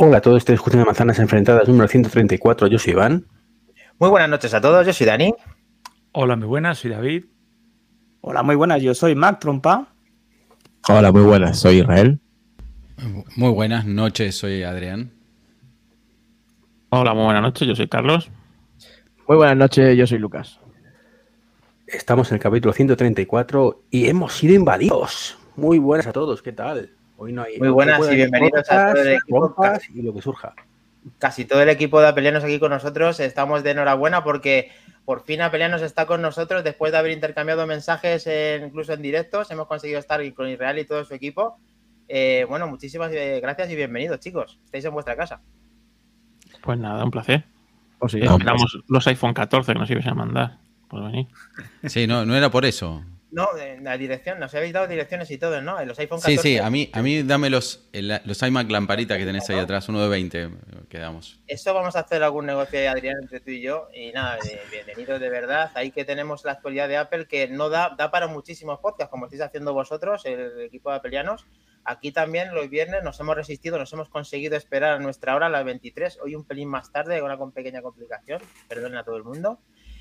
Hola a todos, estoy escuchando Manzanas Enfrentadas número 134. Yo soy Iván. Muy buenas noches a todos, yo soy Dani. Hola, muy buenas, soy David. Hola, muy buenas, yo soy Mac Trompa. Hola, muy buenas, soy Israel. Muy buenas noches, soy Adrián. Hola, muy buenas noches, yo soy Carlos. Muy buenas noches, yo soy Lucas. Estamos en el capítulo 134 y hemos sido invadidos. Muy buenas a todos, ¿qué tal? Hoy no hay. Muy buenas y bienvenidos a todo el equipo. Y lo que surja. Casi todo el equipo de Apelianos aquí con nosotros. Estamos de enhorabuena porque por fin Apelianos está con nosotros después de haber intercambiado mensajes incluso en directos. Hemos conseguido estar con Israel y todo su equipo. Eh, bueno, muchísimas eh, gracias y bienvenidos, chicos. Estáis en vuestra casa. Pues nada, un placer. Pues sí, Esperamos los iPhone 14 que nos ibas a mandar. Por venir. Sí, no, no era por eso. No, la dirección, nos habéis dado direcciones y todo, ¿no? Los iPhone 14. Sí, sí, a mí, a mí dame los, los iMac lamparita que tenéis ahí atrás, uno de 20, quedamos. Eso vamos a hacer algún negocio, Adrián, entre tú y yo. Y nada, bienvenidos de verdad. Ahí que tenemos la actualidad de Apple que no da, da para muchísimos podcasts, como estáis haciendo vosotros, el equipo de Apelianos. Aquí también los viernes nos hemos resistido, nos hemos conseguido esperar a nuestra hora, a las 23. Hoy un pelín más tarde, con una pequeña complicación. Perdonen a todo el mundo.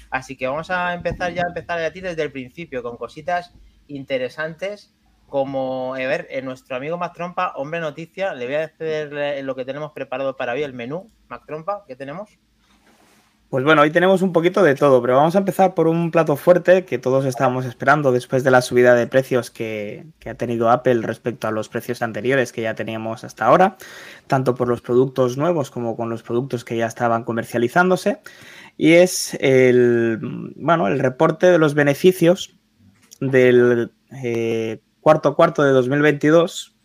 Así que vamos a empezar ya a empezar a ti desde el principio con cositas interesantes como, a ver, en nuestro amigo Mac Trompa, hombre noticia, le voy a hacer lo que tenemos preparado para hoy, el menú. Mac Trompa, ¿qué tenemos? Pues bueno, hoy tenemos un poquito de todo, pero vamos a empezar por un plato fuerte que todos estábamos esperando después de la subida de precios que, que, ha tenido Apple respecto a los precios anteriores que ya teníamos hasta ahora, tanto por los productos nuevos como con los productos que ya estaban comercializándose y es el, bueno, el reporte de los beneficios del eh, cuarto cuarto de 2022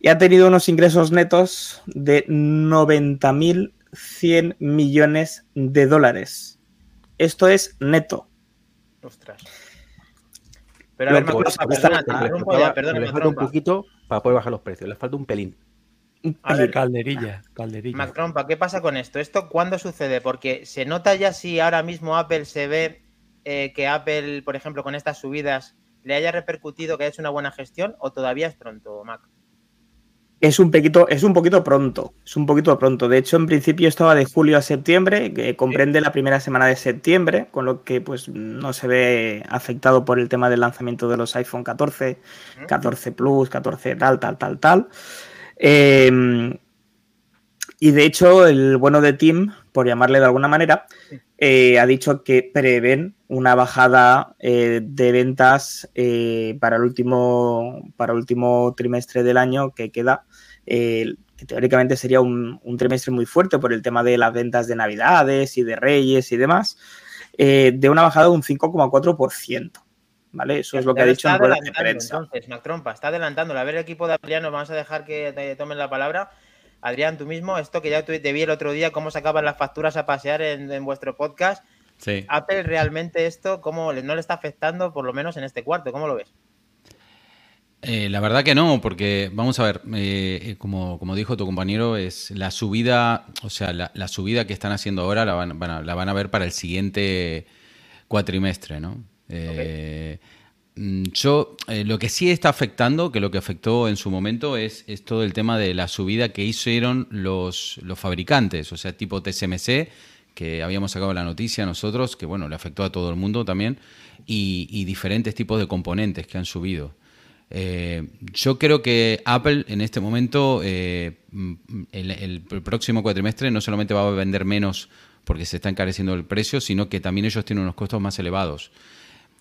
y ha tenido unos ingresos netos de 90.100 millones de dólares. Esto es neto. Ostras. Pero a ver, pues, perdona, un poquito para poder bajar los precios. Le falta un pelín. A ver, calderilla, calderilla. Macronpa, ¿qué pasa con esto? ¿Esto cuándo sucede? Porque se nota ya si ahora mismo Apple se ve eh, que Apple, por ejemplo, con estas subidas, le haya repercutido que haya hecho una buena gestión o todavía es pronto, Mac. Es un poquito, es un poquito pronto, es un poquito pronto. De hecho, en principio estaba de julio a septiembre, que comprende la primera semana de septiembre, con lo que pues no se ve afectado por el tema del lanzamiento de los iPhone 14, 14 Plus, 14 tal, tal, tal, tal. Em, y de hecho, el bueno de Tim, por llamarle de alguna manera, eh, ha dicho que prevén una bajada eh, de ventas eh, para, el último, para el último trimestre del año que queda, que teóricamente sería un, trimestre muy fuerte por el tema de las ventas de Navidades y de Reyes y demás, de una bajada de un 5,4%. ¿Vale? Eso es lo que ha dicho en rueda de prensa. Entonces, Mactrompa, está adelantando. A ver, el equipo de Adrián, vamos a dejar que te tomen la palabra. Adrián, tú mismo, esto que ya te vi el otro día, cómo sacaban las facturas a pasear en, vuestro podcast. Sí. Apple realmente esto, ¿cómo no le está afectando, por lo menos en este cuarto? ¿Cómo lo ves? Eh, la verdad que no, porque vamos a ver, eh, como, como, dijo tu compañero, es la subida, o sea, la, subida que están haciendo ahora la van, la van a ver para el siguiente cuatrimestre, ¿no? Eh, mm, yo, eh, lo que sí está afectando, que lo que afectó en su momento es, todo el tema de la subida que hicieron los, los fabricantes, o sea, tipo TSMC, que habíamos sacado la noticia nosotros, que bueno, le afectó a todo el mundo también, y, diferentes tipos de componentes que han subido. Eh, yo creo que Apple en este momento, mm, el, próximo cuatrimestre, no solamente va a vender menos porque se está encareciendo el precio, sino que también ellos tienen unos costos más elevados.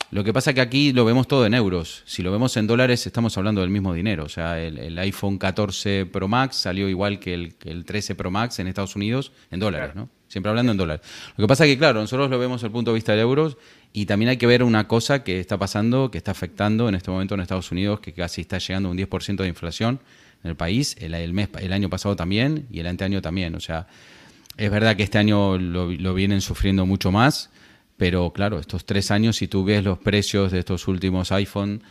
Lo que pasa es que aquí lo vemos todo en euros. Si lo vemos en dólares, estamos hablando del mismo dinero. O sea, el, iPhone 14 Pro Max salió igual que el, 13 Pro Max en Estados Unidos en dólares, ¿no? Siempre hablando en dólares. Lo que pasa es que, claro, nosotros lo vemos desde el punto de vista de euros y también hay que ver una cosa que está pasando, que está afectando en este momento en Estados Unidos, que casi está llegando a un 10% de inflación en el país. El, mes, el año pasado también y el anteaño también. O sea, es verdad que este año lo, lo vienen sufriendo mucho más pero claro, estos tres años, si tú ves los precios de estos últimos iPhone,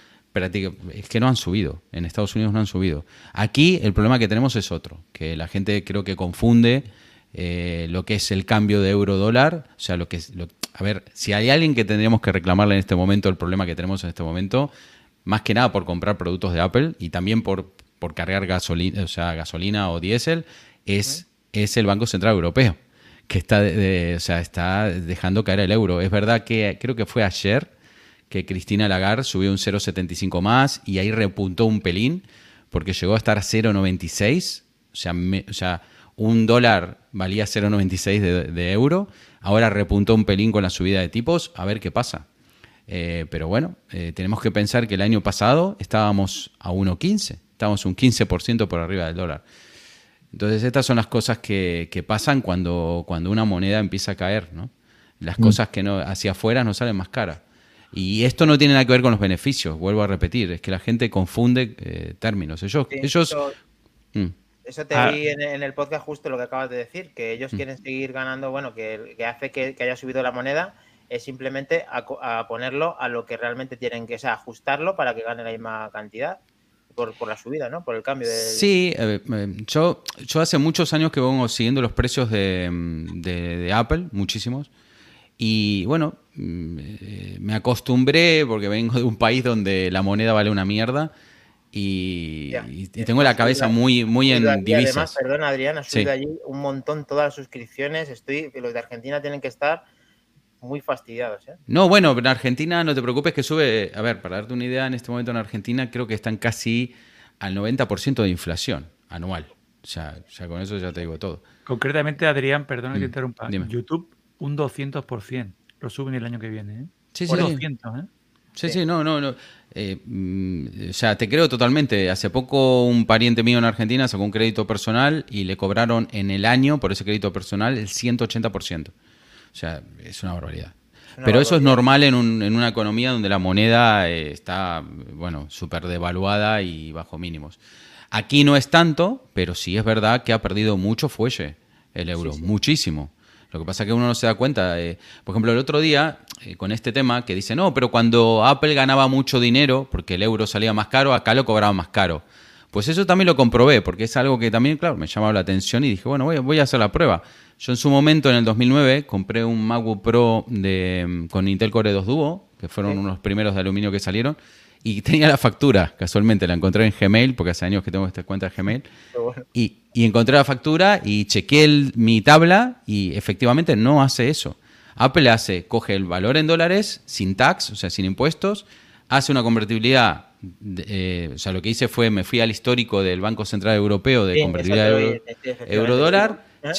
es que no han subido. En Estados Unidos no han subido. Aquí el problema que tenemos es otro, que la gente creo que confunde eh, lo que es el cambio de euro-dólar. O sea, lo que es, a ver, si hay alguien que tendríamos que reclamarle en este momento el problema que tenemos en este momento, más que nada por comprar productos de Apple y también por por cargar gasolina, o sea, gasolina o diésel, es, es el Banco Central Europeo, que está, o sea, está dejando caer el euro. Es verdad que creo que fue ayer que Cristina Lagarde subió un 0,75 más y ahí repuntó un pelín, porque llegó a estar a 0,96, o sea, o sea, un dólar valía 0,96 de, de euro, ahora repuntó un pelín con la subida de tipos, a ver qué pasa. Eh, pero bueno, eh, tenemos que pensar que el año pasado estábamos a 1,15, estábamos un 15% por arriba del dólar. Entonces estas son las cosas que, pasan cuando, cuando una moneda empieza a caer, ¿no? Las mm. cosas que no hacia afuera no salen más caras. Y esto no tiene nada que ver con los beneficios, vuelvo a repetir, es que la gente confunde eh, términos. Ellos, ellos mm. Eso te ah. vi en, el podcast justo lo que acabas de decir, que ellos mm. quieren seguir ganando, bueno, que, hace que, haya subido la moneda es simplemente a, ponerlo a lo que realmente tienen que, o sea, ajustarlo para que gane la misma cantidad. Por, la subida, ¿no? Por el cambio de... Sí, eh, eh, yo, yo hace muchos años que vengo siguiendo los precios de, Apple, muchísimos. Y bueno, mm, eh, me acostumbré porque vengo de un país donde la moneda vale una mierda y, tengo la cabeza muy, muy en divisas. Además, perdón Adrián, ha subido allí un montón todas las suscripciones. Estoy, los de Argentina tienen que estar muy fastidiados. ¿eh? No, bueno, en Argentina no te preocupes que sube, a ver, para darte una idea, en este momento en Argentina creo que están casi al 90% de inflación anual. O sea, con eso ya te digo todo. Concretamente, Adrián, perdona que te mm, interrumpa, YouTube un 200%. Lo suben el año que viene. ¿eh? Sí, sí. 200, ¿eh? Sí, sí, no, no, no. Eh, mm, o sea, te creo totalmente. Hace poco un pariente mío en Argentina sacó un crédito personal y le cobraron en el año por ese crédito personal el 180%. O sea, es una barbaridad. Pero eso es normal en, una economía donde la moneda eh, está, bueno, súper devaluada y bajo mínimos. Aquí no es tanto, pero sí es verdad que ha perdido mucho fuelle el euro, muchísimo. Lo que pasa es que uno no se da cuenta. Eh, por ejemplo, el otro día, eh, con este tema, que dice, no, pero cuando Apple ganaba mucho dinero, porque el euro salía más caro, acá lo cobraba más caro. Pues eso también lo comprobé, porque es algo que también, claro, me llamaba la atención y dije, bueno, voy, voy a hacer la prueba. Yo en su momento, en el 2009, compré un MacBook Pro de, con Intel Core 2 Duo, que fueron unos primeros de aluminio que salieron, y tenía la factura, casualmente la encontré en Gmail, porque hace años que tengo esta cuenta de Gmail, y, encontré la factura y chequeé mi tabla y efectivamente no hace eso. Apple hace, coge el valor en dólares sin tax, o sea, sin impuestos, hace una convertibilidad, eh, o sea, lo que hice fue, me fui al histórico del Banco Central Europeo de convertibilidad de euro-dólar, ¿Eh?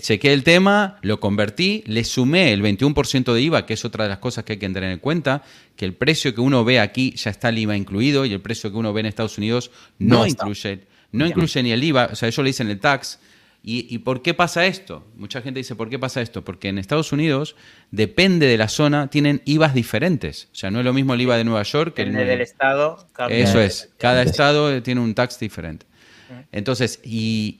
Chequé, el tema, lo convertí, le sumé el 21% de IVA, que es otra de las cosas que hay que tener en cuenta, que el precio que uno ve aquí ya está el IVA incluido y el precio que uno ve en Estados Unidos no, incluye, no incluye ni el IVA, o sea, ellos le dicen el tax. ¿Y, por qué pasa esto? Mucha gente dice, ¿por qué pasa esto? Porque en Estados Unidos, depende de la zona, tienen IVAs diferentes. O sea, no es lo mismo el IVA de Nueva York que el, del estado. Eso es, cada estado tiene un tax diferente. Entonces, y,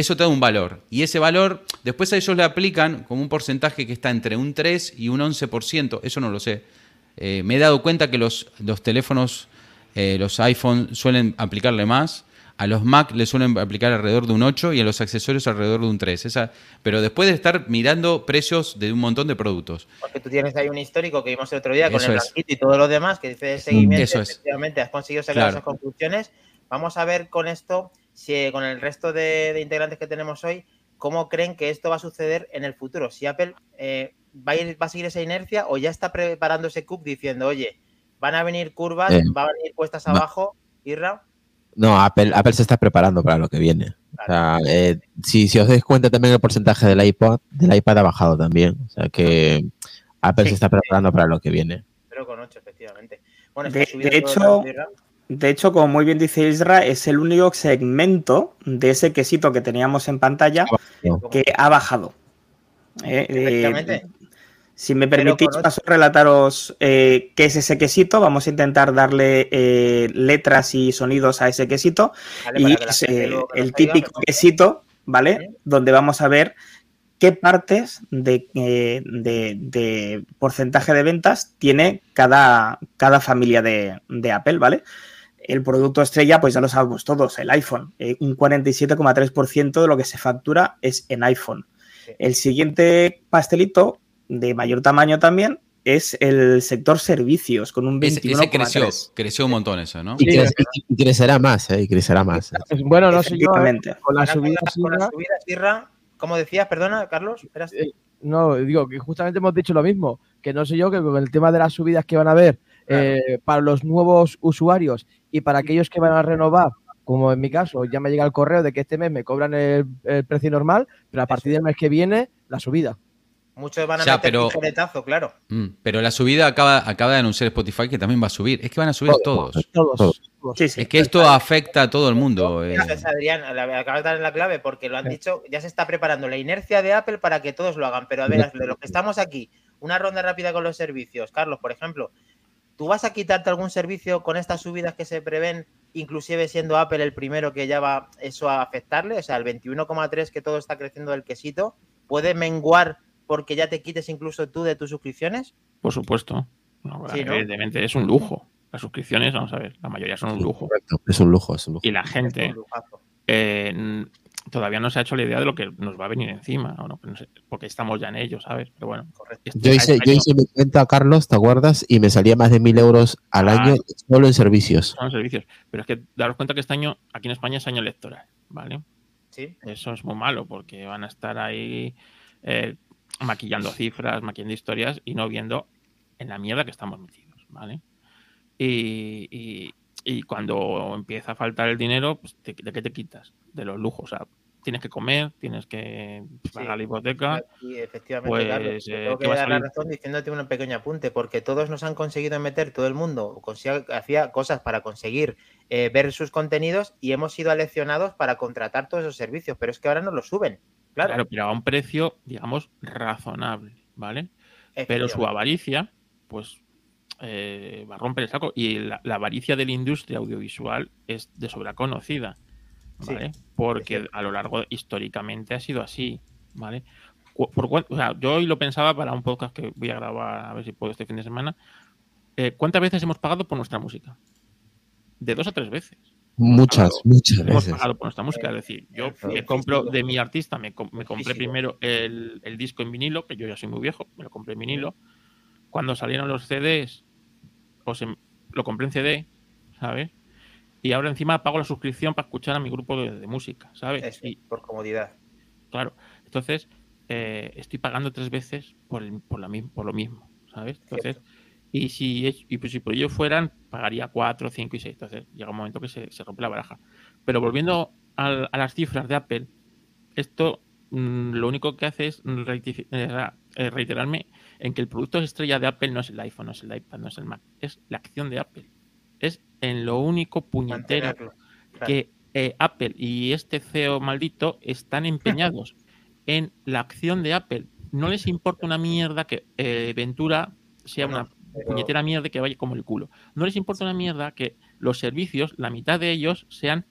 eso te da un valor. Y ese valor, después a ellos le aplican como un porcentaje que está entre un 3 y un 11%, eso no lo sé. Eh, me he dado cuenta que los, los teléfonos, eh, los iPhone suelen aplicarle más, a los Mac le suelen aplicar alrededor de un 8 y a los accesorios alrededor de un 3. Esa, pero después de estar mirando precios de un montón de productos. Porque tú tienes ahí un histórico que vimos el otro día con el y todo lo demás, que dice de seguimiento, Eso efectivamente has conseguido sacar esas conclusiones. Vamos a ver con esto si con el resto de, integrantes que tenemos hoy, ¿cómo creen que esto va a suceder en el futuro? Si Apple eh, va, a ir, va, a seguir esa inercia o ya está preparando ese CUP diciendo, oye, van a venir curvas, eh, van a venir puestas abajo, Irra. No, Apple, Apple se está preparando para lo que viene. O sea, eh, si, os dais cuenta también el porcentaje del iPod, del iPad ha bajado también. O sea que Apple se está preparando para lo que viene. Pero con 8, efectivamente. Bueno, de, de hecho, de hecho, como muy bien dice Isra, es el único segmento de ese quesito que teníamos en pantalla que ha bajado. Eh, eh, si me permitís, paso a relataros eh, qué es ese quesito. Vamos a intentar darle letras y sonidos a ese quesito. y es el típico quesito, ¿vale? Donde vamos a ver qué partes de, porcentaje de ventas tiene cada, cada familia de, de Apple, ¿vale? El producto estrella, pues ya lo sabemos todos, el iPhone. Eh, un 47,3% de lo que se factura es en iPhone. El siguiente pastelito, de mayor tamaño también, es el sector servicios, con un 21,3. Ese creció, creció un montón eso, ¿no? Y, crece- y crecerá más, ¿eh? Y crecerá más. Bueno, no sé yo, con la subida con la Sierra, subida, Sierra, ¿cómo decías? Perdona, Carlos. Eh, no, digo que justamente hemos dicho lo mismo, que no sé yo, que con el tema de las subidas que van a haber eh, para los nuevos usuarios y para aquellos que van a renovar, como en mi caso, ya me llega el correo de que este mes me cobran el, el precio normal, pero a partir del mes que viene, la subida. Muchos van a Ya, meter pero- tijeretazo, claro. Mm, pero la subida acaba, acaba de anunciar Spotify que también va a subir. Es que van a subir todos. Todos. Todos. todos. Sí, sí. Es que esto afecta a todo el mundo. eh. Gracias, Adrián, la- acabas de dar en la clave porque lo han dicho, ya se está preparando la inercia de Apple para que todos lo hagan. Pero a ver, de los que estamos aquí, una ronda rápida con los servicios. Carlos, por ejemplo, ¿tú vas a quitarte algún servicio con estas subidas que se prevén, inclusive siendo Apple el primero que ya va eso a afectarle? O sea, el 21,3 que todo está creciendo del quesito, ¿puede menguar porque ya te quites incluso tú de tus suscripciones? Por supuesto. No, Sí, ¿no? Evidentemente es un lujo. Las suscripciones, vamos a ver, la mayoría son un lujo. Es un lujo, es un lujo. Y la gente eh, todavía no se ha hecho la idea de lo que nos va a venir encima, ¿o no? Porque estamos ya en ello, ¿sabes? Pero bueno. Correcto. Yo hice, yo hice mi cuenta, Carlos, ¿te acuerdas? Y me salía más de mil euros al Ah. año solo en servicios. son servicios. Pero es que daros cuenta que este año, aquí en España, es año electoral, ¿vale? Sí. Eso es muy malo porque van a estar ahí eh, maquillando cifras, maquillando historias y no viendo en la mierda que estamos metidos, ¿vale? Y, y- y cuando empieza a faltar el dinero, pues, te- ¿de qué te quitas? De los lujos. O sea, tienes que comer, tienes que pagar la hipoteca. Y efectivamente, Pues, Carlos, te eh, tengo ¿qué que dar la razón diciéndote un pequeño apunte, porque todos nos han conseguido meter, todo el mundo consiga- hacía cosas para conseguir eh, ver sus contenidos y hemos sido aleccionados para contratar todos esos servicios, pero es que ahora nos los suben. Claro, Claro, pero a un precio, digamos, razonable, ¿vale? Pero su avaricia, pues, eh, va a romper el saco. Y la, la avaricia de la industria audiovisual es de sobra conocida, Sí, ¿vale? Porque a lo largo, históricamente, ha sido así, ¿vale? Por, o sea, yo hoy lo pensaba para un podcast que voy a grabar, a ver si puedo este fin de semana. Eh, ¿Cuántas veces hemos pagado por nuestra música? De dos a tres veces. Muchas, pagado- muchas Hemos veces. pagado por nuestra música. Es decir, yo me compro de mi artista, me, me compré primero el, el disco en vinilo, que yo ya soy muy viejo, me lo compré en vinilo. Cuando salieron los CDs, pues em- lo compré en CD, ¿sabes? Y ahora encima pago la suscripción para escuchar a mi grupo de, de música, ¿sabes? Eso, Y por comodidad. claro, entonces eh, estoy pagando tres veces por, el- por, la, por lo mismo, ¿sabes? Entonces, y si, y pues si por ello fueran, pagaría cuatro, cinco y seis. Entonces llega un momento que se, se rompe la baraja. Pero volviendo al- a las cifras de Apple, esto mm, lo único que hace es eh, eh, reiterarme en que el producto estrella de Apple no es el iPhone, no es el iPad, no es el Mac, es la acción de Apple. Es en lo único puñetero. Claro. que eh, Apple y este CEO maldito están empeñados en la acción de Apple. No les importa una mierda que eh, Ventura sea una pero- puñetera mierda que vaya como el culo. No les importa una mierda que los servicios, la mitad de ellos, sean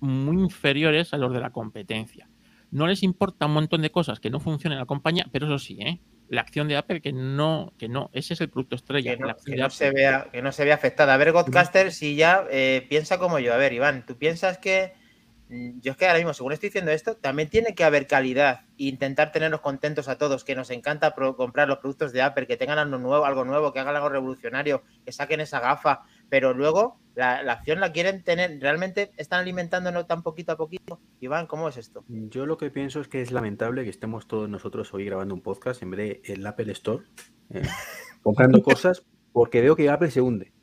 muy inferiores a los de la competencia. No les importa un montón de cosas que no funcionen en la compañía, pero eso sí, ¿eh? la acción de Apple que no, que no, ese es el producto estrella. que no, la que no se vea, que no se vea afectada. A ver, Godcaster, si ya eh, piensa como yo. A ver, Iván, ¿tú piensas que yo es que ahora mismo, según estoy diciendo esto, también tiene que haber calidad e intentar tenernos contentos a todos, que nos encanta comprar los productos de Apple, que tengan algo nuevo, algo nuevo, que hagan algo revolucionario, que saquen esa gafa, pero luego la, la acción la quieren tener, realmente están alimentándonos tan poquito a poquito. Iván, ¿cómo es esto? Yo lo que pienso es que es lamentable que estemos todos nosotros hoy grabando un podcast en vez de el Apple Store, eh, comprando cosas, porque veo que Apple se hunde.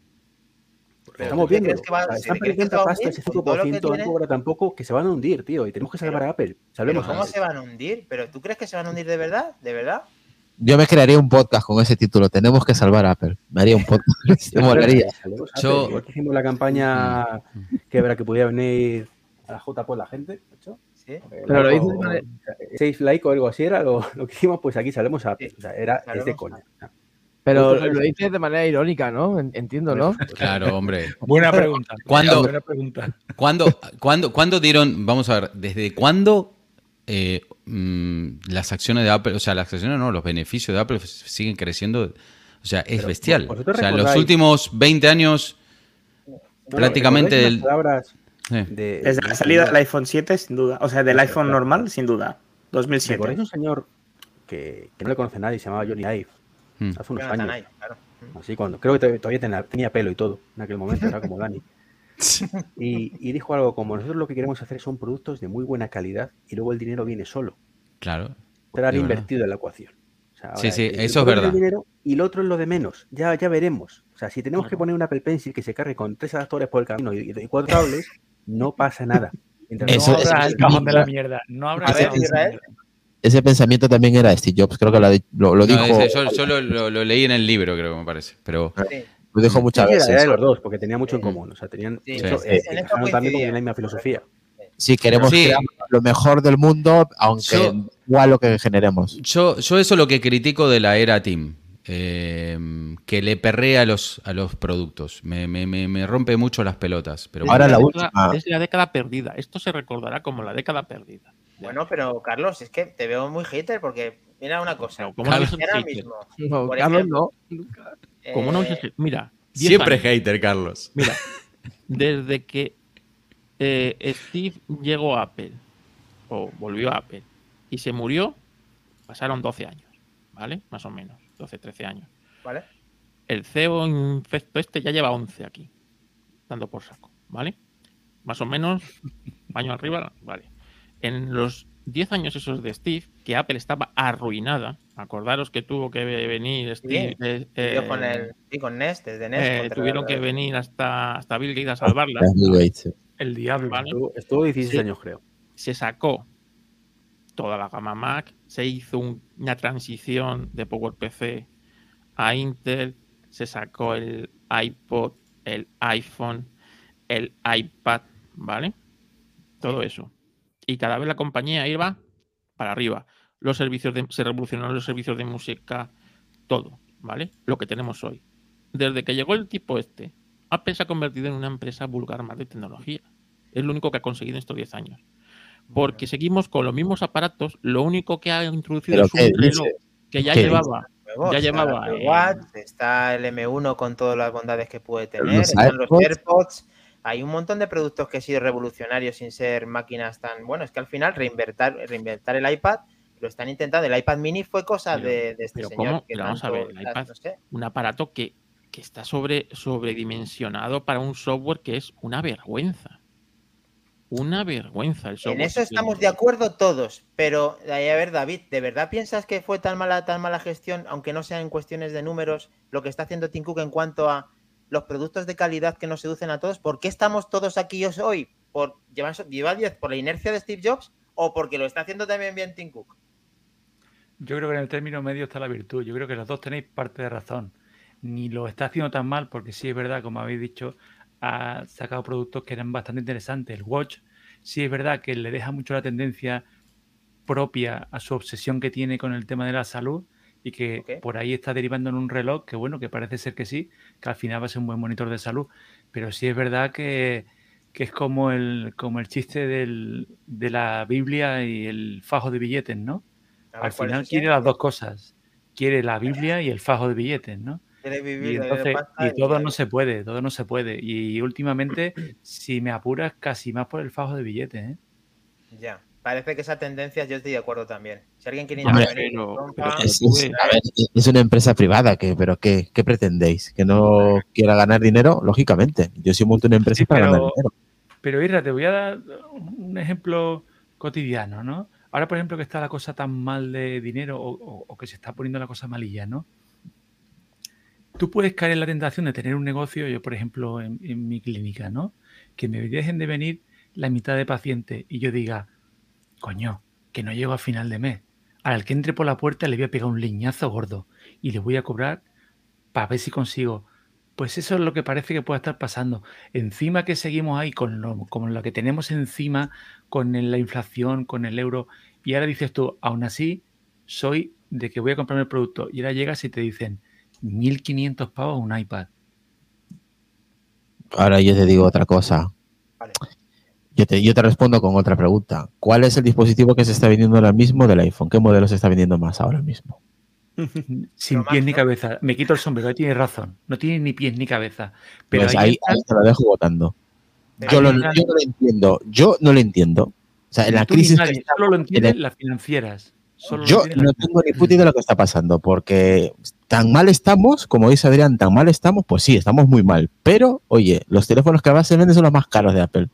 Pero Estamos ¿tú qué viendo. crees que va- si están que perdiendo pasta ese con todo lo que 5%, tiene? no cobra tampoco, que se van a hundir, tío, y tenemos que salvar Pero- a Apple. ¿Pero Salvemos a ¿Cómo Apple. se van a hundir? ¿Pero tú crees que se van a hundir de verdad? ¿De verdad? Yo me crearía un podcast con ese título. Tenemos que salvar a Apple. Me haría un podcast. Me molaría. Salvemos Yo-. Igual que hicimos la campaña que era que podía venir a la J por la gente, ¿hecho? Sí. Pero lo dices o- seis like o algo así era lo, lo que hicimos, pues aquí salemos a Apple. O sea, era, es de salvemos coña. Pero lo dices de manera irónica, ¿no? En- Entiendo, ¿no? Claro, hombre. Buena pregunta. ¿Cuándo? Buena pregunta. ¿Cuándo, cuándo, cuándo dieron, vamos a ver, desde cuándo eh, mm, las acciones de Apple, o sea, las acciones no, los beneficios de Apple siguen creciendo? O sea, es Pero, bestial. ¿vosotros O sea, en los últimos 20 años, Prácticamente ¿recordáis el- las palabras eh, de- Desde la salida del iPhone 7, sin duda. O sea, del iPhone normal, sin duda. 2007. ¿Recordáis un señor que, que no le conoce nadie, se llamaba Johnny Ive? Hmm. Hace unos años. Así cuando, creo que todavía tenía, pelo y todo en aquel momento, era como Dani. Y, dijo algo como, nosotros lo que queremos hacer son productos de muy buena calidad y luego el dinero viene solo. Claro. Estará invertido en la ecuación. sí, sí, eso es verdad. y lo otro es lo de menos, ya, ya veremos. O sea, si tenemos que poner un Apple Pencil que se cargue con tres adaptadores por el camino y, cuatro cables, no pasa nada. Eso, no habrá el cajón de la mierda. No habrá ese pensamiento también era Steve Jobs, creo que lo, lo, dijo. yo, lo, leí en el libro, creo que me parece. Pero lo dijo muchas veces. Era de los dos, porque tenía mucho en común. O sea, tenían sí, eh, también la misma filosofía. Sí, queremos crear lo mejor del mundo, aunque igual lo que generemos. Yo, yo eso es lo que critico de la era Team. Eh, que le perrea a los, a los productos. Me, me, me, rompe mucho las pelotas. Pero Ahora la, última. Es la década perdida. Esto se recordará como la década perdida. Bueno, pero Carlos, es que te veo muy hater porque mira una cosa. como ahora mismo, no, Carlos no. Como no eh, Mira. Siempre hater, Carlos. Mira, desde que eh, Steve llegó a Apple, o volvió a Apple, y se murió, pasaron 12 años, ¿vale? Más o menos, 12, 13 años. ¿Vale? El CEO infecto este ya lleva 11 aquí, dando por saco, ¿vale? Más o menos, año arriba, vale en los 10 años esos de Steve, que Apple estaba arruinada, acordaros que tuvo que venir Steve. Sí, eh, con, el, con Nest, desde Nest. Eh, tuvieron que venir hasta, hasta Bill Gates a salvarla. El diablo. Estuvo, 16 años, creo. Se sacó toda la gama Mac, se hizo una transición de PowerPC a Intel, se sacó el iPod, el iPhone, el iPad, ¿vale? Todo eso y cada vez la compañía iba para arriba. Los servicios de, se revolucionaron los servicios de música, todo, ¿vale? Lo que tenemos hoy. Desde que llegó el tipo este, Apple se ha convertido en una empresa vulgar más de tecnología. Es lo único que ha conseguido en estos 10 años. Porque seguimos con los mismos aparatos, lo único que ha introducido es un reloj que ya llevaba ya llevaba. está el M1 con todas las bondades que puede tener, están los AirPods, hay un montón de productos que han sido revolucionarios sin ser máquinas tan. Bueno, es que al final reinventar, reinventar el iPad lo están intentando. El iPad mini fue cosa de, este señor. vamos a ver, el iPad, un aparato que, está sobre, sobredimensionado para un software que es una vergüenza. Una vergüenza el software. En eso estamos de acuerdo todos, pero a ver, David, ¿de verdad piensas que fue tan mala, tan mala gestión, aunque no sea en cuestiones de números, lo que está haciendo Tim Cook en cuanto a los productos de calidad que nos seducen a todos. ¿Por qué estamos todos aquí hoy? ¿Por llevar, 10 por la inercia de Steve Jobs o porque lo está haciendo también bien Tim Cook? Yo creo que en el término medio está la virtud. Yo creo que los dos tenéis parte de razón. Ni lo está haciendo tan mal, porque sí es verdad, como habéis dicho, ha sacado productos que eran bastante interesantes. El Watch sí es verdad que le deja mucho la tendencia propia a su obsesión que tiene con el tema de la salud, y que por ahí está derivando en un reloj que bueno, que parece ser que sí, que al final va a ser un buen monitor de salud, pero sí es verdad que, es como el, como el chiste del, de la Biblia y el fajo de billetes, ¿no? al final quiere las dos cosas, quiere la Biblia y el fajo de billetes, ¿no? Y, entonces, y todo no se puede, todo no se puede. Y últimamente, si me apuras, casi más por el fajo de billetes, ¿eh? Ya parece que esa tendencia yo estoy de acuerdo también. Si alguien quiere es, una empresa privada, que, pero ¿qué, pretendéis? ¿Que no quiera ganar dinero? Lógicamente. Yo soy monto una empresa para ganar dinero. Pero Irra, te voy a dar un ejemplo cotidiano, ¿no? Ahora, por ejemplo, que está la cosa tan mal de dinero o, que se está poniendo la cosa malilla, ¿no? Tú puedes caer en la tentación de tener un negocio, yo por ejemplo en, en mi clínica, ¿no? Que me dejen de venir la mitad de pacientes y yo diga, Coño, que no llego a final de mes. Al que entre por la puerta le voy a pegar un liñazo gordo y le voy a cobrar para ver si consigo. Pues eso es lo que parece que puede estar pasando. Encima que seguimos ahí con lo, con lo que tenemos encima, con la inflación, con el euro, y ahora dices tú, aún así, soy de que voy a comprarme el producto. Y ahora llegas y te dicen, 1.500 pavos un iPad. Ahora yo te digo otra cosa. Vale. Yo te, yo te respondo con otra pregunta. ¿Cuál es el dispositivo que se está vendiendo ahora mismo del iPhone? ¿Qué modelo se está vendiendo más ahora mismo? Sin pies ni cabeza. Me quito el sombrero, tienes razón. No tiene ni pies ni cabeza. Pero pues ahí, te lo dejo votando. Yo, no lo entiendo. Yo no lo entiendo. O sea, en la crisis. solo lo entienden las financieras. Solo Yo tiene la- no tengo ni puta idea de lo que está pasando, porque tan mal estamos, como dice Adrián, tan mal estamos, pues sí, estamos muy mal. Pero, oye, los teléfonos que ahora se venden son los más caros de Apple.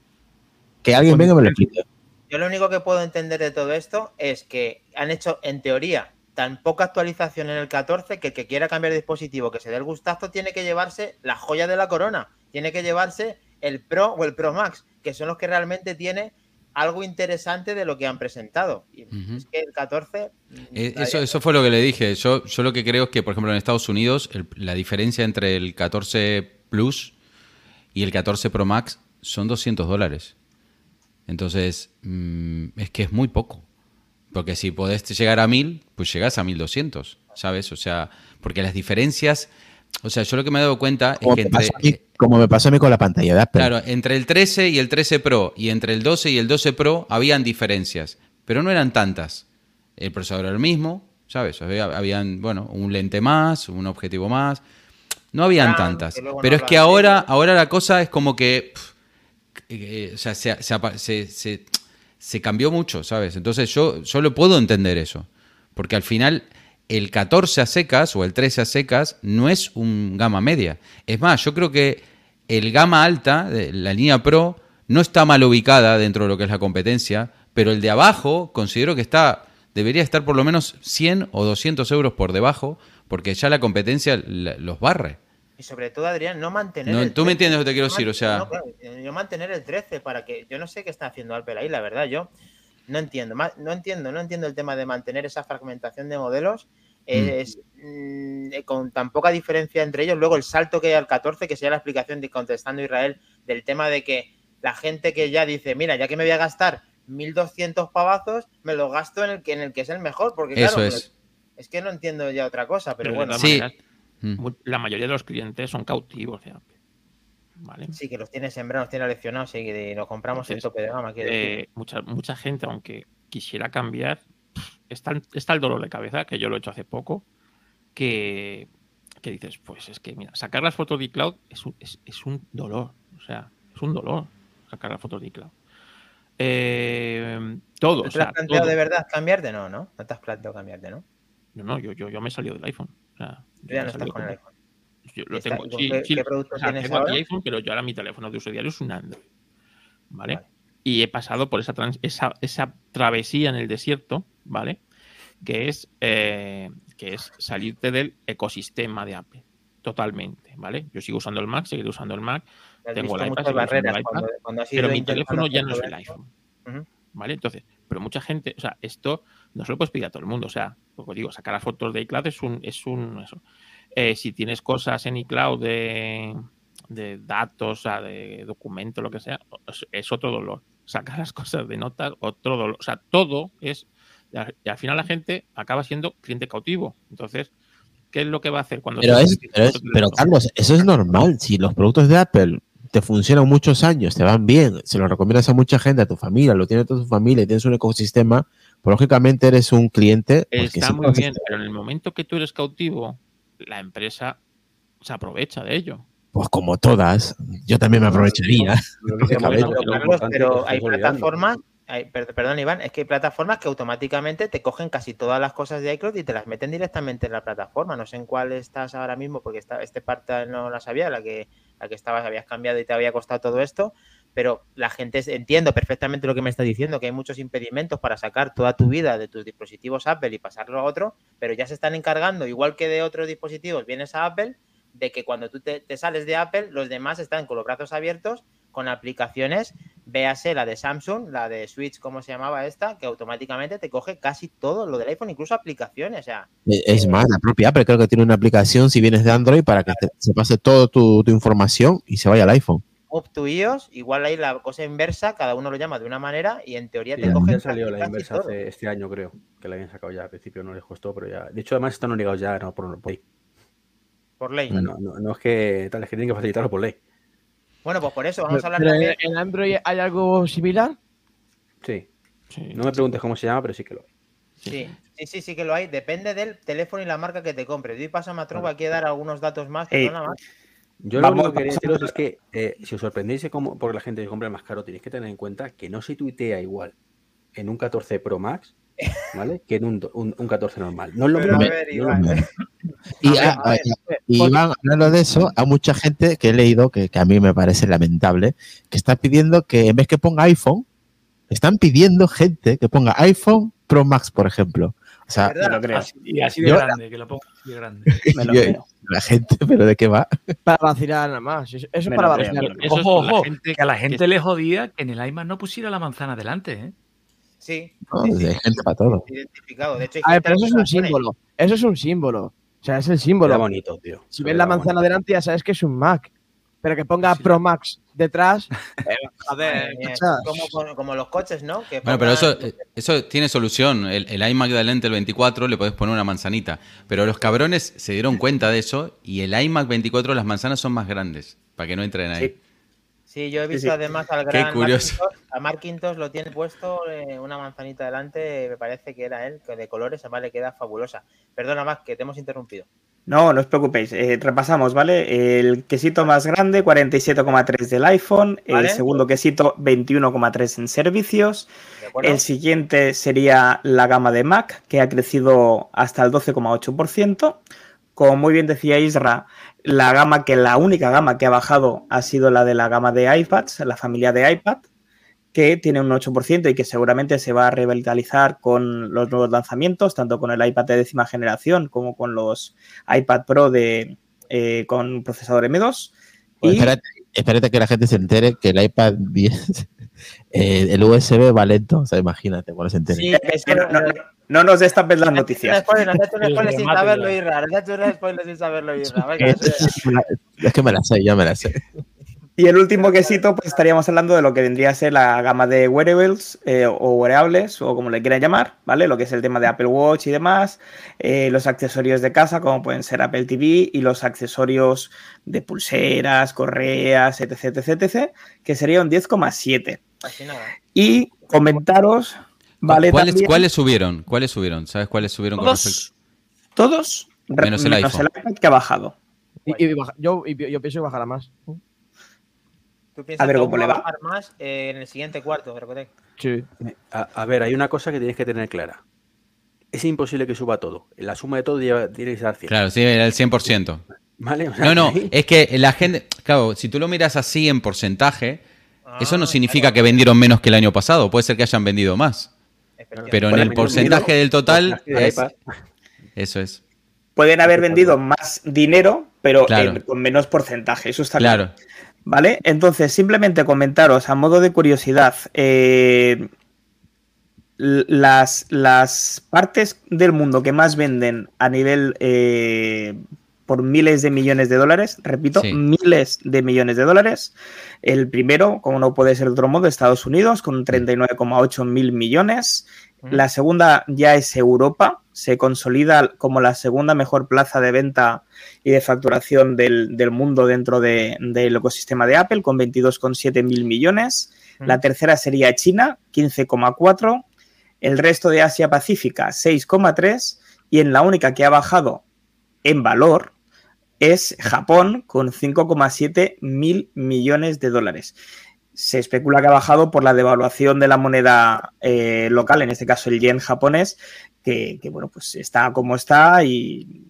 Que alguien venga y me lo explique. Yo lo único que puedo entender de todo esto es que han hecho, en teoría, tan poca actualización en el 14 que el que quiera cambiar de dispositivo, que se dé el gustazo, tiene que llevarse la joya de la corona. Tiene que llevarse el Pro o el Pro Max, que son los que realmente tiene algo interesante de lo que han presentado. Y es que el 14... Eh, mm, Eso, eso fue lo que le dije. Yo, yo lo que creo es que, por ejemplo, en Estados Unidos, el- la diferencia entre el 14 Plus y el 14 Pro Max son 200 dólares. Entonces, mm, es que es muy poco. Porque si podés llegar a 1000, pues llegás a 1200, ¿sabes? O sea, porque las diferencias. O sea, yo lo que me he dado cuenta es Como que me, entre. pasó a mí, como me pasó a mí con la pantalla. Claro, entre el 13 y el 13 Pro y entre el 12 y el 12 Pro habían diferencias, pero no eran tantas. El procesador era el mismo, ¿sabes? Había, habían, bueno, un lente más, un objetivo más. No habían Ah, tantas. no Pero es que ahora, ahora la cosa es como que. pff, eh, o sea, se, se se- se- cambió mucho, ¿sabes? Entonces yo, yo lo puedo entender eso. Porque al final el 14 a secas o el 13 a secas no es un gama media. Es más, yo creo que el gama alta, la línea Pro, no está mal ubicada dentro de lo que es la competencia, pero el de abajo considero que está debería estar por lo menos 100 o 200 euros por debajo, porque ya la competencia los barre. Y sobre todo, Adrián, no mantener. No, el tú me 13. entiendes lo que te quiero No decir, o sea- no, claro, eh, yo mantener el 13 para que. Yo no sé qué está haciendo Apple ahí, la verdad. Yo no entiendo. No entiendo, no entiendo el tema de mantener esa fragmentación de modelos. eh, es, mm, eh, con tan poca diferencia entre ellos. Luego el salto que hay al 14, que sería la explicación de contestando Israel del tema de que la gente que ya dice, mira, ya que me voy a gastar 1200 pavazos, me lo gasto en el que, en el que es el mejor. Porque claro, Eso es. es que no entiendo ya otra cosa, pero Pero bueno. Sí. Mm. la mayoría de los clientes son cautivos de Apple. ¿Vale? Sí, que los tiene sembrados, los tiene leccionados y que nos compramos el Entonces, tope de gama. Eh, mucha, mucha gente, aunque quisiera cambiar, está, el- está el dolor de cabeza, que yo lo he hecho hace poco, que, que dices, pues es que, mira, sacar las fotos de iCloud es un, es, es un dolor. O sea, es un dolor sacar las fotos de iCloud. Eh, todo, ¿Tú o ¿Te has planteado todo. de verdad cambiarte? No, ¿no? No te has planteado cambiarte, ¿no? No, no, yo, yo, yo me he salido del iPhone. Tú ya no estás con el iPhone. Yo lo tengo, ¿y con sí, qué- sí, qué producto o sea, tienes tengo aquí iPhone, pero yo ahora mi teléfono de uso diario es un Android. ¿Vale? Vale. Y he pasado por esa, trans- esa, esa travesía en el desierto, ¿vale? Que es, eh, que es salirte del ecosistema de Apple. Totalmente, ¿vale? Yo sigo usando el Mac, seguiré usando el Mac, Tengo el iPad, barreras el iPad, cuando, cuando has pero mi teléfono ya no es el iPhone. ¿Vale? Entonces, pero mucha gente, o sea, esto no se lo puedes pedir a todo el mundo. O sea, como digo, sacar las fotos de iCloud es un, es un eso. Eh, si tienes cosas en iCloud de, de datos, o sea, de documentos, lo que sea, es, otro dolor. Sacar las cosas de notas, otro dolor. O sea, todo es. Y al, y al final la gente acaba siendo cliente cautivo. Entonces, ¿qué es lo que va a hacer cuando Pero, se- es, pero, es- pero, Carlos, eso es normal. Si los productos de Apple te funcionan muchos años, te van bien, se los recomiendas a mucha gente, a tu familia, lo tiene toda tu familia y tienes un ecosistema, pues lógicamente eres un cliente. pues, Está muy bien, pero en el momento que tú eres cautivo, la empresa se aprovecha de ello. Pues como todas, yo también me aprovecharía. Bueno, Pero, Carlos, pero hay plataformas, perdón Iván, es que hay plataformas que automáticamente te cogen casi todas las cosas de iCloud y te las meten directamente en la plataforma. No sé en cuál estás ahora mismo, porque esta, este parte no la sabía, la que, la que estabas, habías cambiado y te había costado todo esto, pero la gente, entiendo perfectamente lo que me está diciendo, que hay muchos impedimentos para sacar toda tu vida de tus dispositivos Apple y pasarlo a otro, pero ya se están encargando, igual que de otros dispositivos, vienes a Apple, de que cuando tú te, te sales de Apple, los demás están con los brazos abiertos con aplicaciones, véase la de Samsung, la de Switch, ¿cómo se llamaba esta? Que automáticamente te coge casi todo lo del iPhone, incluso aplicaciones. O sea, Es más, la propia Apple creo que tiene una aplicación si vienes de Android para que te- se pase toda tu, tu información y se vaya al iPhone. Up to iOS, igual ahí la cosa inversa, cada uno lo llama de una manera y en teoría Sí, te cogen ya salió la inversa hace este año, creo. Que la habían sacado ya. Al principio no les costó, pero ya. De hecho, además están obligados ya no, por, por ley. por ley. No, no, no es que tal, es que tienen que facilitarlo por ley. Bueno, pues por eso vamos a hablar Pero también. en, en Android hay algo similar. Sí. Sí. No me preguntes cómo se llama, pero sí que lo hay. Sí, sí, sí, sí que lo hay. Depende del teléfono y la marca que te compres. Doy paso a Matruba, aquí a dar algunos datos más. Que no nada más. Yo Vamos- lo único que quería a- deciros es que eh, si os sorprendéis de cómo, porque la gente compra el más caro, tenéis que tener en cuenta que no se tuitea igual en un 14 Pro Max ¿vale? Que en un, un- un 14 normal. No es lo a mismo. Y, A a Iván, hablando de eso, hay mucha gente que he leído que, que a mí me parece lamentable, que está pidiendo que en vez que ponga iPhone, están pidiendo gente que ponga iPhone Pro Max, por ejemplo. O sea, lo creo. Así, y así de Yo- grande, que lo pongo así de grande. Me lo yo- creo. la gente, pero ¿de qué va? Para vacilar nada más. Eso es Me para vacilar. Eso Ojo, es la ojo, gente que a la que- gente le jodía que en el iMac no pusiera la manzana delante, ¿eh? Sí, No, sí, sí, hay gente para todo. identificado. De hecho, hay A ver, pero eso es un símbolo. Eso es un símbolo. O sea, es el símbolo. bonito, tío. Si ves la manzana delante, ya sabes que es un Mac. Pero que ponga Sí. Pro Max detrás. eh, mía, muchachos. como, los coches, ¿no? Que Bueno, pero eso, eso tiene solución. El, el iMac de lente el 24 le podés poner una manzanita. Pero los cabrones se dieron cuenta de eso y el iMac 24 las manzanas son más grandes para que no entren ahí. Sí. Sí, yo he visto sí. además al Qué gran curioso. Marquintos, a Marquintos lo tiene puesto eh, una manzanita delante, me parece que era él, que de colores, además le queda fabulosa. Perdona más que te hemos interrumpido. No, no os preocupéis. eh, repasamos, ¿vale? El quesito más grande, 47,3 del iPhone. Vale. El segundo quesito, 21,3 en servicios. El siguiente sería la gama de Mac, que ha crecido hasta el 12,8%. Como muy bien decía Isra, la gama que la única gama que ha bajado ha sido la de la gama de iPads, la familia de iPad, que tiene un 8% y que seguramente se va a revitalizar con los nuevos lanzamientos, tanto con el iPad de décima generación como con los iPad Pro de, eh, con procesador M2. Pues Y- espérate, espérate que la gente se entere que el iPad 10, eh, el USB va lento. O sea, imagínate cuando se entere. Sí, no, no, no nos destapes las noticias. sin saberlo. Irra. Saberlo, Irra. Es que me la sé, ya me la sé. Y el último quesito, pues estaríamos hablando de lo que vendría a ser la gama de wearables eh, o wearables, o como le quieran llamar, ¿vale? Lo que es el tema de Apple Watch y demás, eh, los accesorios de casa, como pueden ser Apple TV, y los accesorios de pulseras, correas, etc, etc, etc, que sería un 10,7. Así nada. Y comentaros, ¿vale? ¿Cuáles, también- ¿Cuáles subieron? ¿Cuáles subieron? ¿Sabes cuáles subieron con respecto? Todos, todos, re- Menos el iPhone. iPad que ha bajado. Y, y baja- yo, y yo pienso que bajará más. ¿Tú piensas A ver cómo le va a va. bajar más eh, en el siguiente cuarto, recordé? Sí. A, a ver, hay una cosa que tienes que tener clara. Es imposible que suba todo. La suma de todo lleva, tiene que ser 100. Claro, sí, era el 100%. ¿Vale? O sea, No, no, ahí- es que la gente, claro, si tú lo miras así en porcentaje, eso no Ah, significa claro, que vendieron menos que el año pasado, puede ser que hayan vendido más, pero en el porcentaje dinero, del total, es- eso es. Pueden haber vendido más dinero, pero Claro. en- con menos porcentaje, eso está Claro. ¿Vale? Entonces, simplemente comentaros a modo de curiosidad, eh, las, las partes del mundo que más venden a nivel eh, por miles de millones de dólares, repito, Sí. miles de millones de dólares. El primero, como no puede ser de otro modo, Estados Unidos, con 39,8 mil millones. La segunda ya es Europa, se consolida como la segunda mejor plaza de venta y de facturación del, del mundo dentro de- del ecosistema de Apple, con 22,7 mil millones. La tercera sería China, 15,4. El resto de Asia Pacífica, 6,3. Y en la única que ha bajado en valor es Japón, con 5,7 mil millones de dólares se especula que ha bajado por la devaluación de la moneda eh, local, en este caso el yen japonés, que, que, bueno, pues está como está y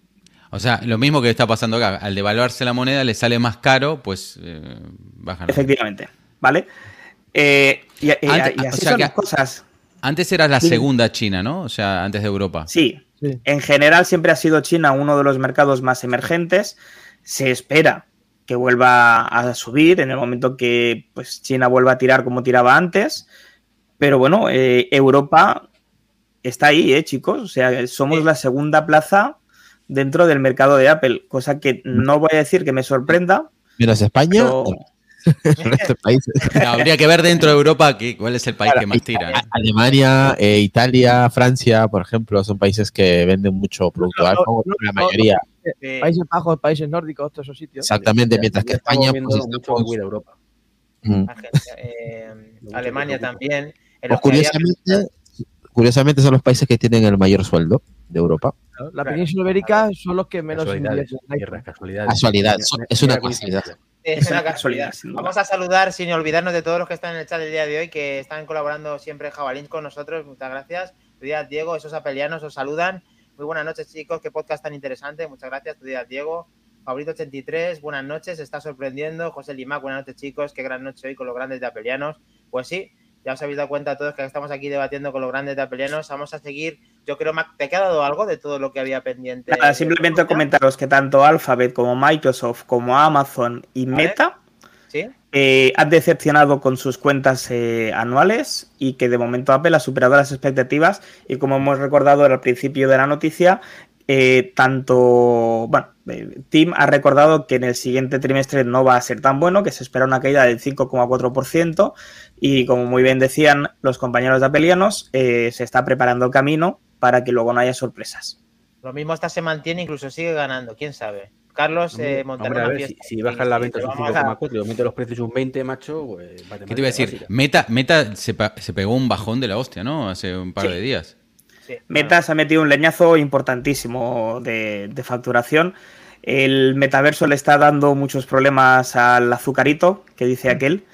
O sea, lo mismo que está pasando acá, al devaluarse la moneda le sale más caro, pues eh, bajan. efectivamente, ¿vale? Eh, y, Antes- y o así sea son que- las cosas. Antes era la Sí. segunda China, ¿no? O sea, antes de Europa. Sí, Sí. en general siempre ha sido China uno de los mercados más emergentes. Se espera que vuelva a subir en el momento que pues, China vuelva a tirar como tiraba antes. Pero bueno, eh, Europa está ahí, ¿eh, chicos? O sea, somos Sí. la segunda plaza dentro del mercado de Apple, cosa que no voy a decir que me sorprenda, Menos España, pero el resto de países. No, habría que ver dentro de Europa que- cuál es el país que más tira. ¿no? Alemania, eh, Italia, Francia, por ejemplo, son países que venden mucho producto No, no, la no, mayoría. Sí. Países Bajos, países nórdicos, todos esos sitios. Exactamente, mientras que estamos España, pues, está, mucho cuida Europa. mm. Eh, Alemania también. En Pues había- curiosamente, curiosamente son los países que tienen el mayor sueldo de Europa. La Claro. península ibérica son los que menos Casualidades, tierras, casualidades. Casualidad, es una casualidad. Es una casualidad. Vamos a saludar, sin olvidarnos de todos los que están en el chat el día de hoy, que están colaborando siempre Jabalín con nosotros. Muchas gracias. Tu día, Diego, esos apelianos os saludan. Muy buenas noches, chicos. Qué podcast tan interesante. Muchas gracias. Tu día, Diego. Favorito 83, buenas noches. Está sorprendiendo. José Limac, buenas noches, chicos. Qué gran noche hoy con los grandes de apelianos. Pues sí, ya os habéis dado cuenta todos que estamos aquí debatiendo con los grandes de apelianos. Vamos a seguir. Yo creo, Mac, ¿te ha quedado algo de todo lo que había pendiente? Nada, simplemente comentaros que tanto Alphabet como Microsoft como Amazon y. Meta ¿Sí? eh, han decepcionado con sus cuentas eh, anuales y que de momento Apple ha superado las expectativas y como hemos recordado al principio de la noticia, eh, tanto, bueno, eh, Tim ha recordado que en el siguiente trimestre no va a ser tan bueno, que se espera una caída del 5,4% y como muy bien decían los compañeros de Apelianos, eh, se está preparando el camino para que luego no haya sorpresas. Lo mismo hasta se mantiene, incluso sigue ganando. ¿Quién sabe? Carlos eh, montará si, fiesta. si bajan la venta un vamos a- 5,4 y aumenta los precios un 20, macho, pues ¿Qué te iba a decir? básica. Meta, Meta se, pegó un bajón de la hostia, ¿no? Hace un par Sí. de días. Sí, Meta se ha metido un leñazo importantísimo de, de facturación. El metaverso le está dando muchos problemas al azucarito, que dice aquel.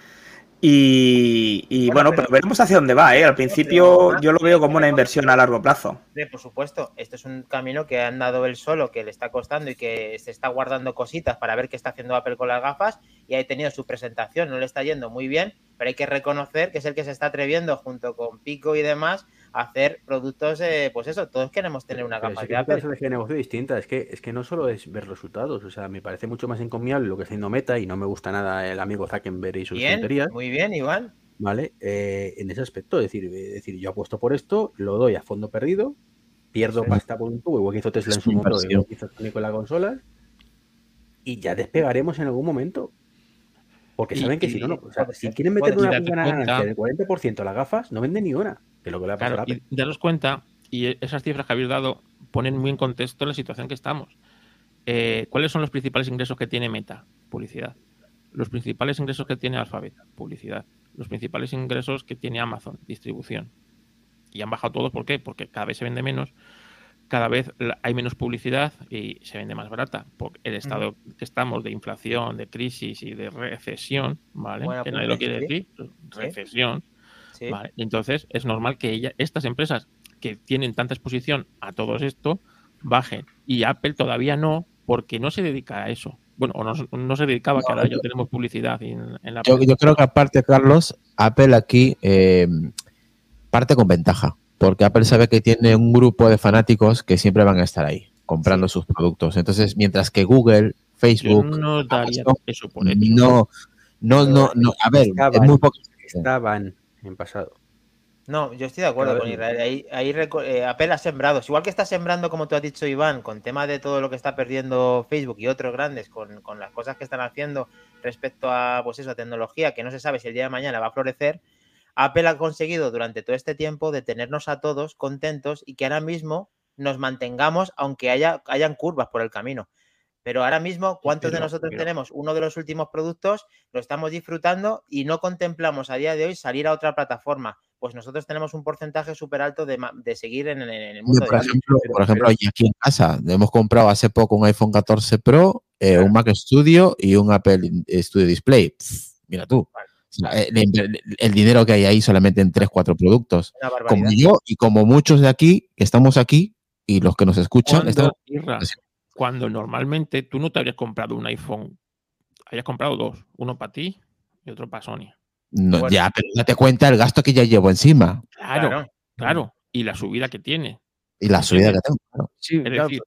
Y, y Bueno, bueno, pero- veremos hacia dónde va, ¿eh? Al principio yo lo veo como una inversión a largo plazo. Hombre, por supuesto, esto es un camino que han dado él solo, que le está costando y que se está guardando cositas para ver qué está haciendo Apple con las gafas y ha tenido su presentación, no le está yendo muy bien, pero hay que reconocer que es el que se está atreviendo junto con Pico y demás hacer productos, eh, pues eso, todos queremos tener una sí de que es una Apple. de negocio distinta. Es que, es que no solo es ver resultados. O sea, me parece mucho más encomiable lo que está haciendo Meta y no me gusta nada el amigo Zuckerberg y sus Bien, tonterías. muy bien, Iván. ¿Vale? Eh, en ese aspecto, es decir, decir, yo apuesto por esto, lo doy a fondo perdido, pierdo Sí. pasta por un tubo, igual que hizo Tesla en su momento, igual que hizo Sony con la consola, y ya despegaremos en algún momento. Porque Y- saben que si no, no, o sea, si quieren meter una, ganancia del 40% a las gafas, no venden ni una, que es lo que le ha pasado Claro, a Apple. y daros cuenta, y esas cifras que habéis dado ponen muy en contexto la situación que estamos. Eh, ¿Cuáles son los principales ingresos que tiene Meta? Publicidad. Los principales ingresos que tiene Alphabet, publicidad. Los principales ingresos que tiene Amazon, distribución. Y han bajado todos, ¿por qué? Porque cada vez se vende menos, cada vez hay menos publicidad y se vende más barata. Por el estado que estamos de inflación, de crisis y de recesión, ¿vale? Que nadie lo quiere sí. decir, recesión, Sí. Vale, Entonces, es normal que ella, estas empresas que tienen tanta exposición a todo esto bajen. Y Apple todavía no, porque no se dedica a eso. Bueno, o no, no se dedicaba, que ahora ya tenemos publicidad en, en la Yo, yo creo que aparte, Carlos, Apple aquí eh, parte con ventaja, porque Apple sabe que tiene un grupo de fanáticos que siempre van a estar ahí comprando sus productos. Entonces, mientras que Google, Yo Facebook, no daría Amazon, eso por hecho. no, no, no, no, a ver, es Estaban, muy poco. estaban en pasado. No, yo estoy de acuerdo con Israel. Ahí, ahí eh, Apple ha sembrado. Igual que está sembrando, como tú has dicho, Iván, con tema de todo lo que está perdiendo Facebook y otros grandes, con, con las cosas que están haciendo respecto a, pues eso, a tecnología, que no se sabe si el día de mañana va a florecer. Apple ha conseguido durante todo este tiempo de tenernos a todos contentos y que ahora mismo nos mantengamos, aunque haya, hayan curvas por el camino. Pero ahora mismo, ¿cuántos de nosotros tenemos uno de los últimos productos, lo estamos disfrutando y no contemplamos a día de hoy salir a otra plataforma? Pues nosotros tenemos un porcentaje súper alto de, seguir en, en- en el mundo Por de ejemplo, pero- por ejemplo, pero- aquí en casa hemos comprado hace poco un iPhone 14 Pro, eh, un Mac Studio y un Apple Studio Display. Pff, mira tú. Vale. Sea, el, el- el dinero que hay ahí solamente en 3, 4 productos. Una Como yo y como muchos de aquí, que estamos aquí y los que nos escuchan, están- Cuando, normalmente tú no te habrías comprado un iPhone, habrías comprado dos, uno para ti y otro para Sony. no, Bueno. ya, pero date cuenta el gasto que ya llevo encima Claro, claro. Claro. Y la subida que tiene. y la subida que tengo. claro. Sí, Es claro, decir,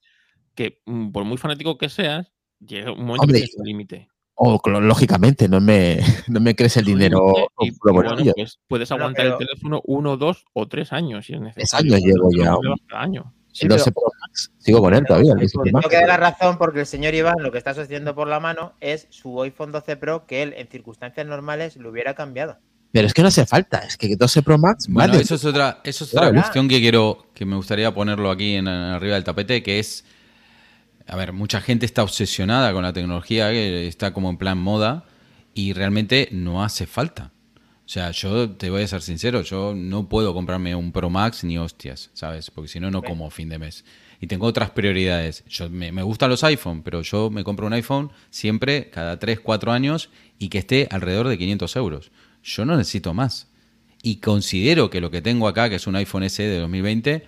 que mm, por muy fanático que seas, llega un momento Hombre, que un límite. O lógicamente, no me, no me crece el dinero. Y- por y bueno, pues puedes aguantar pero- el teléfono uno, dos o tres años si es necesario. años llevo Pero ya. no año. sí, el 12 Pro Max, sigo con él todavía. el 12 Pro Max. Tengo que dar la razón porque el señor Iván lo que está sosteniendo por la mano es su iPhone 12 Pro que él en circunstancias normales lo hubiera cambiado. Pero es que no hace falta, es que 12 Pro Max, Bueno, vale. eso es otra, eso es otra cuestión que quiero, que me gustaría ponerlo aquí en, arriba del tapete, que es, a ver, mucha gente está obsesionada con la tecnología, que está como en plan moda, y realmente no hace falta. O sea, yo te voy a ser sincero, yo no puedo comprarme un Pro Max ni hostias, ¿sabes? Porque si no, no como fin de mes. Y tengo otras prioridades. Yo, me, gustan los iPhone, pero yo me compro un iPhone siempre, cada 3, 4 años, y que esté alrededor de 500 euros. Yo no necesito más. Y considero que lo que tengo acá, que es un iPhone SE de 2020,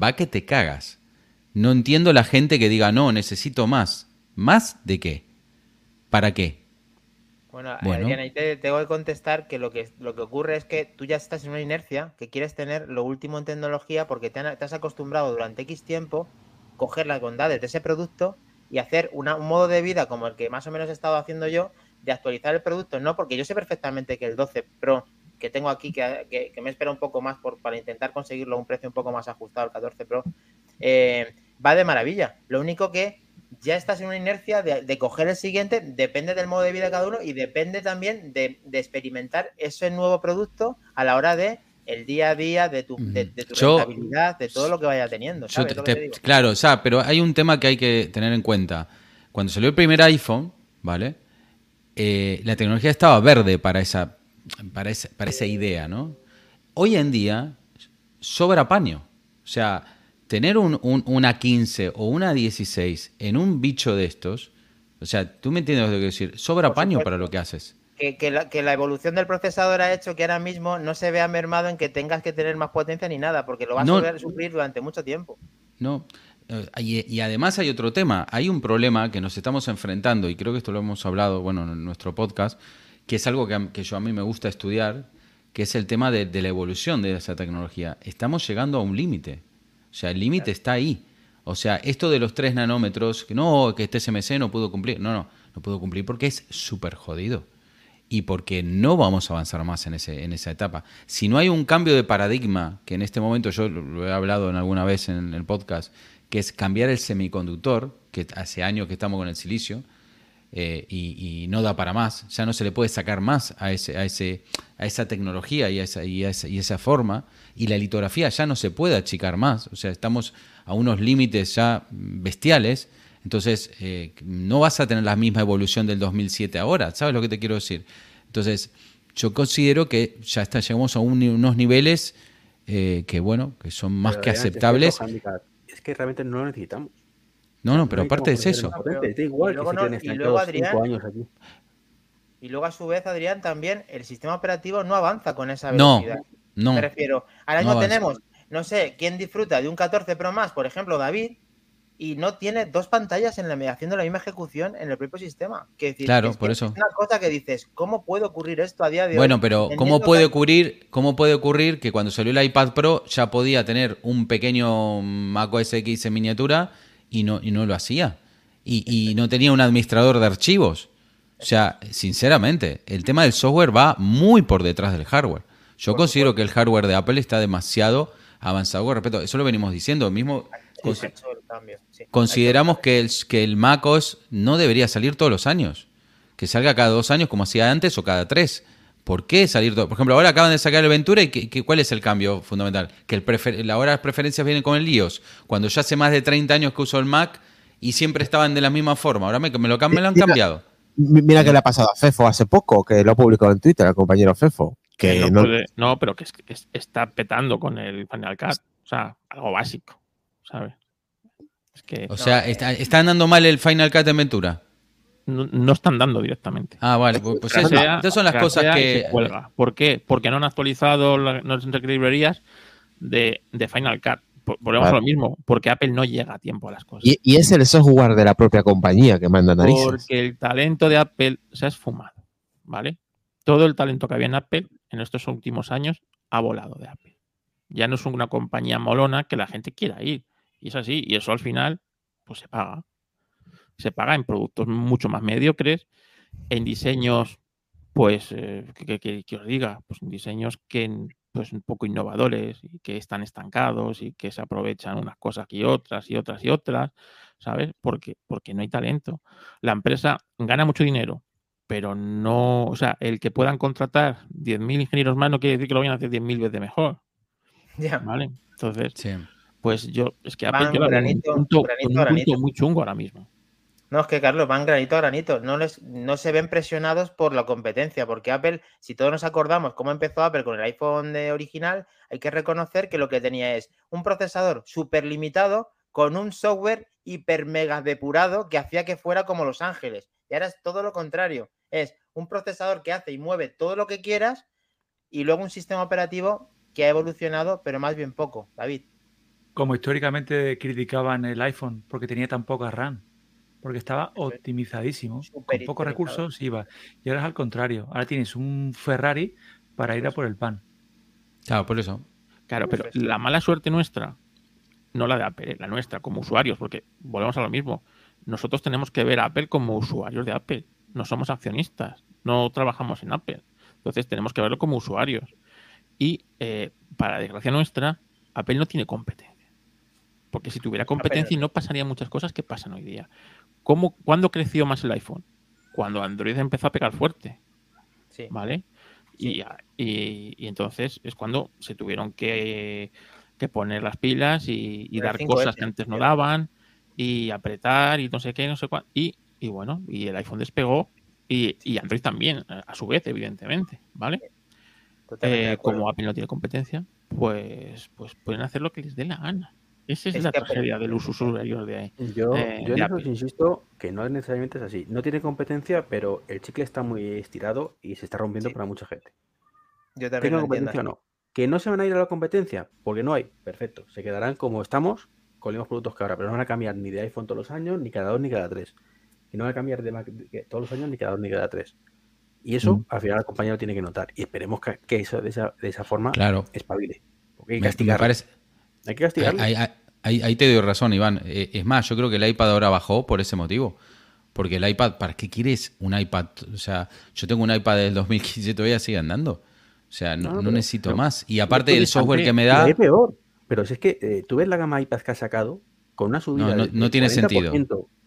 va que te cagas. No entiendo la gente que diga, no, necesito más. ¿Más de qué? ¿Para qué? Bueno, Bueno. Adrián, ahí te tengo que contestar que lo, que lo que ocurre es que tú ya estás en una inercia, que quieres tener lo último en tecnología porque te, han- te has acostumbrado durante X tiempo coger las bondades de ese producto y hacer una- un modo de vida como el que más o menos he estado haciendo yo, de actualizar el producto, no porque yo sé perfectamente que el 12 Pro que tengo aquí, que, que- que me espera un poco más por, para intentar conseguirlo a un precio un poco más ajustado, el 14 Pro, eh, va de maravilla. Lo único que ya estás en una inercia de, de coger el siguiente, depende del modo de vida de cada uno y depende también de, de experimentar ese nuevo producto a la hora de el día a día, de tu, de, de tu Yo- rentabilidad, de todo lo que vaya teniendo. Claro, o sea, pero hay un tema que hay que tener en cuenta. Cuando salió el primer iPhone, ¿vale? Eh, la tecnología estaba verde para esa, para, esa, para esa idea, ¿no? Hoy en día sobra paño. O sea, tener un, un- una 15 o una 16 en un bicho de estos, o sea, tú me entiendes lo que quiero decir, sobra paño para lo que haces. Que, que la, que la evolución del procesador ha hecho que ahora mismo no se vea mermado en que tengas que tener más potencia ni nada, porque lo vas No. a sufrir durante mucho tiempo. No. eh, Y, y además hay otro tema. Hay un problema que nos estamos enfrentando, y creo que esto lo hemos hablado, bueno, en nuestro podcast, que es algo que, yo a mí me gusta estudiar, que es el tema de, de la evolución de esa tecnología. Estamos llegando a un límite. O sea, el límite está ahí. O sea, esto de los 3 nanómetros, que no, que este SMC no pudo cumplir. No, no, no pudo cumplir porque es súper jodido. Y porque no vamos a avanzar más en, ese, en esa etapa. Si no hay un cambio de paradigma, que en este momento yo lo lo he hablado en alguna vez en el podcast, que es cambiar el semiconductor, que hace años que estamos con el silicio, eh, y, y no da para más. Ya no se le puede sacar más a, ese, a, ese, a esa tecnología y a esa, y, a esa, y esa forma. Y la litografía ya no se puede achicar más. O sea, estamos a unos límites ya bestiales. Entonces, eh, no vas a tener la misma evolución del 2007 ahora. ¿Sabes lo que te quiero decir? Entonces, yo considero que ya está, llegamos a un- unos niveles eh, que, bueno, que son más Pero, que aceptables. Es que realmente no lo necesitamos. No, no, pero aparte es eso. potente, igual y luego no- y Adrián, cinco años aquí. Y luego, a su vez, Adrián, también el sistema operativo no avanza con esa No, velocidad. no. Me refiero, ahora no mismo tenemos, no sé, quién disfruta de un 14 Pro más, por ejemplo, David, y no tiene dos pantallas en la, haciendo la misma ejecución en el propio sistema. Que decir, Claro, es que por es eso. una cosa que dices, ¿cómo puede ocurrir esto a día de hoy? Bueno, pero ¿cómo puede que- ocurrir, cómo puede ocurrir que cuando salió el iPad Pro ya podía tener un pequeño Mac OS X en miniatura y no, y no lo hacía? Y, y no tenía un administrador de archivos. O sea, sinceramente, el tema del software va muy por detrás del hardware. Yo considero que el hardware de Apple está demasiado avanzado con respecto. Eso lo venimos diciendo. Mismo sí. consideramos que el, que el Mac OS no debería salir todos los años. Que salga cada dos años como hacía antes o cada tres. ¿Por qué salir todo? Por ejemplo, ahora acaban de sacar el Ventura y que, que- ¿cuál es el cambio fundamental? Que el prefer- ahora las preferencias vienen con el iOS. Cuando yo hace más de 30 años que uso el Mac y siempre estaban de la misma forma. Ahora me, me lo, me lo han Mira, cambiado. Mi- Mira que le ha pasado a Fefo hace poco, que lo ha publicado en Twitter, el compañero Fefo. Que no, no, puede- no, pero que, es- que es- está petando con el Final Cut. O sea, algo básico, ¿sabes? Es que O sea, está, está andando mal el Final Cut en Ventura. No, no están dando directamente. Ah, vale. Pues, pues eso- son las cosas que... cuelga. ¿Por qué? Porque no han actualizado la- nuestras librerías de, de Final Cut. Por- Volvemos Claro. a lo mismo, porque Apple no llega a tiempo a las cosas. y, y es el software de la propia compañía que manda narices. Porque el talento de Apple se ha esfumado, ¿vale? Todo el talento que había en Apple en estos últimos años ha volado de Apple. Ya no es una compañía molona que la gente quiera ir. Y es así. Y eso al final, pues se paga. Se paga en productos mucho más mediocres, en diseños, pues, eh, que, que- que- que os diga, pues en diseños que pues un poco innovadores y que están estancados y que se aprovechan unas cosas y otras y otras y otras, ¿sabes? Porque, porque no hay talento la empresa gana mucho dinero, pero no, o sea, el que puedan contratar 10.000 ingenieros más no quiere decir que lo vayan a hacer 10.000 veces mejor, Ya. ¿vale? Entonces, Sí. pues yo, es que Van Apple lleva en un granito, punto, granito un punto granito. muy chungo ahora mismo. No, es que Carlos, van granito a granito. No, les, no se ven presionados por la competencia, porque Apple, si todos nos acordamos cómo empezó Apple con el iPhone de original, hay que reconocer que lo que tenía es un procesador súper limitado con un software hiper mega depurado que hacía que fuera como Los Ángeles. Y ahora es todo lo contrario. Es un procesador que hace y mueve todo lo que quieras y luego un sistema operativo que ha evolucionado, pero más bien poco, David. Como históricamente criticaban el iPhone porque tenía tan poca RAM, porque estaba optimizadísimo, con pocos recursos iba. Y ahora es al contrario, ahora tienes un Ferrari para ir a por el pan. Claro, por eso. Claro, pero la mala suerte nuestra, no la de Apple, la nuestra como usuarios, porque volvemos a lo mismo. Nosotros tenemos que ver a Apple como usuarios de Apple, no somos accionistas, no trabajamos en Apple. Entonces tenemos que verlo como usuarios. Y eh, para desgracia nuestra, Apple no tiene competencia. Porque si tuviera competencia no pasarían muchas cosas que pasan hoy día. ¿Cómo, ¿Cuándo creció más el iPhone? Cuando Android empezó a pegar fuerte. Sí. ¿Vale? Y, y, entonces es cuando se tuvieron que, que poner las pilas y, y dar cosas que antes no daban y apretar y no sé qué, no sé cuál. Y, y bueno, y el iPhone despegó y, y Android también, a su vez, evidentemente, ¿vale? Eh, como Apple no tiene competencia, pues, pues pueden hacer lo que les dé la gana. Esa es, la tragedia de los usuarios de Yo, yo en eso insisto que no necesariamente es así. No tiene competencia, pero el chicle está muy estirado y se está rompiendo para mucha gente. Yo también ¿Tengo competencia o no? ¿Que no se van a ir a la competencia? Porque no hay. Perfecto. Se quedarán como estamos con los mismos productos que ahora, pero no van a cambiar ni de iPhone todos los años, ni cada dos, ni cada tres. Y no van a cambiar de Mac todos los años, ni cada dos, ni cada tres. Y eso, mm. al final, la compañía lo tiene que notar. Y esperemos que, que eso de esa, de esa forma claro. espabile. Porque hay que castigar. Parece... Hay que castigar. Ahí, ahí, ahí, te doy razón, Iván. Eh, es más, yo creo que el iPad ahora bajó por ese motivo. Porque el iPad, ¿para qué quieres un iPad? O sea, yo tengo un iPad del 2015 todavía sigue andando. O sea, no, no, pero, necesito pero, más. Y aparte el software que me da. Es peor. Pero si es que eh, tú ves la gama iPad que ha sacado con una subida. No, no, del, no tiene sentido.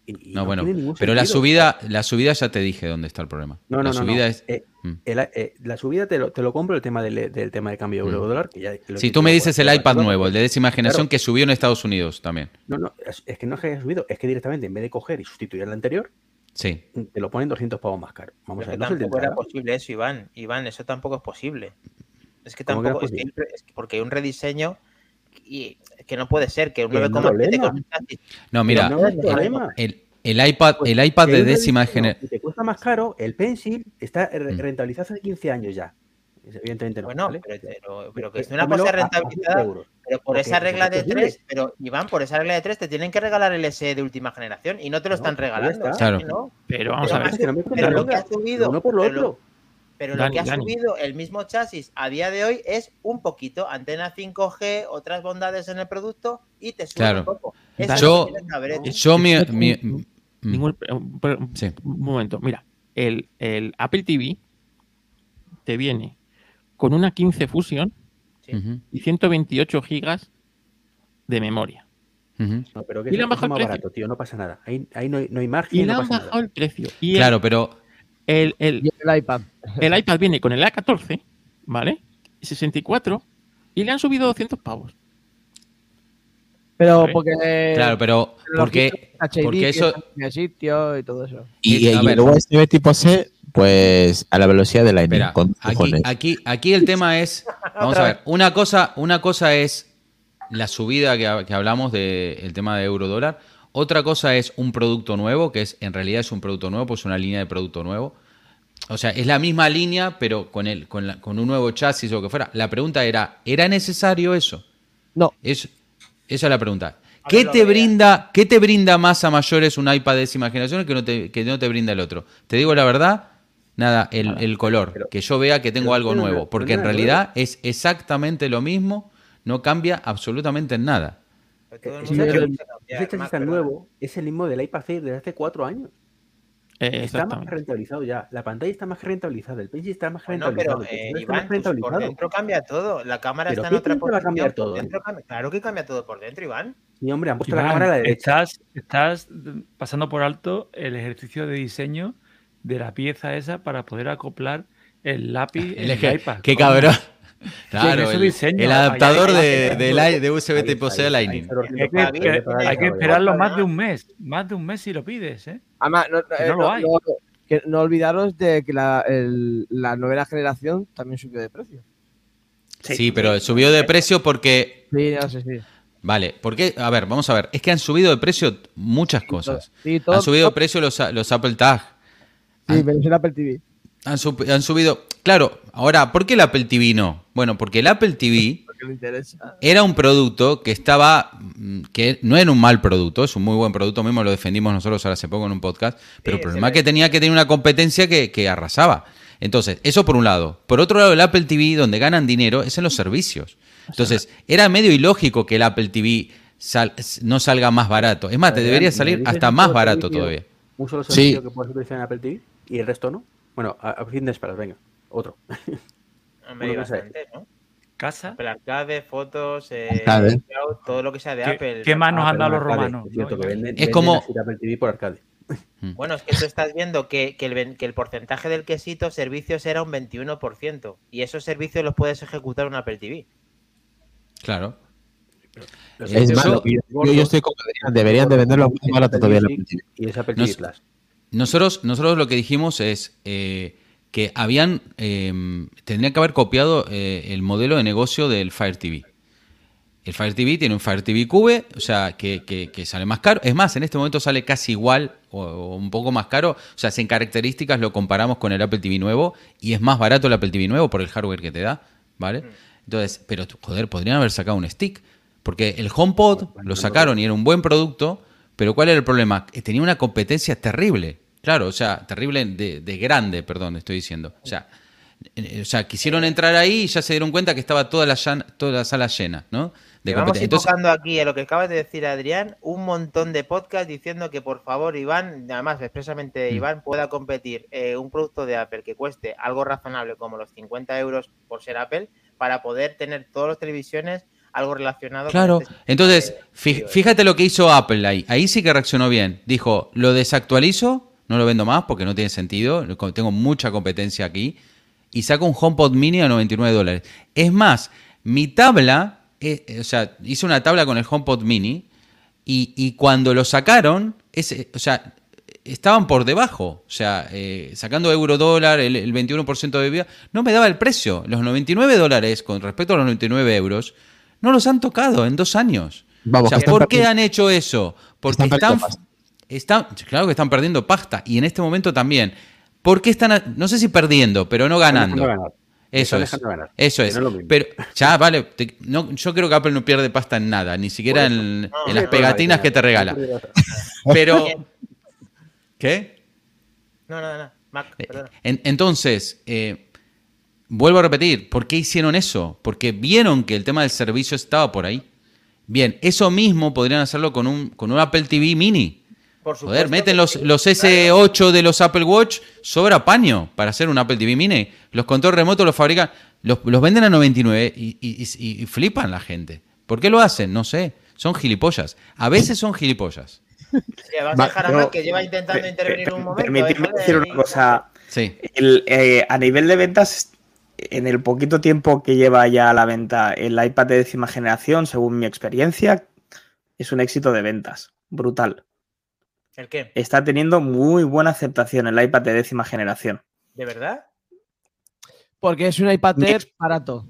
Y, y no, no bueno, tiene ningún pero la subida, la subida ya te dije dónde está el problema. No, no, la no, subida no. es. Eh, Mm. el- eh, la subida te lo, te lo compro el tema del, del tema de cambio Mm. euro-dólar. que ya lo he Si tú me dices el iPad nuevo, el de décima generación Claro. que subió en Estados Unidos también. No, no, es, es que no es que haya subido, es que directamente en vez de coger y sustituir el anterior, Sí. te lo ponen 200 pavos más caro. Vamos Pero a ver, no tampoco era posible eso, Iván. Iván, eso tampoco es posible. Es que ¿Cómo que era tampoco, que, es que porque hay un rediseño y que no puede ser que un Que no 9,7 problema. con un chasis- No, mira, no el, el- el iPad, Pues, el iPad de décima generación. te cuesta más caro, el Pencil está Mm. rentabilizado hace 15 años ya. Evidentemente no. Bueno, ¿vale? pero, pero- pero que es una cosa a- a 10 rentabilizada, pero por esa regla de es posible. 3, pero Iván, por esa regla de 3 te tienen que regalar el SE de última generación y no te lo No, están pues regalando. está. Claro. ¿no? Pero vamos Pero a ver. Es que no me Pero lo que ha subido, Uno por lo lo- Pero lo que ha Dani. subido el mismo chasis a día de hoy es un poquito, antena 5G, otras bondades en el producto y te sube Claro. un poco. Eso Yo-. Yo mi, mi- ningún- mm, un- Sí. un momento, mira, el, el Apple TV te viene con una 15 Fusion Sí. y 128 gigas de memoria. ujú. No, pero que Y le han bajado más el precio. barato, tío, no pasa nada. Ahí, ahí no, hay, no hay margen Y le no han bajado nada. el precio. Y el- Claro, pero el, el- Y el iPad. el iPad viene con el A14, ¿vale? 64 y le han subido 200 pavos. Pero porque. claro, pero porque porque que eso sitio y todo eso. Y, y ver. el USB tipo C, pues a la velocidad de Lightning. Espera, con aquí, aquí, aquí el tema es, vamos a ver, una cosa, una cosa es la subida que, que hablamos del tema de euro dólar, otra cosa es un producto nuevo, que es en realidad es un producto nuevo, pues una línea de producto nuevo. O sea, es la misma línea, pero con, el, con, la- con un nuevo chasis o lo que fuera. La pregunta era, ¿era necesario eso? No. Es, esa es la pregunta. ¿Qué te, brinda, ¿Qué te brinda más a mayores un iPad de décima generación que no te, que no te brinda el otro? Te digo la verdad, nada, el, el color. Pero- que yo vea que tengo pero algo nuevo. Porque en realidad es exactamente lo mismo, no cambia absolutamente en nada. Pero todo el mundo cambiar, nuevo es el mismo del iPad Air desde hace cuatro años. Eh, Está más rentabilizado ya. La pantalla está más rentabilizada. El Pencil está más Bueno, rentabilizado. pero el eh, procesador está Iván, más pues por dentro cambia todo. La cámara ¿Pero está en otra pinta va a cambiar posición. todo, por dentro cambia- Claro que cambia todo por dentro, Iván. Sí, hombre, han puesto Iván, la cámara a la derecha. estás, estás pasando por alto el ejercicio de diseño de la pieza esa para poder acoplar el lápiz en El iPad. qué cabrón. Claro, el, diseño, el ahí- adaptador de, USB tipo C a Lightning. Hay que, esperarlo más de un mes. Más de un mes si lo pides, ¿eh? Además, no, Que eh, no lo hay. no- que no olvidaros de que la, el- la novena generación también subió de precio. Sí, pero subió de precio porque Sí, no sé, sí. Vale, porque, a ver, vamos a ver, es que han subido de precio muchas cosas. Sí, todo- Han subido de precio los, los Apple Tag. Sí, pero es el Apple TV. Han, han subido. Claro, ahora, ¿por qué el Apple TV no? Bueno, porque el Apple TV era un producto que estaba. mm, que no era un mal producto, es un muy buen producto, mismo lo defendimos nosotros ahora hace poco en un podcast. Pero el problema es que tenía que tener una competencia que, que arrasaba. Entonces, eso por un lado. Por otro lado, el Apple TV, donde ganan dinero, es en los servicios. Entonces, era medio ilógico que el Apple TV sal- no salga más barato. Es más, te debería ¿me salir hasta más barato todavía. Un solo Sí. servicio que puedes utilizar en Apple TV y el resto no. Bueno, a, a fin de esperas, venga, otro. Hombre, hay Bueno, no sé. bastante, ¿no? Casa. Apple Arcade, fotos, eh, Arcade. Todo lo que sea de ¿Qué- Apple. qué más nos Ah, han dado los romanos? es cierto, ¿no? que venden- Es venden como- Apple TV por arcade. Bueno, es que tú estás viendo que, que el, ven- que el porcentaje del quesito servicios era un 21%. Y esos servicios los puedes ejecutar en un Apple TV. Claro. Es malo. Yo, estoy como deberían de venderlo muy barato todavía en Apple TV. Y es Apple No TV. Plus. Nosotros, nosotros lo que dijimos es eh, que habían, eh, tendrían que haber copiado eh, el modelo de negocio del Fire TV. El Fire TV tiene un Fire TV Cube, o sea, que, que- que sale más caro. Es más, en este momento sale casi igual o, o un poco más caro. O sea, si en características lo comparamos con el Apple TV nuevo y es más barato el Apple TV nuevo por el hardware que te da, ¿vale? Entonces, pero joder, podrían haber sacado un stick. Porque el HomePod lo sacaron y era un buen producto, pero ¿cuál era el problema? Tenía una competencia terrible. Claro, o sea, terrible de, de grande, perdón, estoy diciendo. O sea, eh, o sea, quisieron entrar ahí y ya se dieron cuenta que estaba toda la, llan- toda la sala llena, ¿no? De vamos. Entonces, aquí a lo que acabas de decir, Adrián, un montón de podcasts diciendo que por favor Iván, además expresamente Mm. Iván, pueda competir eh, un producto de Apple que cueste algo razonable como los 50 euros por ser Apple para poder tener todas las televisiones algo relacionado Claro, con este entonces, de- fíjate lo que hizo Apple ahí. Ahí sí que reaccionó bien. Dijo, lo desactualizo, no lo vendo más porque no tiene sentido, tengo mucha competencia aquí, y saco un HomePod mini a 99 dólares. Es más, mi tabla, eh, eh, o sea, hice una tabla con el HomePod mini, y, y cuando lo sacaron, ese, o sea, estaban por debajo, o sea, eh, sacando euro dólar, el, el 21% de vida, no me daba el precio. Los 99 dólares con respecto a los 99 euros, no los han tocado en dos años. Vamos, o sea, ¿por qué han hecho eso? Porque están están, están, claro que están perdiendo pasta y en este momento también. ¿Por qué están, a- no sé si perdiendo, pero no ganando? Están dejando ganar. Eso Están es. ganar, Eso es. no. Pero ya, vale. te- no, yo creo que Apple no pierde pasta en nada, ni siquiera en, No, en no, las no, pegatinas no, que te regala. no, no, no. Pero. ¿Qué? No, no, no, Mac, Eh, perdona. en- entonces, eh, vuelvo a repetir, ¿por qué hicieron eso? Porque vieron que el tema del servicio estaba por ahí. Bien, eso mismo podrían hacerlo con un, con un Apple TV mini. Por Joder, meten los, los claro. S8 de los Apple Watch, sobra paño para hacer un Apple TV mini. Los controles remotos los fabrican, los, los venden a 99 y, y- y- y flipan la gente. ¿Por qué lo hacen? No sé. Son gilipollas. A veces son gilipollas. Sí, vamos Va, a dejar a Mac que lleva intentando intervenir un momento. Permitidme déjale decir una cosa. Sí. El, eh, a nivel de ventas, en el poquito tiempo que lleva ya a la venta el iPad de décima generación, según mi experiencia, es un éxito de ventas. Brutal. ¿El qué? Está teniendo muy buena aceptación el iPad de décima generación. ¿De verdad? Porque es un iPad Air barato.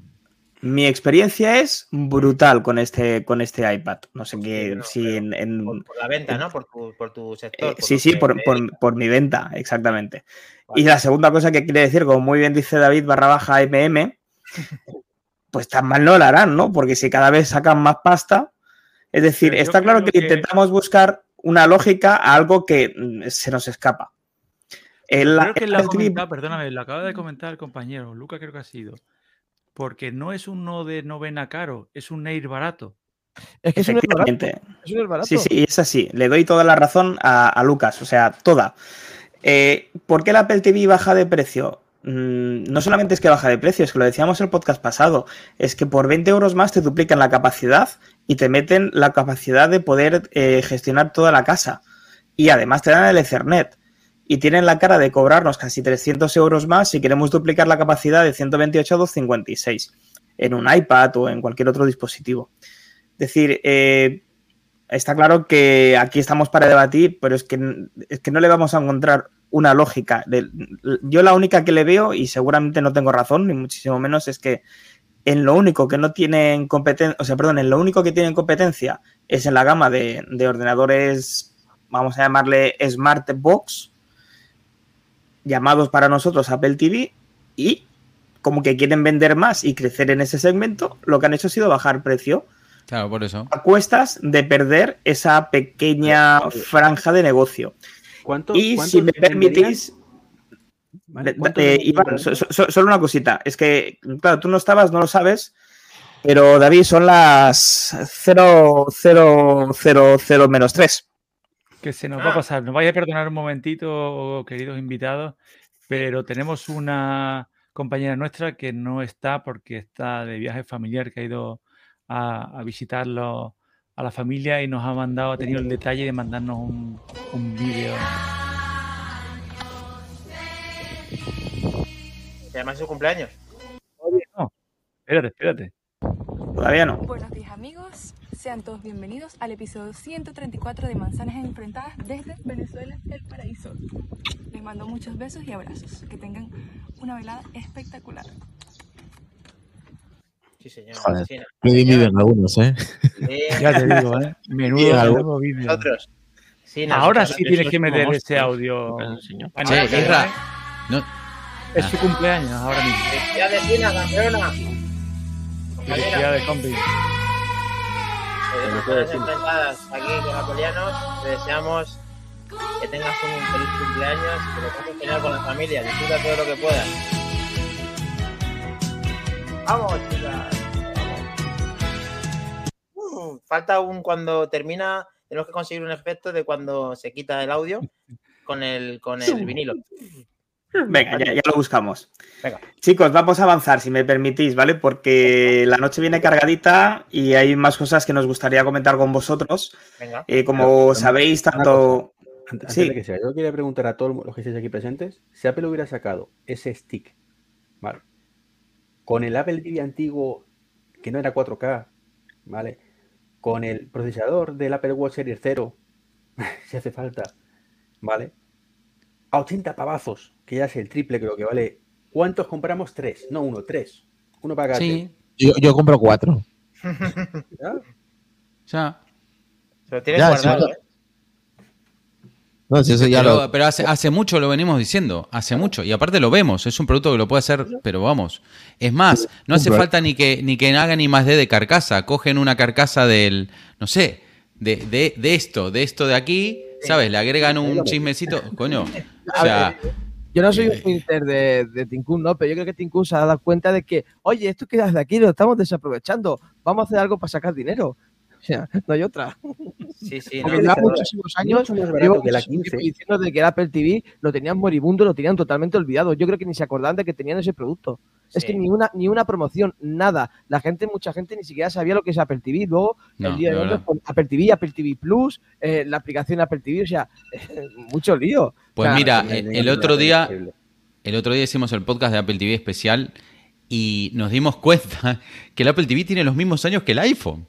Mi experiencia es brutal con este, con este iPad. No sé qué, no, si en, en- Por, por la venta, ¿no? Por tu, por tu sector. eh, por sí, lo sí, por, por- por mi venta, exactamente. Vale. Y la segunda cosa que quiere decir, como muy bien dice David barra baja MM, pues tan mal no la harán, ¿no? Porque si cada vez sacan más pasta, es decir, Pero está claro que- intentamos buscar una lógica a algo que mm, se nos escapa. El, Creo que TV comentado, perdóname, lo acaba de comentar el compañero, Luca creo que ha sido. Porque no es un no de novena caro, es un Air barato. Es que es un Air barato. Efectivamente. Es un Air barato. Sí, sí, es así. Le doy toda la razón a, a Lucas, o sea, toda. Eh, ¿Por qué el Apple TV baja de precio? Mm, no solamente es que baja de precio, es que lo decíamos en el podcast pasado, es que por 20 euros más te duplican la capacidad y te meten la capacidad de poder eh, gestionar toda la casa. Y además te dan el Ethernet. Y tienen la cara de cobrarnos casi 300 euros más si queremos duplicar la capacidad de 128 a 256 en un iPad o en cualquier otro dispositivo. Es decir, eh, está claro que aquí estamos para debatir, pero es que, es que no le vamos a encontrar una lógica. De- yo la única que le veo, y seguramente no tengo razón, ni muchísimo menos, es que en lo único que no tienen competencia, o sea, perdón, en lo único que tienen competencia es en la gama de, de ordenadores, vamos a llamarle Smart Box, llamados para nosotros Apple TV y como que quieren vender más y crecer en ese segmento, lo que han hecho ha sido bajar precio Claro, por eso. a cuestas de perder esa pequeña franja de negocio. ¿Cuánto- Y si me permitís, Vale, de- ¿cuántos eh? Iván, so- so- solo una cosita. Es que, claro, tú no estabas, no lo sabes, pero David, son las 0,000 menos 3. Que se nos va a pasar. Nos vaya a perdonar un momentito, queridos invitados, pero tenemos una compañera nuestra que no está porque está de viaje familiar, que ha ido a, a visitarlo a la familia y nos ha mandado, ha tenido el detalle de mandarnos un, un vídeo. Y además es su cumpleaños. No, espérate, espérate. Todavía no. Buenos días amigos, sean todos bienvenidos al episodio 134 de Manzanas Enfrentadas desde Venezuela, el paraíso. Les mando muchos besos y abrazos, que tengan una velada espectacular. Sí, señor. Joder. Sí, Señor, algunos, ¿eh? sí, Ya te digo, ¿eh? Menudo, vídeo. nosotros. Sí, no, Ahora sí tienes que meter monstruos. ese audio. Pues, señor. Ah, Che, no, Es su cumpleaños ahora mismo. Felicidades, China, campeona. Felicidades, compi. Enfrentadas aquí con Apelianos. Te deseamos que tengas un feliz cumpleaños, que lo pases genial con la familia, disfruta todo lo que puedas. Vamos, chicas. Falta un cuando termina, tenemos que conseguir un efecto de cuando se quita el audio con el, con el vinilo. Venga, ya, ya lo buscamos. Venga. Chicos, vamos a avanzar, si me permitís, ¿vale? Porque la noche viene cargadita y hay más cosas que nos gustaría comentar con vosotros. Venga. Eh, como Pero, sabéis, tanto... Antes Sí. de que sea, yo quería preguntar a todos los que estéis aquí presentes, si Apple hubiera sacado ese stick, ¿vale? Con el Apple TV antiguo, que no era 4K, ¿vale? Con el procesador del Apple Watch Series 0, si hace falta, ¿vale? A 80 pavazos, que ya es el triple creo que vale. ¿Cuántos compramos? Tres, no uno, tres. Uno para cada sí, Yo, yo compro cuatro. ¿Ya? Se lo tienes Ya, guardado, sí. ¿eh? No, si eso ya pero, lo. pero hace, hace mucho lo venimos diciendo, hace mucho. Y aparte lo vemos, es un producto que lo puede hacer, pero vamos. Es más, no hace falta ni que, ni que hagan ni más de de carcasa. Cogen una carcasa del, no sé, de, de, de esto, de esto de aquí, ¿sabes? Le agregan un chismecito, coño. O sea, Yo no soy Eh. un Twitter de, de Tinkun, ¿no? Pero yo creo que Tinkun se ha dado cuenta de que, oye, esto que de aquí lo estamos desaprovechando. Vamos a hacer algo para sacar dinero. Sea, no hay otra. Sí, sí, Porque no, muchísimos años llevo que la muchísimo 15. tiempo diciendo de que el Apple TV lo tenían moribundo, lo tenían totalmente olvidado. Yo creo que ni se acordaban de que tenían ese producto. Es que ni una, ni una promoción, nada. La gente, mucha gente ni siquiera sabía lo que es Apple TV. Luego, No, el día de hoy, con Apple TV, Apple TV Plus, eh, la aplicación Apple TV, o sea, mucho lío. pues O sea, mira, el, me- el me- otro día, el otro día hicimos el podcast de Apple TV especial y nos dimos cuenta que el Apple TV tiene los mismos años que el iPhone.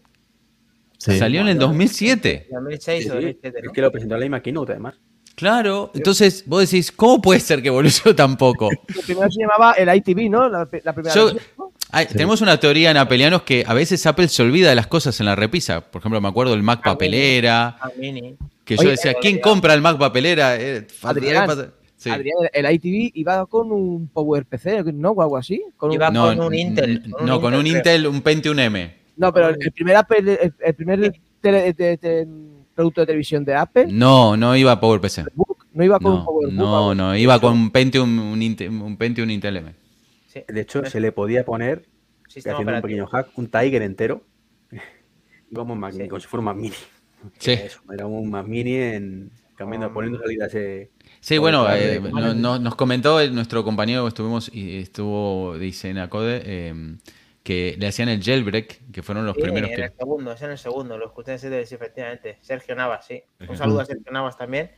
Sí. Salió en el 2007. 2006 Sí, o sí, 2007, Es que lo presentó en la misma keynote, además. Claro, entonces vos decís, ¿cómo puede ser que evolucionó tan poco? El primero se llamaba el ITV, ¿no? La, la primera Yo- versión, ¿no? Hay- Tenemos una teoría en Apelianos que a veces Apple se olvida de las cosas en la repisa. Por ejemplo, me acuerdo del Mac Ah, papelera, Ah, Mini. que yo Oye, decía, eh, ¿quién eh, compra el Mac papelera? Eh, Adrián, falta- sí. Adrián, el ITV iba con un PowerPC, ¿no? O algo así. Con un- Iba No, con un Intel. no, con un creo. Intel, un Pentium M. No, pero el primer Apple, el, el primer tele- de- de- producto de televisión de Apple, No, no iba PowerPC. Book, no iba con un No, PowerBook. no, no, iba con un Pentium, un Intel, un Pentium Intel M. Sí. De hecho, se le podía poner, Sistema haciendo un operativo. pequeño hack, un Tiger entero. Íbamos un Mac Mini, Sí. como si fuera un Mac Mini. Sí. Eso, era un Mac Mini en, cambiando, Ah. poniendo salidas. eh, Sí, bueno, eh, de- no- no- nos comentó el- nuestro compañero que estuvimos y estuvo, dice en Acode, eh, que le hacían el jailbreak, que fueron los Sí, primeros en que... el segundo, es en el segundo, lo escuché decir, sí, efectivamente. Sergio Navas, sí. Un saludo a Sergio Navas también.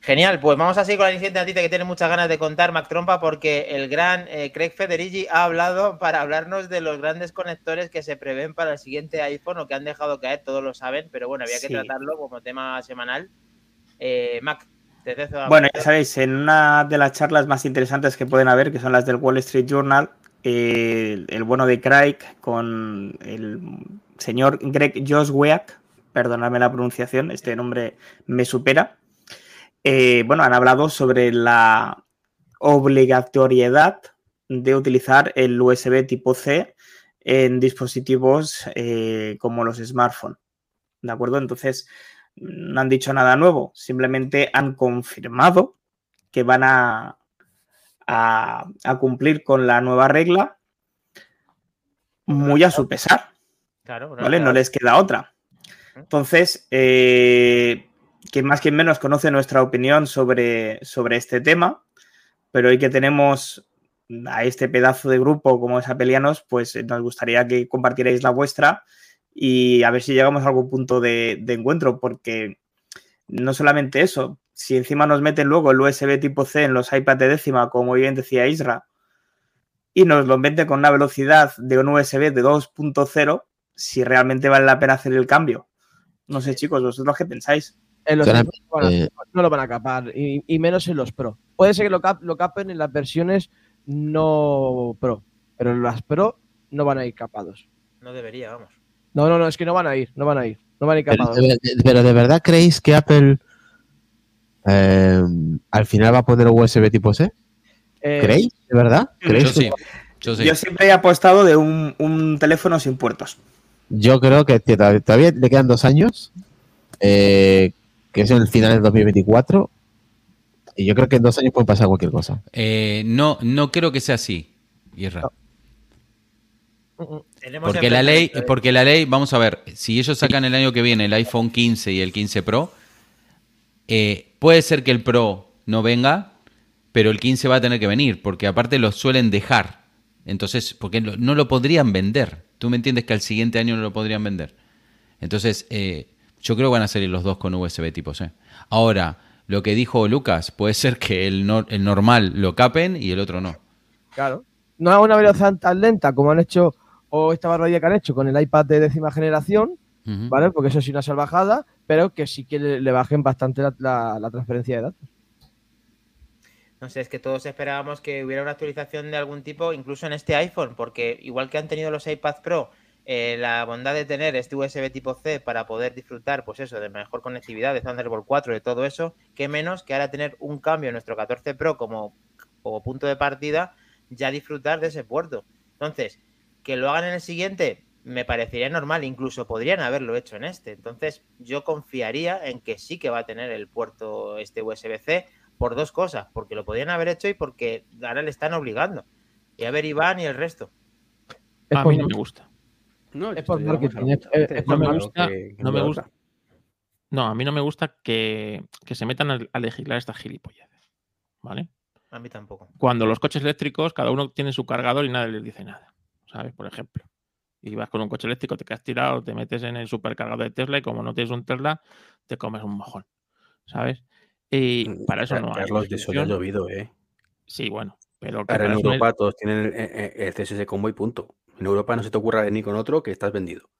Genial, pues vamos a seguir con la siguiente noticia que tiene muchas ganas de contar, Mac Trompa, porque el gran eh, Craig Federici ha hablado para hablarnos de los grandes conectores que se prevén para el siguiente iPhone o que han dejado caer, todos lo saben, pero bueno, había que Sí. tratarlo como tema semanal. Eh, Mac, te la Bueno, ya sabéis, en una de las charlas más interesantes que pueden haber, que son las del Wall Street Journal, el, bueno de Craig con el señor Greg Joswiak, perdonadme la pronunciación, este nombre me supera. eh, bueno, han hablado sobre la obligatoriedad de utilizar el USB tipo C en dispositivos eh, como los smartphones. ¿De acuerdo? Entonces, no han dicho nada nuevo, simplemente han confirmado que van a, a, a cumplir con la nueva regla muy a su pesar. Claro, ¿vale? No les queda otra. Entonces, eh, quien más quien menos conoce nuestra opinión sobre, sobre este tema, pero hoy que tenemos a este pedazo de grupo como es Apelianos, pues eh, nos gustaría que compartierais la vuestra y a ver si llegamos a algún punto de, de encuentro, porque no solamente eso, si encima nos meten luego el USB tipo C en los iPad de décima, como bien decía Isra, y nos lo meten con una velocidad de un USB de 2.0, si realmente vale la pena hacer el cambio. No sé, chicos, ¿vosotros qué pensáis? En los no van a- eh, no lo van a capar, y, y menos en los Pro. Puede ser que lo, cap- lo capen en las versiones no Pro, pero en las Pro no van a ir capados. No debería, vamos. No, no, no, es que no van a ir, no van a ir, no van a ir Pero capados. de, de- pero ¿de verdad creéis que Apple eh, al final va a poner USB tipo C? Eh, ¿Creéis? ¿De verdad? ¿Creéis Yo que- sí. Yo sí. Yo siempre he apostado de un, un teléfono sin puertos. Yo creo que tío, todavía, le quedan dos años, eh, que es en el final del 2024, y yo creo que en dos años puede pasar cualquier cosa. Eh, no, no creo que sea así, Isra. mm, mm. Tenemos Porque la ley, porque la ley, vamos a ver, si ellos sacan el año que viene el iPhone 15 y el 15 Pro, eh, puede ser que el Pro no venga, pero el 15 va a tener que venir, porque aparte lo suelen dejar. Entonces, porque no lo podrían vender. Tú me entiendes que al siguiente año no lo podrían vender. Entonces, eh, yo creo que van a salir los dos con USB tipo C. Ahora, lo que dijo Lucas, puede ser que el, el normal lo capen y el otro no. Claro. No a una velocidad tan lenta como han hecho, o esta barbaridad que han hecho con el iPad de décima generación, ¿vale? Porque eso sí una salvajada, pero que sí que le, le bajen bastante la, la- la transferencia de datos. No sé, es que todos esperábamos que hubiera una actualización de algún tipo, incluso en este iPhone, porque igual que han tenido los iPad Pro eh, la bondad de tener este USB tipo C para poder disfrutar, pues eso, de mejor conectividad, de Thunderbolt 4, de todo eso, que menos que ahora tener un cambio en nuestro 14 Pro como, como punto de partida, ya disfrutar de ese puerto. Entonces, que lo hagan en el siguiente, me parecería normal, incluso podrían haberlo hecho en este. Entonces, yo confiaría en que sí que va a tener el puerto este USB-C por dos cosas, porque lo podían haber hecho y porque ahora le están obligando. Y a ver Iván y el resto. Es A mí no me gusta. No, Es por esto ya vamos a marketing, hablar es- mucho es por antes, marketing. claro, que- que No me gusta. No, a mí no me gusta que, que se metan a, a legislar estas gilipolleces. ¿Vale? A mí tampoco. Cuando los coches eléctricos, cada uno tiene su cargador y nadie les dice nada. ¿Sabes? Por ejemplo. Y vas con un coche eléctrico, te quedas tirado, te metes en el supercargador de Tesla y como no tienes un Tesla, te comes un mojón. ¿Sabes? Y para eso no hay. Carlos, de eso ya ha llovido, ¿eh? Sí, bueno. Pero Ahora en Europa todos tienen el, el- el CSS combo y punto. En Europa no se te ocurra venir con otro que estás vendido.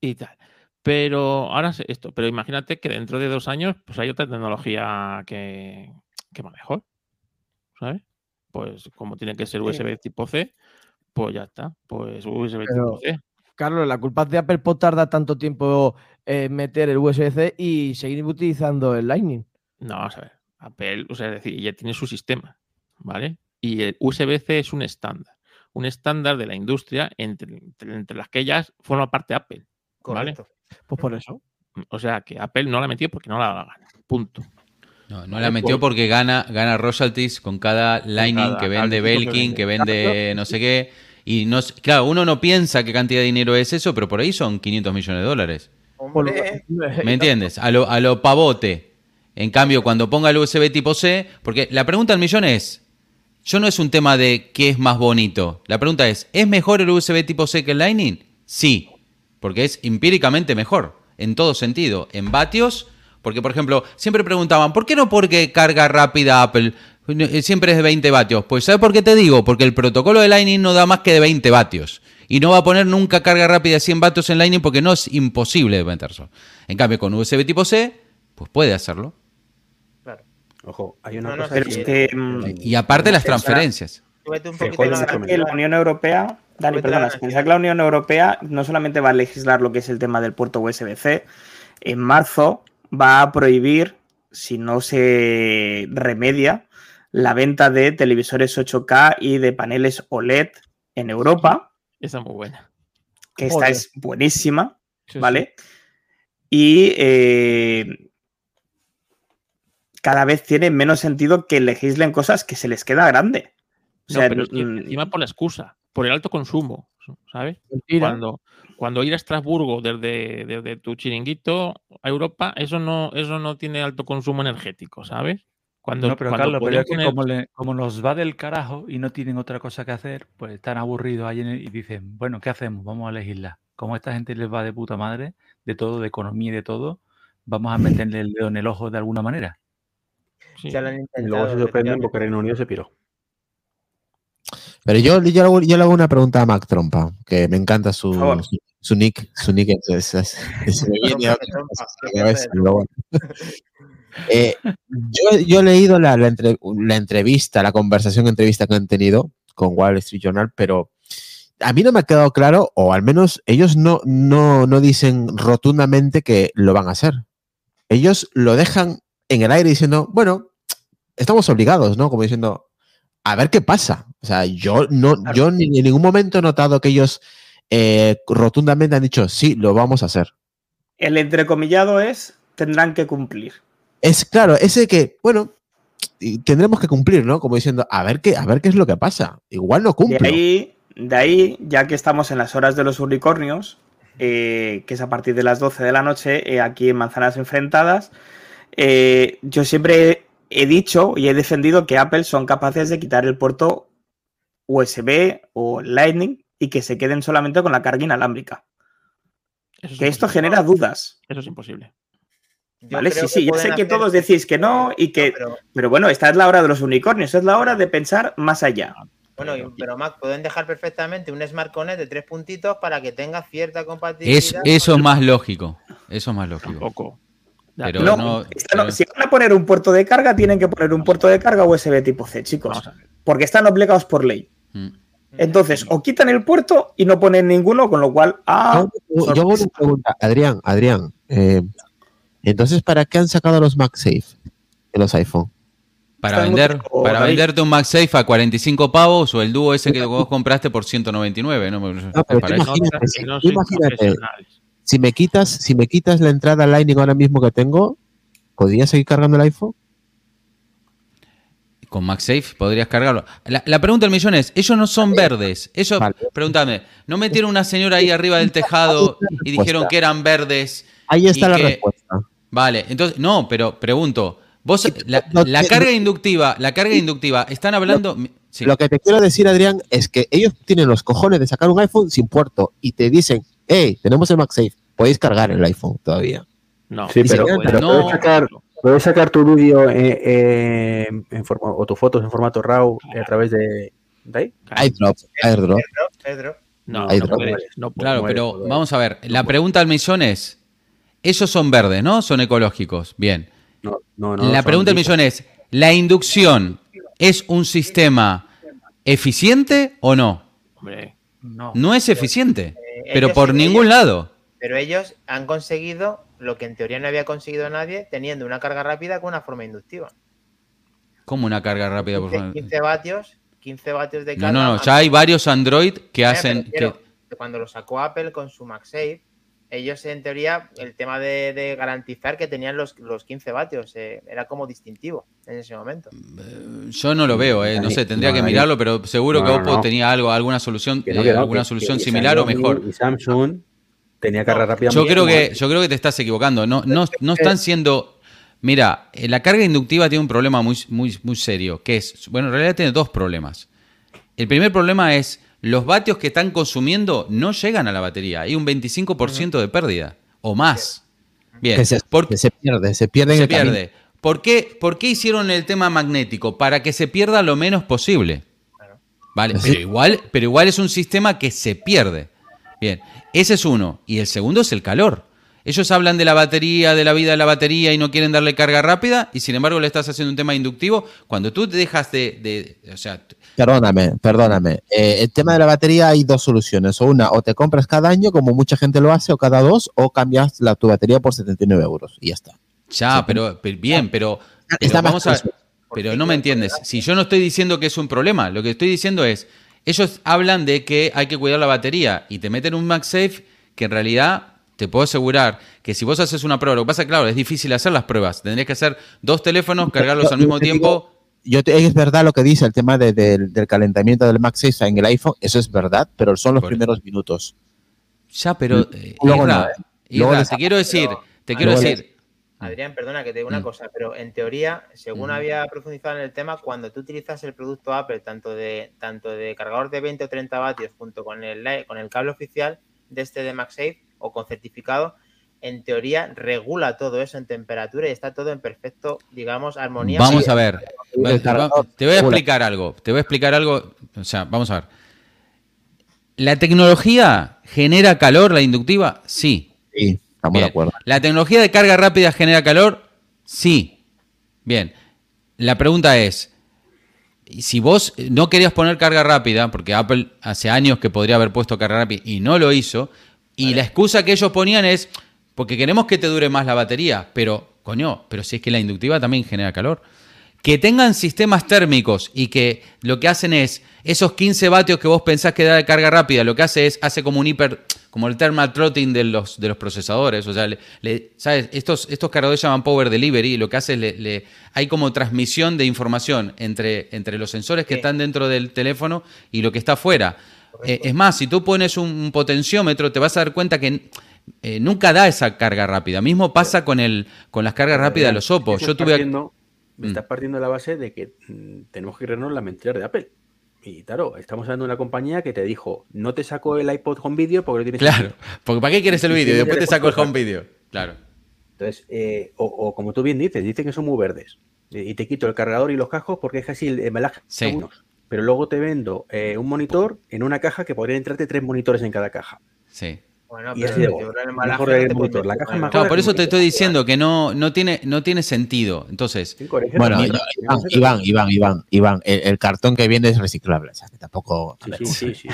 y tal. Pero ahora esto, pero imagínate que dentro de dos años pues hay otra tecnología que, que va mejor. ¿Sabes? Pues como tiene que ser USB tipo C, pues ya está. Pues USB Pero-. Carlos, la culpa es de Apple por tardar tanto tiempo en meter el USB-C y seguir utilizando el Lightning. No, vamos a ver. Apple, o sea, es decir, ya tiene su sistema, ¿vale? Y el USB-C es un estándar. Un estándar de la industria entre, entre, entre las que ellas forma parte Apple. ¿Vale? Correcto. Pues por eso. O sea, que Apple no la metió porque no la da la gana. Punto. No, no la metió por- porque gana, gana royalties con cada Lightning cada que vende Belkin, que vende no sé qué. Y no, claro, uno no piensa qué cantidad de dinero es eso, pero por ahí son 500 millones de dólares. Hombre, ¿Me entiendes? A lo, a lo pavote. En cambio, cuando ponga el USB tipo C, porque la pregunta del millón es, yo no es un tema de qué es más bonito. La pregunta es, ¿es mejor el USB tipo C que el Lightning? Sí, porque es empíricamente mejor, en todo sentido. En vatios, porque por ejemplo, siempre preguntaban, ¿por qué no porque carga rápida Apple? Eh, Siempre es de 20 vatios. Pues ¿sabes por qué te digo? Porque el protocolo de Lightning no da más que de 20 vatios. Y no va a poner nunca carga rápida de 100 vatios en Lightning porque no es imposible de meterse. En cambio, con USB tipo C, pues puede hacerlo. claro. Ojo, hay una No, no, cosa Pero que... que mm, Y aparte las transferencias. Que la Unión Europea, Dani, perdona, pensad que la Unión Europea no solamente va a legislar lo que es el tema del puerto USB-C, en marzo va a prohibir, si no se remedia, la venta de televisores 8K y de paneles OLED en Europa, Esa es muy buena. que esta es buenísima, Sí, sí. ¿vale? Y eh, cada vez tiene menos sentido que legislen cosas que se les queda grande. O No, sea, pero es que encima por la excusa, por el alto consumo, ¿sabes? Mentira. Cuando, cuando ir a Estrasburgo desde, desde tu chiringuito a Europa, eso no, eso no tiene alto consumo energético, ¿sabes? Cuando, no, pero cuando Carlos, pero podían es que poner- como, le- como nos va del carajo y no tienen otra cosa que hacer, pues están aburridos ahí el- y dicen, bueno, ¿qué hacemos? Vamos a elegirla. Como a esta gente les va de puta madre, de todo, de economía y de todo, vamos a meterle el dedo en el ojo de alguna manera. Sí. Ya lo han Y luego se sorprenden porque Reino Unido se piró. Pero yo, yo, le hago, yo le hago una pregunta a Mac Trompa, que me encanta su, favor. su, su nick. Su nick es, es- es-. Eh, yo, yo he leído la, la entre- la entrevista, la conversación entrevista que han tenido con Wall Street Journal, pero a mí no me ha quedado claro, o al menos ellos no, no, no dicen rotundamente que lo van a hacer. Ellos lo dejan en el aire diciendo, bueno, estamos obligados, ¿no? Como diciendo, a ver qué pasa. O sea, yo no, yo ni en ningún momento he notado que ellos eh, rotundamente han dicho, sí, lo vamos a hacer. el entrecomillado es tendrán que cumplir. Es claro, ese que, bueno, tendremos que cumplir, ¿no? Como diciendo, a ver qué, a ver qué es lo que pasa. Igual no De cumple. ahí, de ahí, ya que estamos en las horas de los unicornios, eh, que es a partir de las 12 de la noche, eh, aquí en Manzanas Enfrentadas, eh, yo siempre he dicho y he defendido que Apple son capaces de quitar el puerto USB o Lightning y que se queden solamente con la carga inalámbrica. Eso es Que esto genera dudas. Eso es imposible. Yo ¿Vale? Sí, sí, ya sé que hacer- todos decís que no y que... No, pero- Pero bueno, esta es la hora de los unicornios, es la hora de pensar más allá. Bueno, pero Mac, pueden dejar perfectamente un Smart Connect de tres puntitos para que tenga cierta Es, compatibilidad. eso es más lógico. Eso es más lógico. Tampoco. Ya, Pero No, no, esta no- pero- si van a poner un puerto de carga, tienen que poner un puerto de carga USB tipo C, chicos. A. Porque están obligados por ley. Mm. Entonces, o quitan el puerto y no ponen ninguno, con lo cual. Ah, Yo, yo hago una pregunta, Adrián, Adrián. eh, entonces, ¿para qué han sacado los MagSafe en los iPhone? Para vender, para venderte un MagSafe a 45 pavos o el dúo ese que vos compraste por 199, ¿no? No, pero Para eso- imagínate, No, si- me quitas, si me quitas la entrada Lightning ahora mismo que tengo, ¿podría seguir cargando el iPhone? Con MagSafe podrías cargarlo. La, la pregunta del millón es, ellos no son verdes. Ellos, Vale. pregúntame, ¿no metieron una señora ahí arriba del tejado y dijeron que eran verdes? Ahí está la que- respuesta. Vale, entonces, no, pero pregunto, vos, la, la carga inductiva, la carga inductiva, están hablando... sí. Lo que te quiero decir, Adrián, es que ellos tienen los cojones de sacar un iPhone sin puerto y te dicen, hey, tenemos el MagSafe, podéis cargar el iPhone todavía. No, Sí, pero, no. puedes, sacar, puedes sacar tu vídeo eh, eh, en forma- o tus fotos en formato RAW a través de, de ahí. iDrop, airdrop. Pedro, No, Ahí no no puedes, puedes. no puedes. Claro, pero vamos a ver, la pregunta del millón es, ellos son verdes, ¿no? Son ecológicos, bien. No, no, no, la pregunta del millón es, ¿la inducción es un sistema eficiente o no? Hombre, No. No es eficiente, Eh, pero por ningún lado. Pero ellos han conseguido lo que en teoría no había conseguido nadie, teniendo una carga rápida con una forma inductiva. ¿Cómo una carga rápida, por 15, favor? 15 vatios, 15 vatios de No, carga. no, no, ya hay varios Android que Eh, hacen... que- cuando lo sacó Apple con su MagSafe, ellos en teoría, el tema de, de garantizar que tenían los, los 15 vatios, eh, era como distintivo en ese momento. Yo no lo veo, eh, no sé, tendría no, que mirarlo, pero seguro No, que no, Oppo no. tenía algo, alguna solución, Que no, eh, que no, alguna que- solución que similar o mejor. Y Samsung tenía carga rápida. Yo creo que, yo creo que te estás equivocando. No, no, no están siendo. Mira, eh, la carga inductiva tiene un problema muy, muy, muy serio, que es, bueno, en realidad tiene dos problemas. El primer problema es los vatios que están consumiendo no llegan a la batería. Hay un 25% de pérdida o más. Bien, Que se, ¿por que se pierde, se pierde en se el pierde? ¿Por qué, ¿Por qué hicieron el tema magnético? Para que se pierda lo menos posible. Vale, pero igual, pero igual es un sistema que se pierde. Bien, ese es uno. Y el segundo es el calor. Ellos hablan de la batería, de la vida de la batería y no quieren darle carga rápida, y sin embargo le estás haciendo un tema inductivo. Cuando tú te dejas de. de- o sea, Perdóname, perdóname. Eh, el tema de la batería hay dos soluciones. O una, o te compras cada año, como mucha gente lo hace, o cada dos, o cambias la, tu batería por 79 euros. Y ya está. ya, pero, pero bien, pero, pero Está más a pero no me entiendes. Si yo no estoy diciendo que es un problema, lo que estoy diciendo es, ellos hablan de que hay que cuidar la batería y te meten un MagSafe que en realidad te puedo asegurar que si vos haces una prueba, lo que pasa claro, es difícil hacer las pruebas. Tendrías que hacer dos teléfonos, cargarlos al mismo Yo te tiempo. digo, yo te- es verdad lo que dice el tema de- del- del calentamiento del MagSafe en el iPhone, eso es verdad, pero son los Por- primeros minutos. Ya, pero. eh, Luego no, ¿eh? Isra, Luego te quiero decir, pero- te quiero decir. Adrián, perdona que te digo una Mm. cosa, pero en teoría, según había profundizado en el tema, cuando tú utilizas el producto Apple, tanto de, tanto de cargador de 20 o 30 vatios junto con el, con el cable oficial de este de MagSafe o con certificado, en teoría regula todo eso en temperatura y está todo en perfecto, digamos, armonía. Vamos a ver. Te voy a explicar algo. Te voy a explicar algo. O sea, vamos a ver. ¿La tecnología genera calor, la inductiva? Sí. Sí, estamos Bien. de acuerdo. ¿La tecnología de carga rápida genera calor? Sí. Bien. La pregunta es, si vos no querías poner carga rápida, porque Apple hace años que podría haber puesto carga rápida y no lo hizo, y la excusa que ellos ponían es, porque queremos que te dure más la batería, pero, coño, pero si es que la inductiva también genera calor. Que tengan sistemas térmicos y que lo que hacen es, esos 15 vatios que vos pensás que da de carga rápida, lo que hace es, hace como un hiper, como el thermal throttling de los, de los procesadores. O sea, le- le- ¿sabes? Estos, estos cargadores llaman Power Delivery y lo que hace es, le, le- hay como transmisión de información entre, entre los sensores que Sí. están dentro del teléfono y lo que está afuera. Eh, es más, si tú pones un, potenciómetro, te vas a dar cuenta que eh, nunca da esa carga rápida. Mismo pasa con, el, con las cargas rápidas de los Oppo. Yo está tuve... partiendo- me Mm. estás partiendo la base de que mm, tenemos que creernos la mentira de Apple. Y claro, estamos hablando de una compañía que te dijo, no te saco el iPod Home Video porque no tienes Claro, porque ¿para qué quieres el vídeo? Después te saco el home video. Claro. Entonces, eh, o, o como tú bien dices, dicen que son muy verdes. Y te quito el cargador y los cascos porque es así el embalaje. Sí. Pero luego te vendo eh, un monitor en una caja que podrían entrarte tres monitores en cada caja. Sí. Bueno, Y pero así de el bueno. la caja más Claro, por eso te estoy diciendo que no, no, tiene, no tiene sentido. Entonces, Bueno, Iván, no Iván, qué- Iván, Iván, Iván, el, el cartón que viene es reciclable, o sea, que tampoco... Sí, sí, sí, sí.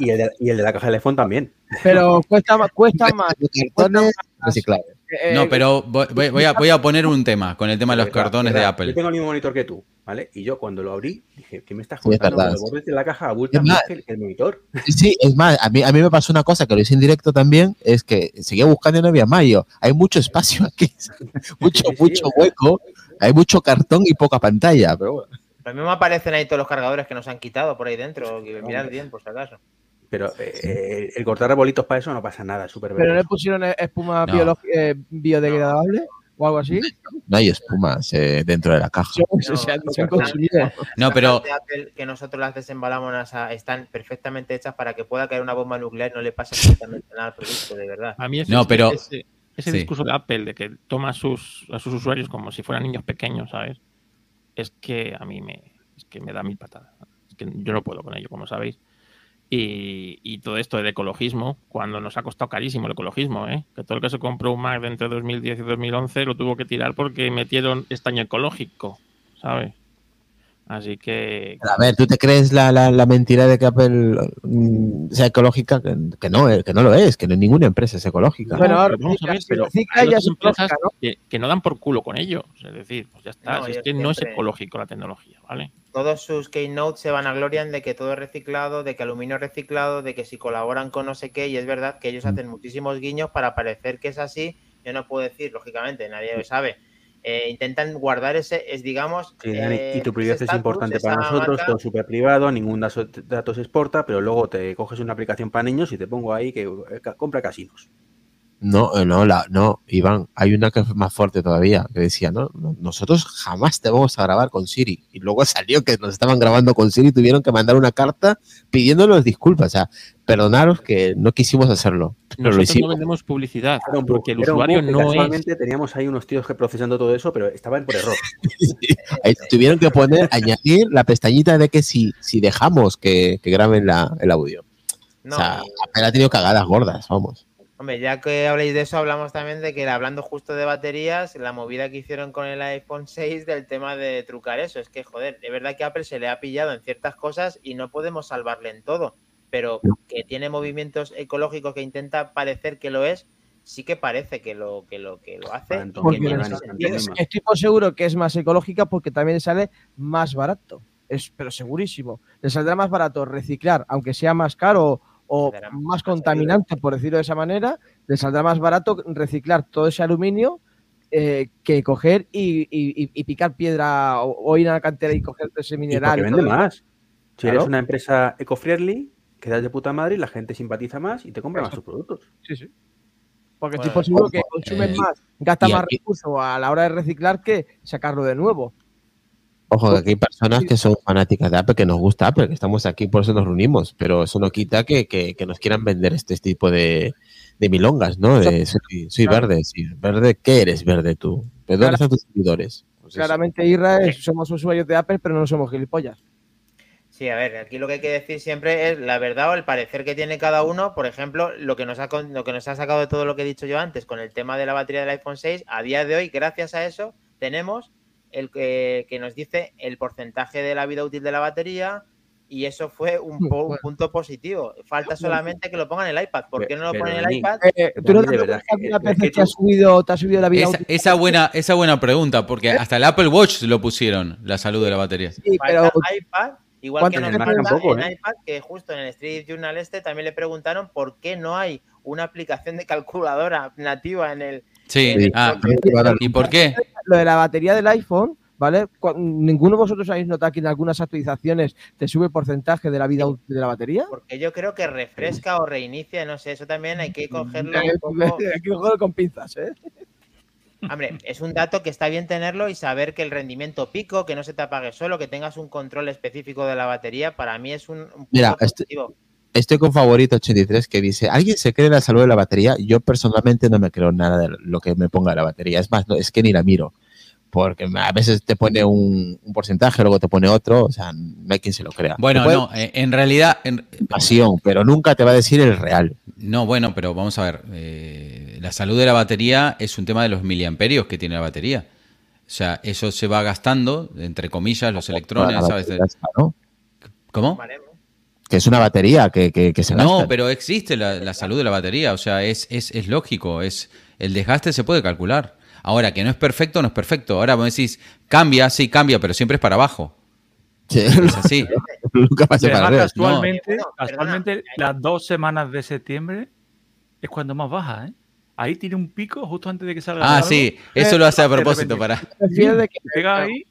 Y el, de, y el de la caja del iPhone también. Pero cuesta más, cuesta más. El cartón es reciclable. Eh, no, pero voy, a, voy a poner un tema con el tema de los Verdad, cartones de. Apple. Yo tengo el mismo monitor que tú, ¿vale? Y yo cuando lo abrí, dije, ¿qué me estás Sí, es contando? verdad. La caja abultan Es más más- que el, monitor. Sí, es más, a mí, a mí me pasó una cosa que lo hice en directo también, es que seguía buscando y no había mayo. Hay mucho espacio aquí, mucho, Sí, sí, mucho hueco, hay mucho cartón y poca pantalla, pero bueno. Lo mismo aparecen ahí todos los cargadores que nos han quitado por ahí dentro. que Mirad bien, por si acaso. Pero eh, el cortar arbolitos para eso no pasa nada, es súper pero no le pusieron espuma No. biolog- eh, biodegradable o algo así. No hay espumas eh, dentro de la caja. No, o sea, no, se no. No, pero cajas de Apple que nosotros las desembalamos a- están perfectamente hechas para que pueda caer una bomba nuclear y no le pase absolutamente nada al producto, de verdad. A mí ese, No, pero- ese, ese sí. discurso de Apple de que toma a sus, a sus usuarios como si fueran niños pequeños, ¿sabes? Es que a mí me, es que me da mil patadas. Es que yo no puedo con ello, como sabéis. Y, y todo esto del ecologismo, cuando nos ha costado carísimo el ecologismo, ¿eh? que todo el que se compró un Mac entre 2010 y 2011 lo tuvo que tirar porque metieron estaño ecológico, ¿sabes? Así que A ver, ¿tú te crees la, la, la mentira de que Apple mm, sea ecológica? Que, que no, eh, que no lo es, que no ninguna empresa es ecológica. Bueno, ahora pero vamos a ver, pero hay otras empresas que, que no dan por culo con ello. Es decir, pues ya está. No, si es que no es ecológico la tecnología, ¿vale? Todos sus keynotes se van a glorian de que todo es reciclado, de que aluminio es reciclado, de que si colaboran con no sé qué, y es verdad que ellos hacen muchísimos guiños para parecer que es así. Yo no puedo decir, lógicamente, nadie lo sabe. Eh, intentan guardar ese, es digamos. Sí, Dani, eh, y tu ese privacidad es importante para nosotros, marca. todo súper privado, ningún dato, dato se exporta, pero luego te coges una aplicación para niños y te pongo ahí que eh, compra casinos. No, eh, no, la, no, Iván, hay una que es más fuerte todavía, que decía, no, no, nosotros jamás te vamos a grabar con Siri. Y luego salió que nos estaban grabando con Siri y tuvieron que mandar una carta pidiéndonos disculpas. O sea, perdonaros que no quisimos hacerlo, pero lo Nosotros no hicimos. vendemos publicidad bug, porque el usuario no es. casualmente teníamos ahí unos tíos que procesando todo eso, pero estaban por error. Ahí tuvieron que poner, añadir la pestañita de que si, si dejamos que, que graben la, el audio. No, o sea, ha tenido cagadas gordas, vamos. Hombre, ya que habléis de eso, hablamos también de que hablando justo de baterías, la movida que hicieron con el iPhone 6 del tema de trucar eso. Es que, joder, es verdad que Apple se le ha pillado en ciertas cosas y no podemos salvarle en todo, pero que tiene movimientos ecológicos que intenta parecer que lo es, sí que parece que lo que lo, que lo hace. Entonces que es- Estoy por seguro que es más ecológica porque también sale más barato. Es, pero segurísimo. Le saldrá más barato reciclar, aunque sea más caro o más contaminante, por decirlo de esa manera, le saldrá más barato reciclar todo ese aluminio eh, que coger y, y- picar piedra o, o ir a la cantera y coger ese mineral. y vende más. Si Claro. eres una empresa eco-friendly, quedas de puta madre y la gente simpatiza más y te compra más tus productos. Sí, sí. Porque Bueno, estoy por seguro que consumen eh, más, gasta y más recursos a la hora de reciclar que sacarlo de nuevo. Ojo, que aquí hay personas que son fanáticas de Apple, que nos gusta Apple, que estamos aquí, por eso nos reunimos, pero eso no quita que, que- que nos quieran vender este tipo de, de milongas, ¿no? De, soy soy Claro. verde, sí. ¿Verde qué eres verde tú? ¿De dónde están tus seguidores? Pues. Claramente, Irra, es- somos usuarios de Apple, pero no somos gilipollas. Sí, a ver, aquí lo que hay que decir siempre es la verdad o el parecer que tiene cada uno. Por ejemplo, lo que nos ha, lo que nos ha sacado de todo lo que he dicho yo antes con el tema de la batería del iPhone 6, a día de hoy, gracias a eso, tenemos el que, que nos dice el porcentaje de la vida útil de la batería y eso fue un, po- un Bueno. punto positivo. Falta solamente que lo pongan en el iPad. ¿Por qué no lo ponen en el iPad? Eh, ¿Tú no te verdad, que te, ha subido, te ha subido la vida Esa, útil? esa buena, esa buena pregunta, porque hasta el Apple Watch lo pusieron, la salud de la batería. Sí, Falta pero iPad, igual ¿cuántas que tampoco, en eh? iPad, que justo en el Street Journal este también le preguntaron por qué no hay una aplicación de calculadora nativa en el... Sí, Sí. ah, ¿y por qué? lo de la batería del iPhone, ¿vale? ¿Ninguno de vosotros habéis notado que en algunas actualizaciones te sube el porcentaje de la vida útil de la batería? Porque yo creo que refresca o reinicia, no sé, eso también hay que cogerlo un poco... Hay que cogerlo con pinzas, ¿eh? Hombre, es un dato que está bien tenerlo y saber que el rendimiento pico, que no se te apague solo, que tengas un control específico de la batería, para mí es un, un punto Mira, este- positivo. Estoy con Favorito 83 que dice, ¿alguien se cree en la salud de la batería? Yo personalmente no me creo nada de lo que me ponga la batería. Es más, no, es que ni la miro. Porque a veces te pone un, un porcentaje, luego te pone otro. O sea, no hay quien se lo crea. Bueno, no, eh, en realidad, en- Pasión, pero nunca te va a decir el real. no, bueno, pero vamos a ver, eh, la salud de la batería es un tema de los miliamperios que tiene la batería. O sea, eso se va gastando, entre comillas, los electrones, ¿sabes? ¿no? ¿Cómo? Que es una batería que, que, que se No, gasta. pero existe la, la salud de la batería, o sea, es, es, es lógico, es el desgaste se puede calcular. Ahora, que no es perfecto, no es perfecto. Ahora vos decís, cambia, sí, cambia, pero siempre es para abajo. Sí, Es así. nunca pasa para además, arriba. casualmente, las dos semanas de septiembre es cuando más baja, ¿eh? Ahí tiene un pico justo antes de que salga. Ah, algo, sí, eso lo hace a propósito para... Prefiero de que Pega ahí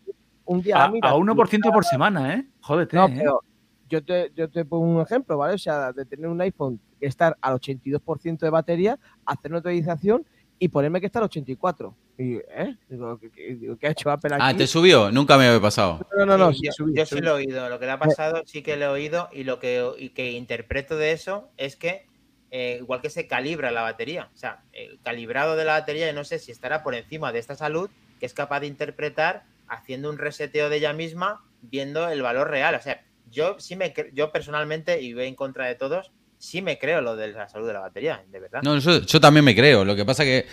un día a, a 1% por semana, ¿eh? Jódete, No, ¿eh? pero yo te, yo te pongo un ejemplo, ¿vale? O sea, de tener un iPhone que estar al 82% de batería, hacer una actualización y ponerme que está al 84. Y, ¿eh? Digo, ¿qué, qué- digo, ¿qué ha hecho Apple aquí? Ah, te subió, nunca me había pasado. No, no, no, Sí, sí, yo, subí, yo sí lo he oído. Lo que le ha pasado sí que lo he oído y lo que, y que interpreto de eso es que eh, igual que se calibra la batería, o sea, el calibrado de la batería, no sé si estará por encima de esta salud, que es capaz de interpretar haciendo un reseteo de ella misma, viendo el valor real. O sea, yo sí me, yo personalmente y voy en contra de todos, sí me creo lo de la salud de la batería, de verdad. No, yo, yo también me creo. Lo que pasa que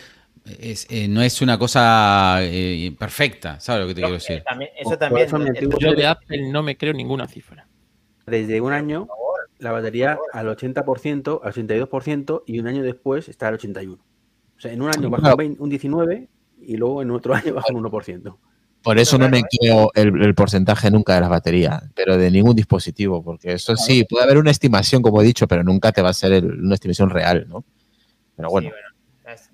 es, eh, no es una cosa eh, perfecta, ¿sabes lo que te quiero eh, decir? también- eso también. eso antiguo- Yo de Apple no me creo ninguna cifra. Desde un año, la batería al 80%, al 82% y un año después está al 81%. O sea, en un año baja un, 20 un 19% y luego en otro año baja un 1%. Por eso no me creo el, el porcentaje nunca de las baterías, pero de ningún dispositivo, porque eso sí, puede haber una estimación, como he dicho, pero nunca te va a ser el- una estimación real, ¿no? Pero bueno, Sí, bueno, es-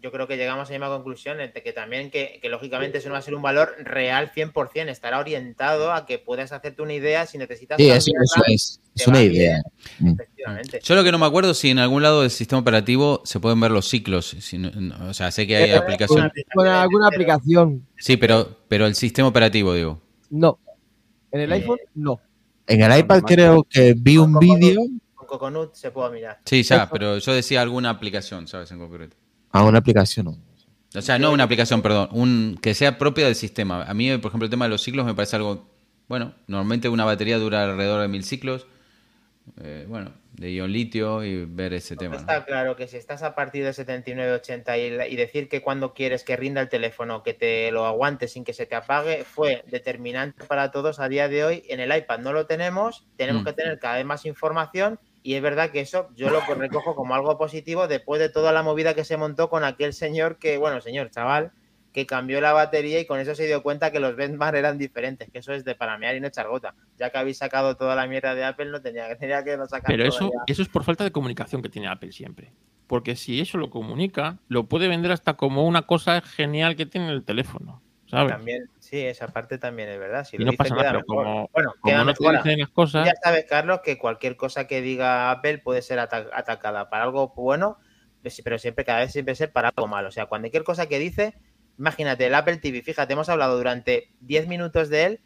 yo creo que llegamos a la misma conclusión de que también que, que lógicamente eso no va a ser un valor real 100%, estará orientado a que puedas hacerte una idea si necesitas sí, eso, es, una idea. Mm. efectivamente. Yo lo que no me acuerdo si en algún lado del sistema operativo se pueden ver los ciclos. si no- no, o sea, sé que hay Eh, aplicación. Con alguna aplicación, Sí, pero, pero el sistema operativo, digo. no. En el Eh, iPhone, no. En el iPad creo que vi un vídeo Con Coconut se puede mirar. Sí, ya, pero yo decía alguna aplicación, ¿sabes? En concreto. A una aplicación. ¿no? O sea, no una aplicación, perdón, un que sea propia del sistema. A mí, por ejemplo, el tema de los ciclos me parece algo, bueno, normalmente una batería dura alrededor de mil ciclos, eh, bueno, de ion litio y ver ese tema. ¿no? Está claro que si estás a partir de 79-80 y, la- y decir que cuando quieres que rinda el teléfono, que te lo aguante sin que se te apague, fue determinante para todos a día de hoy. En el iPad no lo tenemos, tenemos Mm. que tener cada vez más información Y es verdad que eso yo lo recojo como algo positivo después de toda la movida que se montó con aquel señor que, bueno, señor, chaval, que cambió la batería y con eso se dio cuenta que los benchmark eran diferentes, que eso es de paramear y no echar gota. Ya que habéis sacado toda la mierda de Apple, no tenía, tenía que no sacar Pero eso, ya. eso es por falta de comunicación que tiene Apple siempre. Porque si eso lo comunica, lo puede vender hasta como una cosa genial que tiene el teléfono. ¿Sabes? También, sí, esa parte también es verdad. Si Y lo no dice, pasa nada, pero como- bueno, Como no te mejor. dicen las cosas, Ya sabes, Carlos, que cualquier cosa que diga Apple puede ser ata- atacada para algo bueno, pues pero siempre, cada vez siempre ser para algo malo. O sea, cualquier cosa que dice, imagínate, el Apple TV, fíjate, hemos hablado durante 10 minutos de él,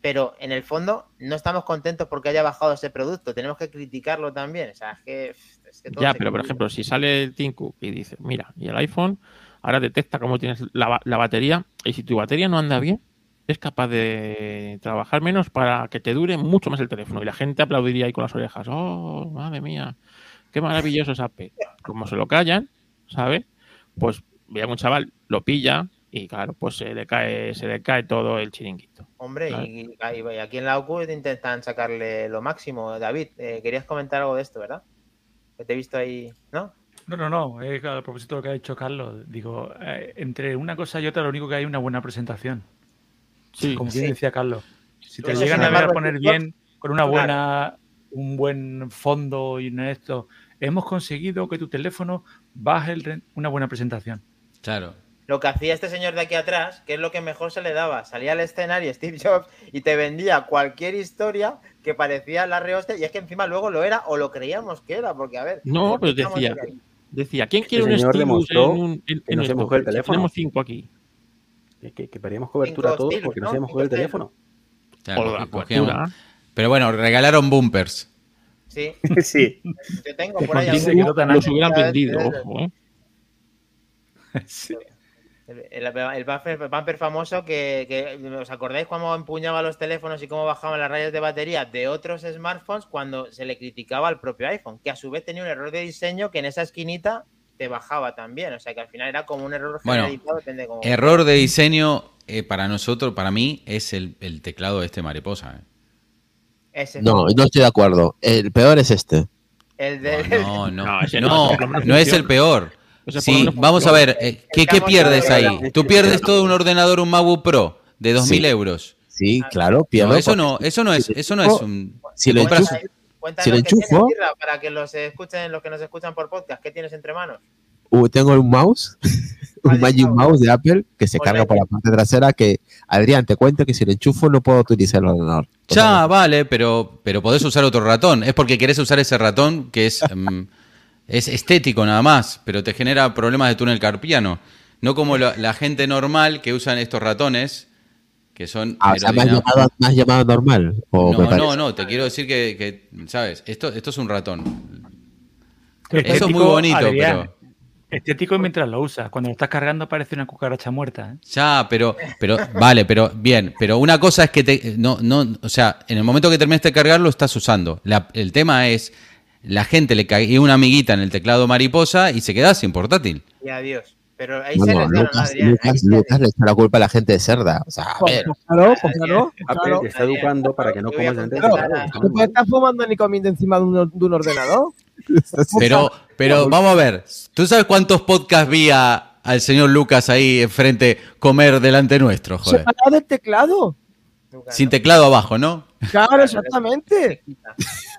pero en el fondo no estamos contentos porque haya bajado ese producto, tenemos que criticarlo también. O sea, es que. es que todo Ya, pero por ejemplo, si sale el Tim Cook y dice, mira, y el iPhone ahora detecta cómo tienes la, la batería, y si tu batería no anda bien, es capaz de trabajar menos para que te dure mucho más el teléfono. Y la gente aplaudiría ahí con las orejas. Oh, madre mía, qué maravilloso es Apple. Como se lo callan, ¿sabes? Pues ve a un chaval, lo pilla y claro, pues se le cae, se le cae todo el chiringuito. Hombre, y aquí en la OCU intentan sacarle lo máximo. David, eh, querías comentar algo de esto, ¿verdad? Que te he visto ahí, ¿no? No, no, no. Es a propósito de lo que ha dicho Carlos. Digo, eh, entre una cosa y otra, lo único que hay es una buena presentación. Sí, Como bien Sí. decía Carlos. Si te Pero llegan a ver a poner bien, con una Claro. buena, un buen fondo y en esto, hemos conseguido que tu teléfono baje el una buena presentación. Claro. Lo que hacía este señor de aquí atrás, que es lo que mejor se le daba, salía al escenario Steve Jobs y te vendía cualquier historia que parecía la rehostia y es que encima luego lo era o lo creíamos que era, porque a ver. No, ¿cómo pero decía? Decía, ¿quién quiere un demostró en un, en- que en no se esto? coge el teléfono. Tenemos cinco aquí. Que, que, que perdíamos cobertura Cinco a todos porque no ¿no? sabíamos Cinco coger el teléfono. claro, o la cobertura. Pero bueno, regalaron bumpers. Sí, Sí. yo tengo por ahí con dice algún- que no tan Los hubieran vendido, ojo, ¿eh? Sí. El, el- el bumper, el bumper famoso que, que- ¿os acordáis cómo empuñaba los teléfonos y cómo bajaban las rayas de batería de otros smartphones cuando se le criticaba al propio iPhone? Que a su vez tenía un error de diseño que en esa esquinita te bajaba también. O sea que al final era como un error Bueno, generalizado. depende de cómo- Error de diseño eh, para nosotros, para mí, es el, el teclado de este mariposa. eh. Ese- No, no estoy de acuerdo. El peor es este. el de, No, no, No, no, es el peor. Sí, vamos a ver, eh, ¿qué, pierdes ahí? Tú pierdes todo un ordenador, un MacBook Pro de 2.000 Sí. euros. Sí, claro, pierdo. No, eso no, eso no es, eso no es un... Si lo compras- enchufo, Cuéntanos Si lo tienes, enchufo- Irra, para que los escuchen, los que nos escuchan por podcast, ¿qué tienes entre manos? uh, tengo un mouse, un Magic Mouse. De Apple que se Pues carga por la parte trasera que, Adrián, te cuento que si lo enchufo no puedo utilizar el ordenador. Ya, vale, pero, pero podés usar otro ratón. Es porque querés usar ese ratón que es, em, es estético nada más, pero te genera problemas de túnel carpiano. No como la, la gente normal que usan estos ratones, que son... Ah, o sea, más llamado, más llamado normal. o No, no, no, te quiero decir que, que, ¿sabes? Esto, esto es un ratón. Estético, Eso es muy bonito, Adrián, pero... Estético mientras lo usas. Cuando lo estás cargando parece una cucaracha muerta. ¿eh? Ya, pero, pero, vale, pero bien, pero una cosa es que te, no, no, o sea, en el momento que terminaste de cargar lo estás usando. La- el tema es, la gente le cae una amiguita en el teclado mariposa y se queda sin portátil. Y adiós. Pero ahí No, se no, Lucas, Adrián. ahí Lucas, le echa la culpa a la gente de Cerda. O sea, a Pues, ver. pues claro, pues claro, claro. te está educando para que no comas No puedes estar fumando ni comiendo encima de un, de un ordenador. Pero, pero vamos a ver, ¿tú sabes cuántos podcasts vi a- al señor Lucas ahí enfrente comer delante nuestro, joder? Separado del teclado. Sin ¿no? teclado abajo, ¿no? Claro, exactamente.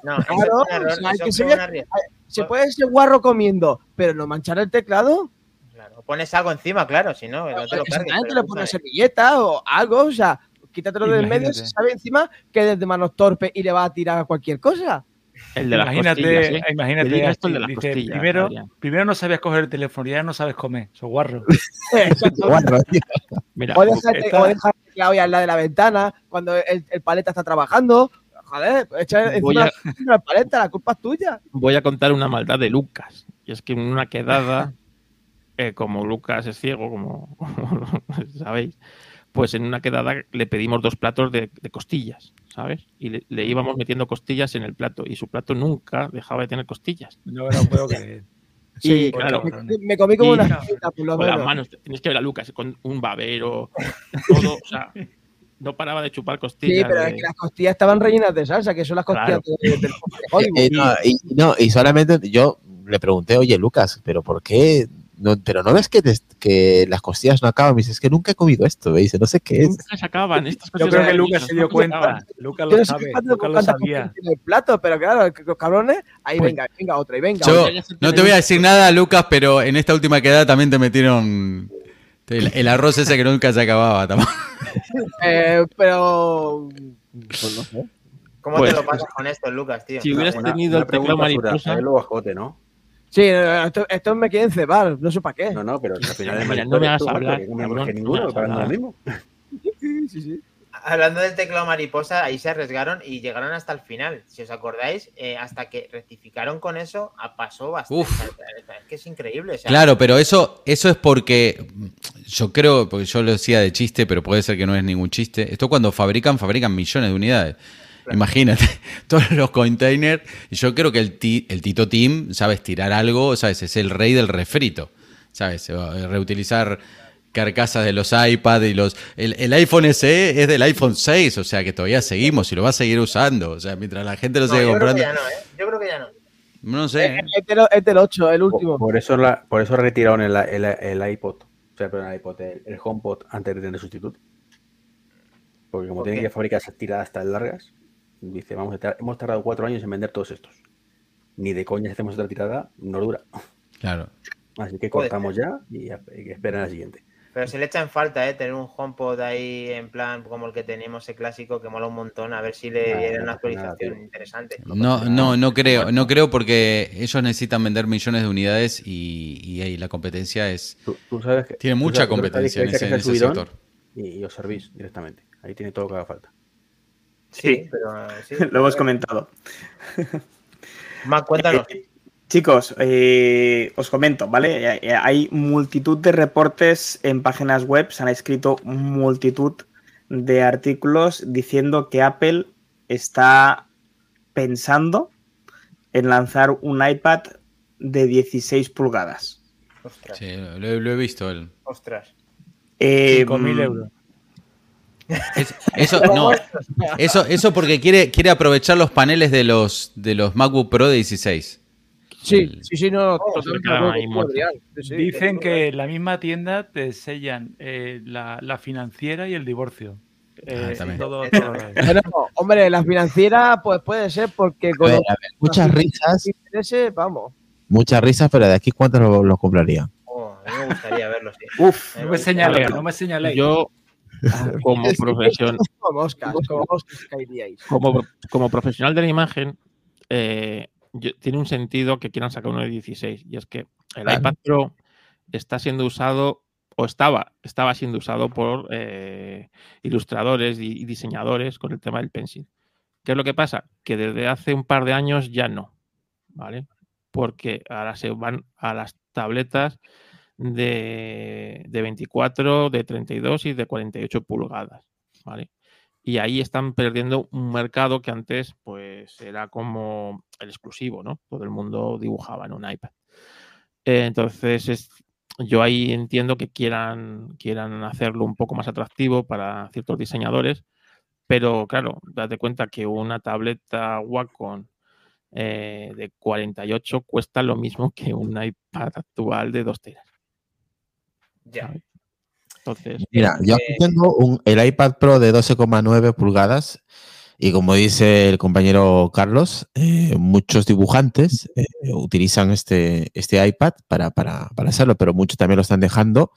No, Claro, error, o sea, que Se puede ser guarro comiendo, pero no manchar el teclado. Claro, pones algo encima, claro, si no, no te lo cargues. Le pones servilleta o algo, o sea, quítatelo del medio, se sabe encima que es de manos torpes y le va a tirar a cualquier cosa. El de las imagínate, ¿eh? imagínate, esto el de así, las dice, costillas, primero, Adrián. primero no sabías coger el teléfono y ya no sabes comer. Eso guarro. Guarro, tío. Mira, O está- o dejar ahí al lado de la ventana cuando el, el paleta está trabajando. Joder, pues echa Voy encima a- paleta, la culpa es tuya. voy a contar una maldad de Lucas. Y es que en una quedada, eh, como Lucas es ciego, como, como sabéis, pues en una quedada le pedimos dos platos de, de costillas, ¿sabes? Y le, le íbamos metiendo costillas en el plato. Y su plato nunca dejaba de tener costillas. No lo puedo creer. Y Sí, claro, Me, me comí como Y- una cosita, por lo con las manos, tienes que ver a Lucas con un babero, todo, o sea, no paraba de chupar Sí, costillas. pero de- es que las costillas estaban rellenas de salsa, que son las costillas Claro. de- del de Hollywood. Eh, no, y, no, y solamente yo le pregunté, oye, Lucas, ¿pero por qué? No, pero no ves que, te- que las costillas no acaban. Me dice, es que nunca he comido esto. Me dice, no sé qué es. Nunca se acaban. Estas Yo cosas creo que Lucas se dio cuenta. Lucas Yo lo sabe. Lucas lo sabía. tiene el plato, pero claro, los cabrones, ahí Pues- venga, venga otra, y venga Yo otra. no te voy a decir nada, Lucas, pero en esta última quedada también te metieron el, el arroz ese que nunca se acababa. tampoco. Eh, pero. Pues no sé. ¿Cómo Pues- te lo pasas con esto, Lucas, tío? Si hubieras Una- tenido una el teclado mariposa. es lo bajote, ¿no? Sí, eh, esto, esto me quieren cebar, no sé para qué. No, no, pero al final Mira, es no me hagas hablar, no que no me ninguno, hablar. mismo. Sí, sí. Hablando del teclado mariposa, ahí se arriesgaron y llegaron hasta el final. Si os acordáis, eh, hasta que rectificaron con eso, pasó bastante. Uf. Es que es increíble. o sea, Claro, pero eso, eso es porque yo creo, porque yo lo decía de chiste, pero puede ser que no es ningún chiste. Esto cuando fabrican, fabrican millones de unidades. Imagínate, todos los containers. Y yo creo que el, ti- el Tito Team, ¿sabes? Tirar algo, ¿sabes? Es el rey del refrito. ¿Sabes? Se va a Reutilizar carcasas de los iPad y los. El, el iPhone SE es del iPhone 6, o sea que todavía seguimos y lo va a seguir usando. O sea, mientras la gente lo no, sigue yo creo que ya no, ¿eh? Yo creo que ya no. No sé. ¿eh? Es del, es del 8, el último. Por, por eso la, por eso retiraron el, el, el iPod, o sea, perdón, el iPod, el, el HomePod antes de tener sustituto. Porque como ¿Por tienen que fabricar esas tiradas tan largas, dice, vamos hemos tardado cuatro años en vender todos estos. Ni de coña si hacemos otra tirada, no dura. Claro. Así que cortamos ya y, a la siguiente. Pero se le echa en falta, ¿eh? Tener un HomePod ahí en plan como el que teníamos, el clásico, que mola un montón. A ver si le Nah, dieran no una nada, actualización interesante. No, no, no creo, no creo porque ellos necesitan vender millones de unidades y, y ahí la competencia es Tú, tú sabes que, tiene mucha sabes- competencia en ese, en sector. Y, y os servís directamente. Ahí tiene todo lo que haga falta. Sí, pero eh, sí. Lo hemos comentado. Mac, cuéntanos. Eh, chicos, eh, os comento, ¿vale? Eh, Hay multitud de reportes en páginas web, se han escrito multitud de artículos diciendo que Apple está pensando en lanzar un iPad de 16 pulgadas. Ostras, Sí, lo, lo he visto. El, ostras. Eh, 5.000 euros. Es- eso, no, eso, eso porque quiere, quiere aprovechar los paneles de los, de los MacBook Pro de 16. Sí, El- sí, sí, no, Oh. Sí. Dicen que en la misma tienda te sellan eh, la, la financiera y el divorcio. Eh, Ah, todo- todo. Bueno, hombre, la financiera, pues puede ser porque con ver, los a ver, muchas risas, intereses, vamos. muchas risas, pero de aquí cuántos lo, lo comprarían. Oh, a mí me gustaría verlo, sí. Uf, No me señaléis, no me señaléis. Yo, como, profesión, Como como profesional de la imagen, eh, tiene un sentido que quieran sacar uno de 16. Y es que el Claro. iPad Pro está siendo usado, o estaba, estaba siendo usado por eh, ilustradores y, y diseñadores con el tema del pencil. ¿Qué es lo que pasa? Que desde hace un par de años ya no, ¿vale? Porque ahora se van a las tabletas de, de 24, de 32 y de 48 pulgadas, ¿vale? Y ahí están perdiendo un mercado que antes pues era como el exclusivo, ¿no? Todo el mundo dibujaba en un iPad. Entonces, es, yo ahí entiendo que quieran, quieran hacerlo un poco más atractivo para ciertos diseñadores, pero claro, date cuenta que una tableta Wacom eh, de 48 cuesta lo mismo que un iPad actual de 2 teras. Ya. Entonces, Mira, yo aquí Eh, tengo un, el iPad Pro de 12,9 pulgadas y como dice el compañero Carlos, eh, muchos dibujantes eh, utilizan este, este iPad para, para, para hacerlo, pero muchos también lo están dejando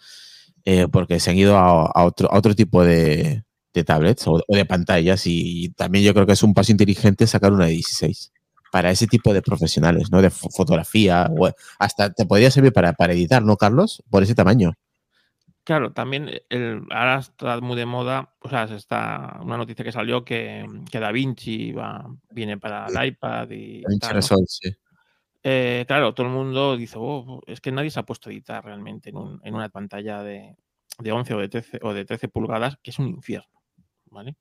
eh, porque se han ido a, a otro, a otro tipo de, de tablets o, o de pantallas y también yo creo que es un paso inteligente sacar una de 16 para ese tipo de profesionales, ¿no? De fo- fotografía, o hasta te podría servir para, para editar, ¿no, Carlos? Por ese tamaño. Claro, también el, ahora está muy de moda, o sea, se está una noticia que salió que, que Da Vinci va, viene para el iPad y Vinci tal, ¿no? Resolve, sí. Eh, claro, todo el mundo dice, "Oh, es que nadie se ha puesto a editar realmente en, un- en una pantalla de, de 11 o de, 13, o de 13 pulgadas, que es un infierno, ¿vale?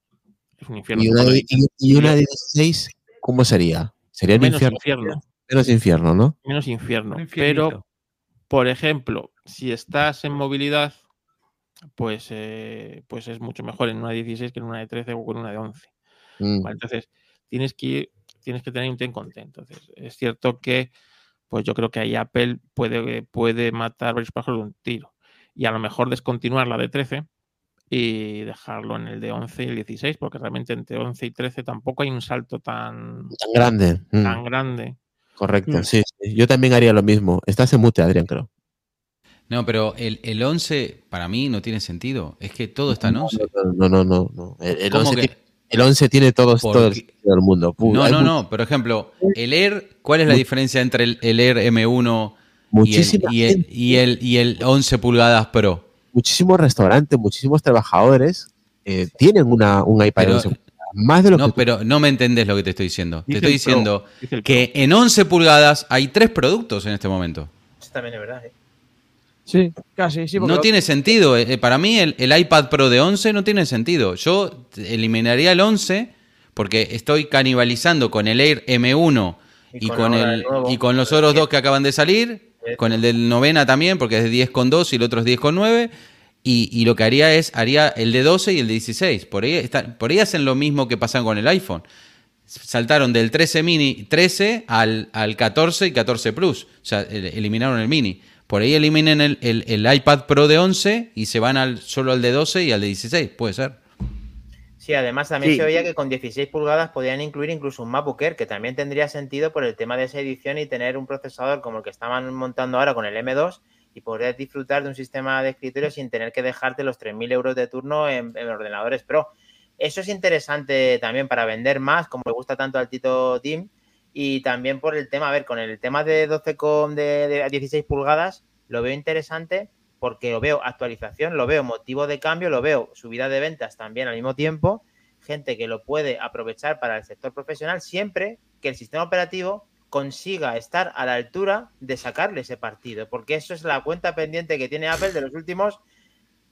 Es un infierno. Y una, de- y- y una de vídeo, 16, ¿cómo sería? Sería el menos infierno. infierno, Menos infierno, ¿no? menos infierno. Pero, por ejemplo, si estás en movilidad, pues, eh, pues es mucho mejor en una de 16 que en una de 13 o en una de 11. Mm. ¿vale? Entonces, tienes que, ir- tienes que tener un ten con ten. Entonces, es cierto que, pues yo creo que ahí Apple puede, puede matar varios pájaros de un tiro. Y a lo mejor descontinuar la de 13 y dejarlo en el de 11 y el 16, porque realmente entre 11 y 13 tampoco hay un salto tan, Tan grande. Mm, tan grande. Correcto, Mm. sí, sí. Yo también haría lo mismo. Estás en mute, Adrián, creo. No, pero el, el 11 para mí no tiene sentido. Es que todo está en 11. No, no, no, no. El, el ¿Cómo 11 que? tiene, el 11 tiene todos, ¿Por todo el qué? sentido del mundo. No, no, no. Por ejemplo, el Air, ¿cuál es la diferencia entre el, el Air M1 y el, y, el, y, el, y el 11 pulgadas Pro? muchísimos restaurantes, muchísimos trabajadores eh, tienen una, un iPad Pero- 11 pulgadas. Más de lo No, que pero no me entendés lo que te estoy diciendo. Dice te estoy el Pro, diciendo el que en 11 pulgadas hay tres productos en este momento. Eso también es verdad. ¿eh? Sí, casi, sí. porque no tiene sentido. Eh, Para mí el, el iPad Pro de 11 no tiene sentido. Yo eliminaría el 11 porque estoy canibalizando con el Air M1 y, Y con, con el, y con los otros dos que acaban de salir, con el del novena también porque es de 10,2 y el otro es 10,9. Y, y lo que haría es, haría el de 12 y el de 16. Por ahí, está- por ahí hacen lo mismo que pasan con el iPhone. Saltaron del 13 mini 13 al, al 14 y 14 Plus. O sea, el- eliminaron el mini. Por ahí eliminen el, el- el iPad Pro de 11 y se van al, solo al de 12 y al de 16. Puede ser. Sí, además también Sí. se veía que con 16 pulgadas podían incluir incluso un MacBook Air, que también tendría sentido por el tema de esa edición y tener un procesador como el que estaban montando ahora con el M2 y poder disfrutar de un sistema de escritorio sin tener que dejarte los 3.000 euros de turno en, en ordenadores Pro. Eso es interesante también para vender más, como le gusta tanto al Tito Team, y también por el tema, a ver, con el tema de 12 con de, de 16 pulgadas, lo veo interesante porque lo veo actualización, lo veo motivo de cambio, lo veo subida de ventas también al mismo tiempo, gente que lo puede aprovechar para el sector profesional siempre que el sistema operativo consiga estar a la altura de sacarle ese partido, porque eso es la cuenta pendiente que tiene Apple de los últimos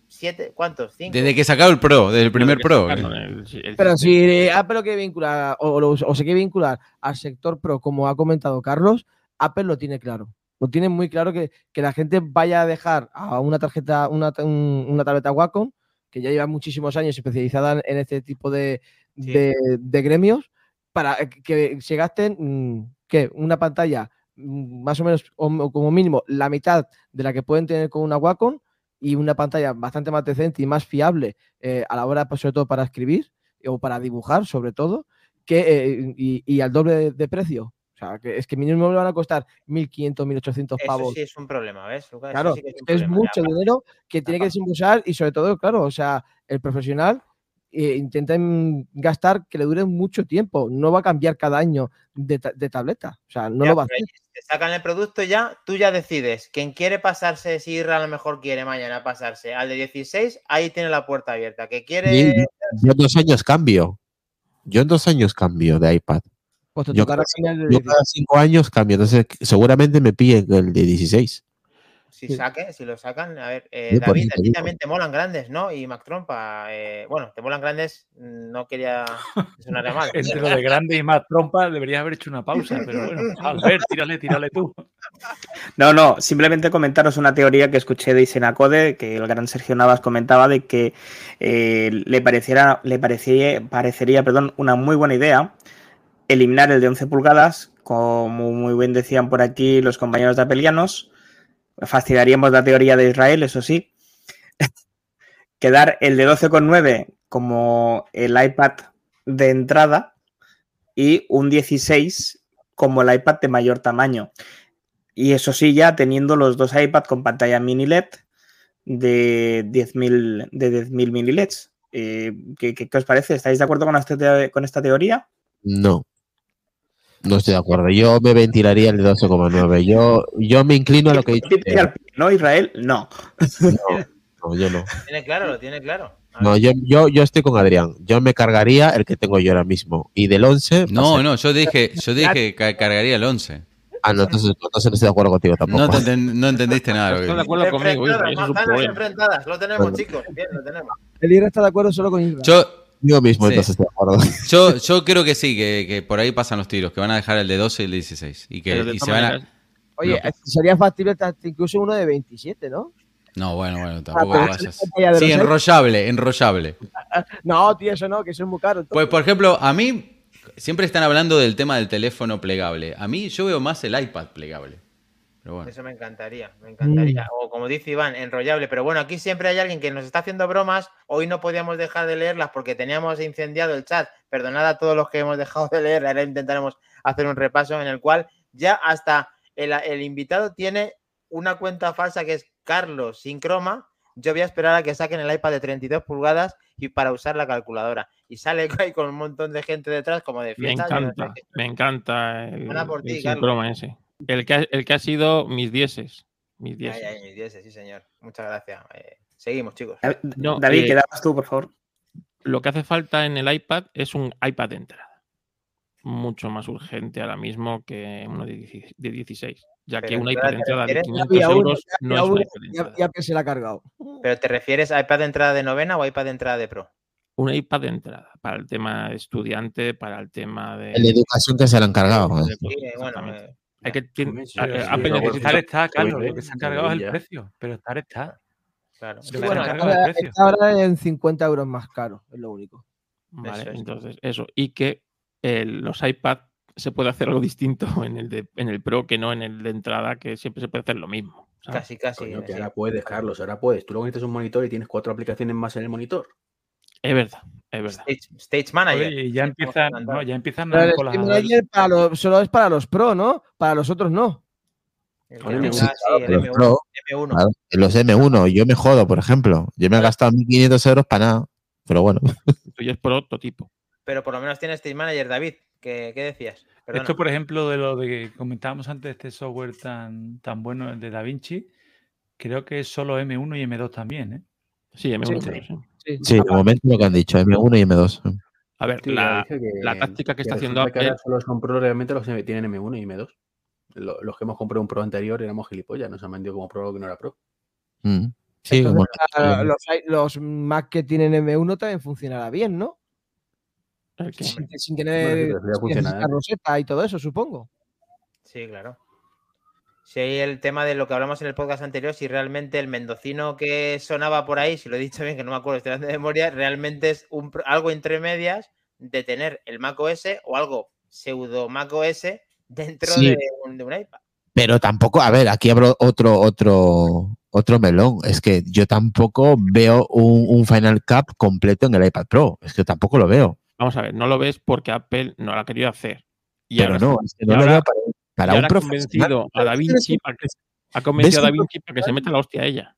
siete, ¿cuántos? Cinco. Desde que sacaron el Pro, desde el primer Pro. Sacaron el- el- Pero si eh, Apple lo quiere vincular o, o- o se quiere vincular al sector pro, como ha comentado Carlos, Apple lo tiene claro. Lo tiene muy claro que, que la gente vaya a dejar a una tarjeta, una, un- una tableta Wacom, que ya lleva muchísimos años especializada en este tipo de, Sí. de, de gremios, para que se gasten mm, ¿qué? una pantalla mm, más o menos, o, o como mínimo, la mitad de la que pueden tener con una Wacom y una pantalla bastante más decente y más fiable eh, a la hora, pues, sobre todo para escribir o para dibujar, sobre todo, que, eh, y, y al doble de, de precio. O sea, que es que mínimo le van a costar 1.500, 1.800 Eso pavos. sí es un problema, ¿ves, Lucas? Eso Claro, sí que es, mucho dinero que tiene que desembolsar y sobre todo, claro, o sea, el profesional eh, intenta mm, gastar que le dure mucho tiempo, no va a cambiar cada año de, ta- de tableta, o sea, no Ya, lo va a pero hacer. te sacan el producto ya, tú ya decides. Quien quiere pasarse, si a lo mejor quiere mañana pasarse al de 16, ahí tiene la puerta abierta. Que quiere. Yo en dos años cambio. Yo en dos años cambio de iPad. Pues te Yo cada, cambiar de yo cada cinco años cambio. Entonces, seguramente me pillen el de 16. Si saque, si lo sacan. A ver, eh, David, a ti también te molan grandes, ¿no? Y Mac Trompa, eh, bueno, te molan grandes, mm, no quería sonar mal. Entre lo de grande y más trompa deberías haber hecho una pausa, pero bueno, a ver, tírale, tírale tú. No, no, simplemente comentaros una teoría que escuché de Isenacode, que el gran Sergio Navas comentaba de que eh, le pareciera, le parecería, parecería perdón, una muy buena idea eliminar el de 11 pulgadas, como muy bien decían por aquí los compañeros de Apelianos. Fastidiaríamos la teoría de Israel, eso sí. Quedar el de 12,9 como el iPad de entrada y un 16 como el iPad de mayor tamaño. Y eso sí, ya teniendo los dos iPad con pantalla mini LED de 10.000 de 10.000 mini LEDs. ¿qué, os parece? ¿Estáis de acuerdo con esta teoría? No. No estoy de acuerdo. Yo me ventilaría el de 12,9. Yo, yo me inclino a lo que he dicho. ¿No, Israel? No. No, no, yo no. Lo tiene claro, lo tiene claro. No, yo, yo, yo estoy con Adrián. Yo me cargaría el que tengo yo ahora mismo. Y del 11. No, pasé- no, yo dije, yo dije que ca- cargaría el 11. Ah, no, entonces, entonces no estoy de acuerdo contigo tampoco. No, te no entendiste nada. Estoy de acuerdo conmigo, enfrentadas, eso es un manzanas problema. enfrentadas, lo tenemos, Bueno. chicos. Bien, lo tenemos. El IRA está de acuerdo solo con Isra. Yo, Yo mismo, Sí. entonces estoy de acuerdo. yo, yo creo que sí, que, que por ahí pasan los tiros, que van a dejar el de 12 y el de 16. Y que Pero de y todas se van a. maneras, Oye, lo- sería factible hasta incluso uno de 27, ¿no? No, bueno, bueno, tampoco te es la vayas. Sí, enrollable, enrollable. No, tío, eso no, que eso es muy caro. Pues, por ejemplo, a mí siempre están hablando del tema del teléfono plegable. A mí yo veo más el iPad plegable. Pero bueno. Eso me encantaría, me encantaría. Mm. O como dice Iván, enrollable. Pero bueno, aquí siempre hay alguien que nos está haciendo bromas. Hoy no podíamos dejar de leerlas porque teníamos incendiado el chat. Perdonad a todos los que hemos dejado de leer. Ahora intentaremos hacer un repaso en el cual ya hasta el, el invitado tiene una cuenta falsa que es Carlos sin croma. Yo voy a esperar a que saquen el iPad de 32 pulgadas y para usar la calculadora. Y sale ahí con un montón de gente detrás como de Me fiesta. sé encanta, me encanta el, por ti, el sin Carlos. croma ese. El que, ha, el que ha sido mis dieces. Mis dieces. ay, mis dieces, sí, señor. Muchas gracias. Eh, seguimos, chicos. David, No, David, eh, quedabas tú, por favor. Lo que hace falta en el iPad es un iPad de entrada. Mucho más urgente ahora mismo que uno de 16, de 16, ya que Pero un iPad de entrada de refieres- 500 había uno, euros ya no es un uno, iPad ya, que se la ha cargado. ¿Pero te refieres a iPad de entrada de novena o iPad de entrada de Pro? Un iPad de entrada para el tema de estudiante, para el tema de. La educación que se le han cargado. Sí, bueno, exactamente. Hay que, tien- Hombre, sí, a- sí, a- sí, Apple pero necesita- Estar está, Carlos. bien, Lo que se han cargado es el precio. Pero estar está. claro. Sí, Lo bueno, ahora- en 50 euros más caro, es lo único. Vale, Eso entonces eso. Y que el- los iPad se puede hacer algo distinto en el, de, en el Pro que no en el de entrada, que siempre se puede hacer lo mismo. ¿sabes? Casi, casi. Coño, que ahora puedes, Carlos, ahora puedes. Tú luego necesitas un monitor y tienes cuatro aplicaciones más en el monitor. Es verdad, es verdad. Stage, Stage Manager. Oye, y ya empiezan, no, ya empiezan Pero a el con las Manager para los- solo es para los Pro, ¿no? Para los otros no. El Con que M1. tenga, sí, el Los M1. Pro, M1. claro, los M1, yo me jodo, por ejemplo. Yo me he gastado 1.500 euros para nada. Pero bueno, tuyo es prototipo. Pero por lo menos tiene Stage Manager, David. ¿Qué, qué decías? Perdona. Esto, por ejemplo, de lo de que comentábamos antes, este software tan, tan bueno el de DaVinci, creo que es solo M1 y M2 también, ¿eh? Sí, M1 Sí, sí. Sí. sí, de momento lo que han dicho, M1 y M2. A ver, Sí, la, que- la táctica que está resulta haciendo que ahora Apple- solo son Pro realmente los que tienen M1 y M2. Lo- Los que hemos comprado un Pro anterior éramos gilipollas, nos han vendido como Pro lo que no era Pro. Mm. Sí, Entonces, bueno, los, los Mac que tienen M1 también funcionará bien, ¿no? que- Sin, sin Bueno, tener eso ya sin funciona, necesitar ¿eh? roseta y todo eso, supongo. Sí, claro. Si hay el tema de lo que hablamos en el podcast anterior, si realmente el mendocino que sonaba por ahí, si lo he dicho bien, que no me acuerdo, estoy hablando de memoria, realmente es un, algo entre medias de tener el Mac OS o algo pseudo Mac OS dentro Sí. de, un, de un iPad. Pero tampoco, a ver, aquí abro otro, otro, otro melón. Es que yo tampoco veo un, un Final Cut completo en el iPad Pro. Es que tampoco lo veo. Vamos a ver, no lo ves porque Apple no lo ha querido hacer. Y Pero ahora- no, es que no lo veo para, para un profesional. convencido a Da Vinci para que, ha convencido a Da Vinci para que se meta la hostia a ella.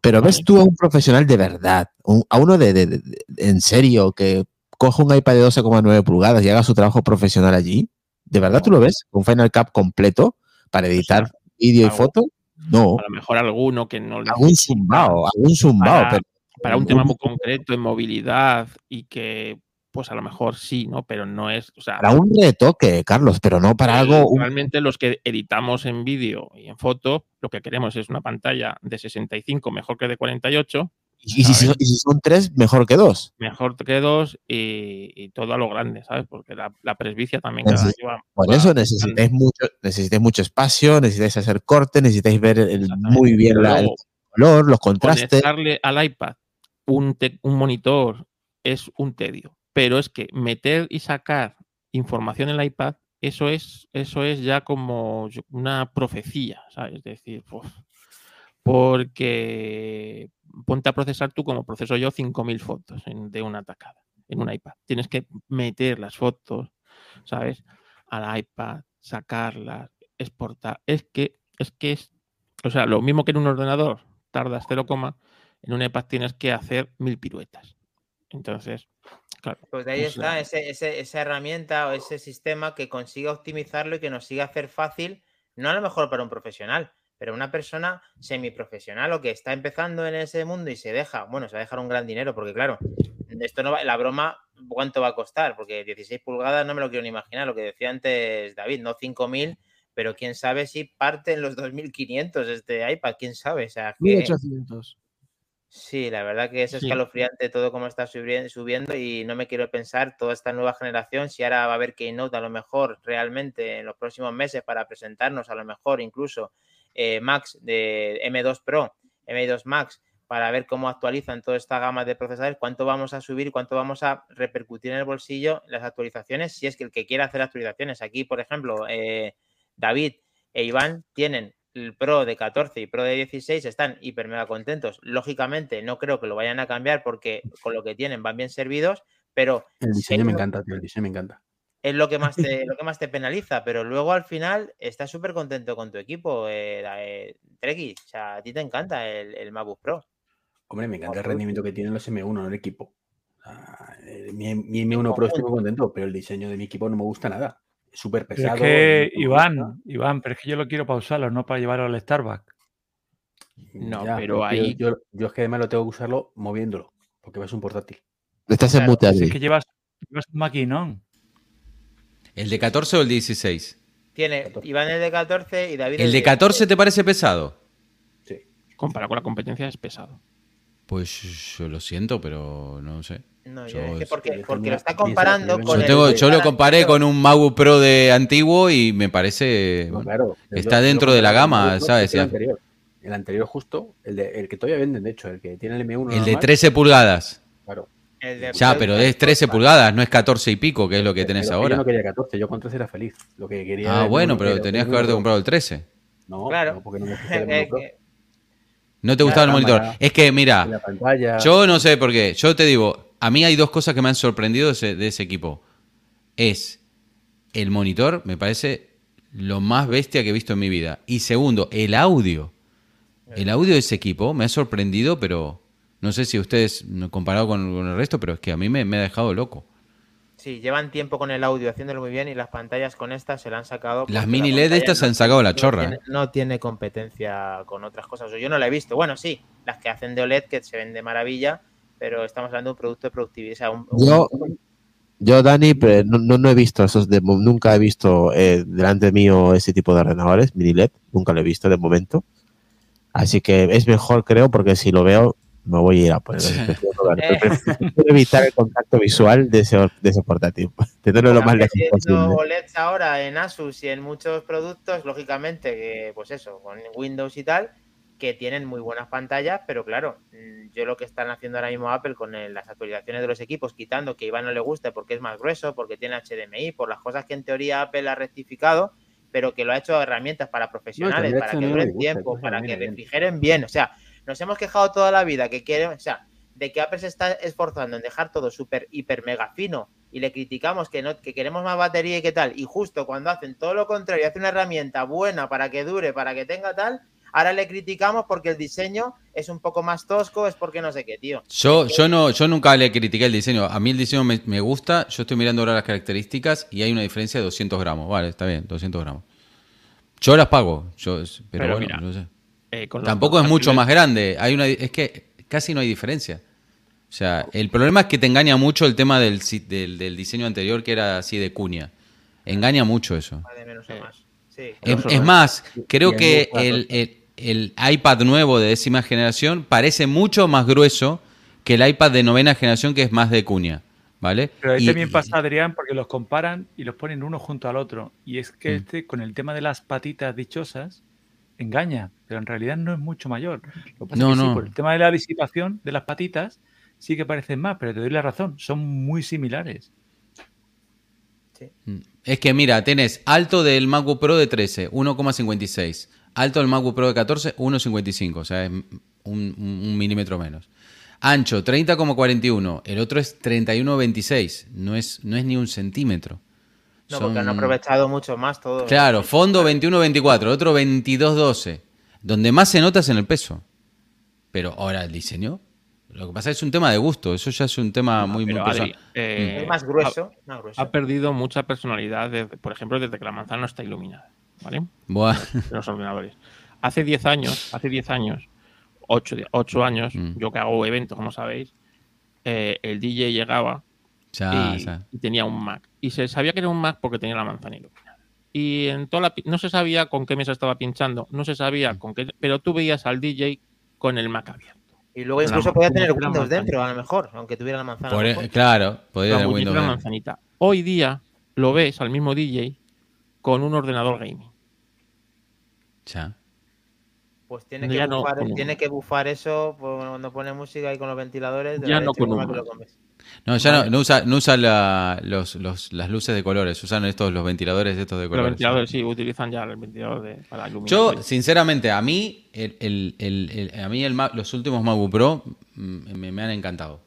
Pero ves tú a un profesional de verdad, un- a uno de, de- de- de- en serio, que coge un iPad de 12,9 pulgadas y haga su trabajo profesional allí. ¿De verdad tú lo ves? ¿Un Final Cut completo para editar vídeo y foto? No, A lo mejor alguno que no le algún zumbao, algún zumbao. para, pero para un tema muy concreto en movilidad y que pues a lo mejor sí, ¿no? Pero no es, o sea, para un retoque, Carlos, pero no para algo. realmente los que editamos en vídeo y en foto, lo que queremos es una pantalla de 65 mejor que de 48, y, si, son- y si son tres, mejor que dos. mejor que dos y, y todo a lo grande, ¿sabes? Porque la, la presbicia también Sí, cada sí. año va- Por va eso necesitáis mucho, necesitáis mucho espacio, necesitáis hacer corte, necesitáis ver el- muy bien la- el color, los contrastes. conectarle al iPad un, un monitor es un tedio, pero es que meter y sacar información en el iPad, eso es, eso es ya como una profecía, ¿sabes? Es decir, uf, porque ponte a procesar tú como proceso yo 5.000 fotos de una atacada en un iPad. Tienes que meter las fotos, ¿sabes? Al iPad, sacarlas, exportar. Es que es que es, o sea, lo mismo que en un ordenador tardas 0, en un iPad tienes que hacer mil piruetas. Entonces, claro. Pues de ahí está sea, ese, ese- esa herramienta o ese sistema que consiga optimizarlo y que nos siga hacer fácil, no a lo mejor para un profesional, pero una persona semiprofesional o que está empezando en ese mundo y se deja, bueno, se va a dejar un gran dinero, porque claro, esto no va, la broma, ¿cuánto va a costar? Porque 16 pulgadas no me lo quiero ni imaginar, lo que decía antes David, no 5.000, pero quién sabe si parte en los 2.500 este iPad, quién sabe, o sea, que... 1800. Sí, la verdad que es Sí. escalofriante todo como está subiendo y no me quiero pensar toda esta nueva generación si ahora va a haber Keynote a lo mejor realmente en los próximos meses para presentarnos a lo mejor incluso eh, Max de M2 Pro M2 Max para ver cómo actualizan toda esta gama de procesadores, cuánto vamos a subir, cuánto vamos a repercutir en el bolsillo las actualizaciones, si es que el que quiera hacer actualizaciones. Aquí, por ejemplo, eh, David e Iván tienen el Pro de 14 y Pro de 16, están hiper mega contentos. Lógicamente, no creo que lo vayan a cambiar porque con lo que tienen van bien servidos, pero El diseño me encanta, tío. El diseño me encanta. es lo que más te, lo que más te penaliza, pero luego al final estás súper contento con tu equipo, eh, eh, Treki. O sea, a ti te encanta el, el Pro. Hombre, me encanta el rendimiento que tienen los M1 en el equipo. Eh, mi, mi M1 Pro estoy muy contento, pero el diseño de mi equipo no me gusta nada. Es súper Pero pesado. es que, no Iván, gusta. Iván, pero es que yo lo quiero para usarlo, no para llevarlo al Starbucks. No, Ya, pero ahí- Yo, yo es que además lo tengo que usarlo moviéndolo, porque es un portátil. Estás en mute, es que llevas, llevas un maquinón. ¿El de 14 o el 16? Tiene 14. Iván el de 14 y David ¿El de 14 te parece pesado? Sí. Comparado con la competencia es pesado. Pues yo lo siento, pero no sé. No, Yo yo- es que porque, Yo porque lo está comparando yo con Yo, el tengo, de yo lo comparé con un MacBook Pro de antiguo y me parece... No, bueno, claro, yo- está yo dentro lo de la gama, el ¿sabes? es El anterior, el anterior justo, el, de, el que todavía venden, de hecho, el que tiene el M1. el de normal, 13 pulgadas. Claro. El de Ya, pero es 13 Pro. pulgadas, no es 14 y pico, que es lo que tenés Pero Yo ahora. no quería 14, yo con 13 era feliz. Lo que quería Ah, el bueno, M1 pero tenías el que haberte M1 comprado el 13. No, Claro. no, porque no me el M1 Pro. No te gustaba el monitor. Es que, mira. Yo no sé por qué. Yo te digo, a mí hay dos cosas que me han sorprendido de ese, de ese equipo. Es el monitor, me parece lo más bestia que he visto en mi vida. Y segundo, el audio. El audio de ese equipo me ha sorprendido, pero no sé si ustedes, comparado con, con el resto, pero es que a mí me, me ha dejado loco. Sí, llevan tiempo con el audio haciéndolo muy bien y las pantallas con estas se la han sacado. Las mini la LED pantalla estas se han sacado la chorra. tiene- ¿eh? No tiene competencia con otras cosas. O yo no la he visto. Bueno, sí, las que hacen de OLED que se ven de maravilla, pero estamos hablando de un producto de productividad. O sea, un- un- Yo, yo Dani, pero no, no, no he visto esos de, nunca he visto eh, delante mío ese tipo de ordenadores, mini LED, nunca lo he visto de momento. Así que es mejor, creo, porque si lo veo, me voy a ir a poner. Ver, Eh. prefiero evitar el contacto visual de ese, de ese portátil. Tenerlo lo más lejos posible. OLEDs ahora en Asus y en muchos productos, lógicamente, que pues eso, con Windows y tal, que tienen muy buenas pantallas, pero claro, mm, yo lo que están haciendo ahora mismo Apple con el- las actualizaciones de los equipos, quitando que Iván no le guste porque es más grueso, porque tiene HDMI, por las cosas que en teoría Apple ha rectificado, pero que lo ha hecho herramientas para profesionales, para que duren tiempo, para que refrigeren bien. O sea, nos hemos quejado toda la vida que quiere, o sea, de que Apple se está esforzando en dejar todo súper, hiper, mega fino y le criticamos que, no, que queremos más batería y qué tal, y justo cuando hacen todo lo contrario, hacen una herramienta buena para que dure, para que tenga tal, ahora le criticamos porque el diseño es un poco más tosco, es porque no sé qué, tío. Yo, yo, no, yo nunca le critiqué el diseño. A mí el diseño me, me gusta. Yo estoy mirando ahora las características y hay una diferencia de 200 gramos. Vale, está bien, 200 gramos. Yo las pago, yo, pero, Pero bueno, mira, no sé. Eh, Tampoco es mucho más grande. Hay una, es que casi no hay diferencia. O sea, el problema es que te engaña mucho el tema del, del, del diseño anterior que era así de cuña. Engaña mucho eso. Menos más. Sí. Es, más, creo que el- el iPad nuevo de décima generación parece mucho más grueso que el iPad de novena generación que es más de cuña. ¿Vale? Pero ahí Y- también pasa, Adrián, porque los comparan y los ponen uno junto al otro. Y es que Mm. este, con el tema de las patitas dichosas, engaña, pero en realidad no es mucho mayor. Lo que pasa No, es que sí, no. por el tema de la disipación de las patitas, sí que parecen más, pero te doy la razón, son muy similares. Es que mira, tenés alto del MacBook Pro de 13, 1,56. Alto del MacBook Pro de 14, 1,55. O sea, es un, milímetro menos. Ancho, 30,41. El otro es 31,26. No es, no es ni un centímetro. No, porque han aprovechado mucho más todo. Claro, fondo 21-24, otro 22-12. Donde más se nota es en el peso. Pero ahora el diseño. Lo que pasa es un tema de gusto. Eso ya es un tema muy, muy Pero, personal. Eh, Es más grueso. más grueso. Ha, ha perdido mucha personalidad, desde- por ejemplo, desde que la manzana no está iluminada. ¿Vale? Buah. de los ordenadores. Hace 10 años, hace 10 años, 8, años, Mm. yo que hago eventos, como sabéis, eh, el DJ llegaba Ya, y, ya. y tenía un Mac. Y se sabía que era un Mac porque tenía la manzana iluminada. Y en toda la, no se sabía con qué mesa estaba pinchando, no se Mm. sabía con qué, pero tú veías al DJ con el Mac abierto. Y luego La- incluso podía tener Windows dentro, a lo mejor, aunque tuviera la manzana. Por e- claro, podría La tener Windows. dentro. manzanita. Hoy día lo ves al mismo DJ con un ordenador gaming. Ya. Pues tiene No, que, ya no, bufar, con- tiene que bufar eso pues, cuando pone música y con los ventiladores. de Ya no con humo. lo comes. No, ya Vale. no, no usa, no usa la- los, los- las luces de colores, usan estos los ventiladores estos de Los colores. ventiladores sí utilizan ya el ventilador de, para iluminar. Yo, sinceramente, a mí, el, el- el- el- a mí los últimos MacBook Pro mm, me, me han encantado.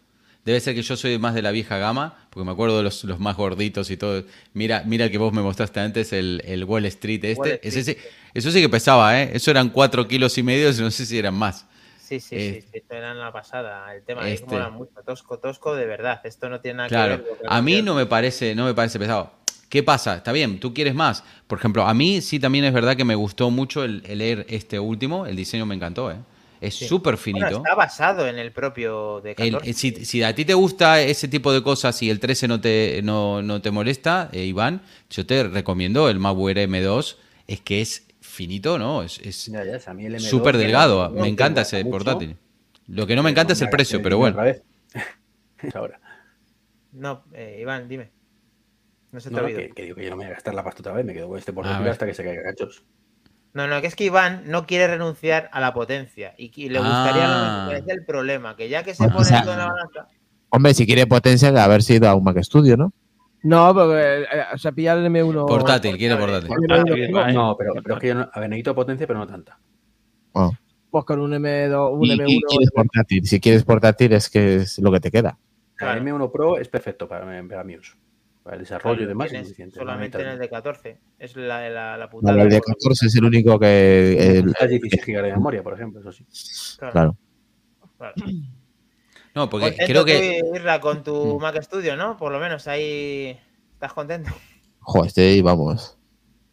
Debe ser que yo soy más de la vieja gama, porque me acuerdo de los, los más gorditos y todo. Mira, mira el que vos me mostraste antes, el, el Wall Street este. Wall Street, eso sí que pesaba, ¿eh? Eso eran 4 kilos y medio, no sé si eran más. Sí, sí, Eh, sí, sí, esto era la pasada. El tema es este. mola mucho. Tosco, tosco, de verdad. Esto no tiene nada Claro, que ver. que a mí no me parece, no me parece pesado. ¿Qué pasa? Está bien, tú quieres más. Por ejemplo, a mí sí también es verdad que me gustó mucho el, el Air este último, el diseño me encantó, ¿eh? Es Sí. súper Bueno, finito. está basado en el propio de El- 14. eh, si, si a ti te gusta ese tipo de cosas y el 13 no te, no, no te molesta, eh, Iván, yo te recomiendo el Air M2. Es que es finito, ¿no? Es es Ya, ya, es, a mí el M2 súper me- delgado. no Me encanta ese mucho, portátil. Lo que no me encanta es el precio, pero bueno. otra vez. Ahora. No, eh, Iván, dime. No se te No, ha no, oído. que, que digo que yo no me voy a gastar la pasta otra vez, me quedo con este portátil hasta que se caiga cachos. No, no, que es que Iván no quiere renunciar a la potencia y, que le gustaría Ah. es el problema, que ya que se O pone sea- todo en la balanza. Hombre, si quiere potencia, de haber sido a un Mac Studio, ¿no? No, porque eh, o sea, pillar el M1. Portátil, quiere portátil. Portátil, No, pero, pero es que yo no, a ver, necesito potencia, pero no tanta. Oh. Pues con un M2, un Y, y M1. quieres portátil. Si quieres portátil, es que es lo que te queda. Claro. El M1 Pro es perfecto para, para mi uso. Para el desarrollo y demás es. Solamente no en el de 14. Es la, la, la putada. Vale, el de por- 14 es el único que. el- necesitas 16 GB de memoria, por ejemplo, eso sí. Claro, claro. claro. No, porque Contento creo que. tú, Irra, con tu Mm. Mac Studio, ¿no? Por lo menos ahí estás contento. Joder, estoy, vamos.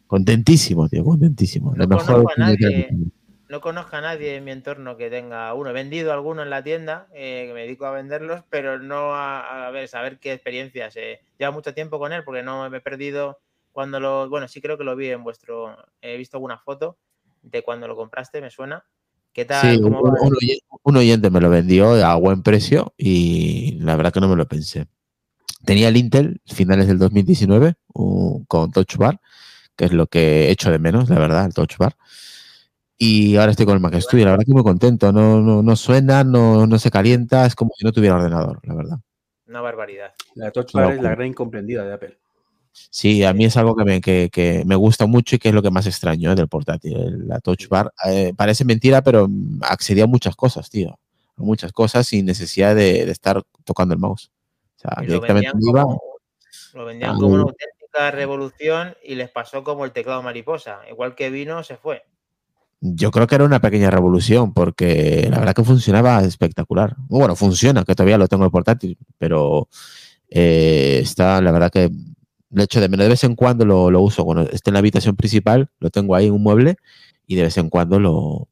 Contentísimo, tío, contentísimo. No Lo mejor nadie. tengo. No conozco a nadie en mi entorno que tenga uno. He vendido alguno en la tienda, eh, que me dedico a venderlos, pero no a, a ver, saber qué experiencias. Eh. Lleva mucho tiempo con él porque no me he perdido cuando lo. Bueno, sí creo que lo vi en vuestro. He visto alguna foto de cuando lo compraste, me suena. ¿Qué tal? Sí, un, oyente me lo vendió a buen precio y la verdad que no me lo pensé. Tenía el Intel finales del 2019 un- con Touch Bar, que es lo que he hecho de menos, la verdad, el Touch Bar. Y ahora estoy con el Mac Studio, la verdad que muy contento. No, no, no suena, no, no se calienta, es como si no tuviera ordenador, la verdad. Una barbaridad. La Touch Bar es la gran incomprendida de Apple. Sí, a mí es algo que me, que, que me gusta mucho y que es lo que más extraño ¿eh? del portátil. La Touch Bar eh, parece mentira, pero accedía a muchas cosas, tío. A muchas cosas sin necesidad de, de estar tocando el mouse. O sea, Y lo directamente vendían, iba. como, lo vendían Ah, como una auténtica revolución y les pasó como el teclado mariposa. Igual que vino, se fue. Yo creo que era una pequeña revolución porque la verdad que funcionaba espectacular. Bueno, funciona, que todavía lo tengo en portátil, pero eh, está, la verdad que lo echo de menos. De vez en cuando lo, lo uso. Cuando esté en la habitación principal, lo tengo ahí en un mueble y de vez en cuando lo,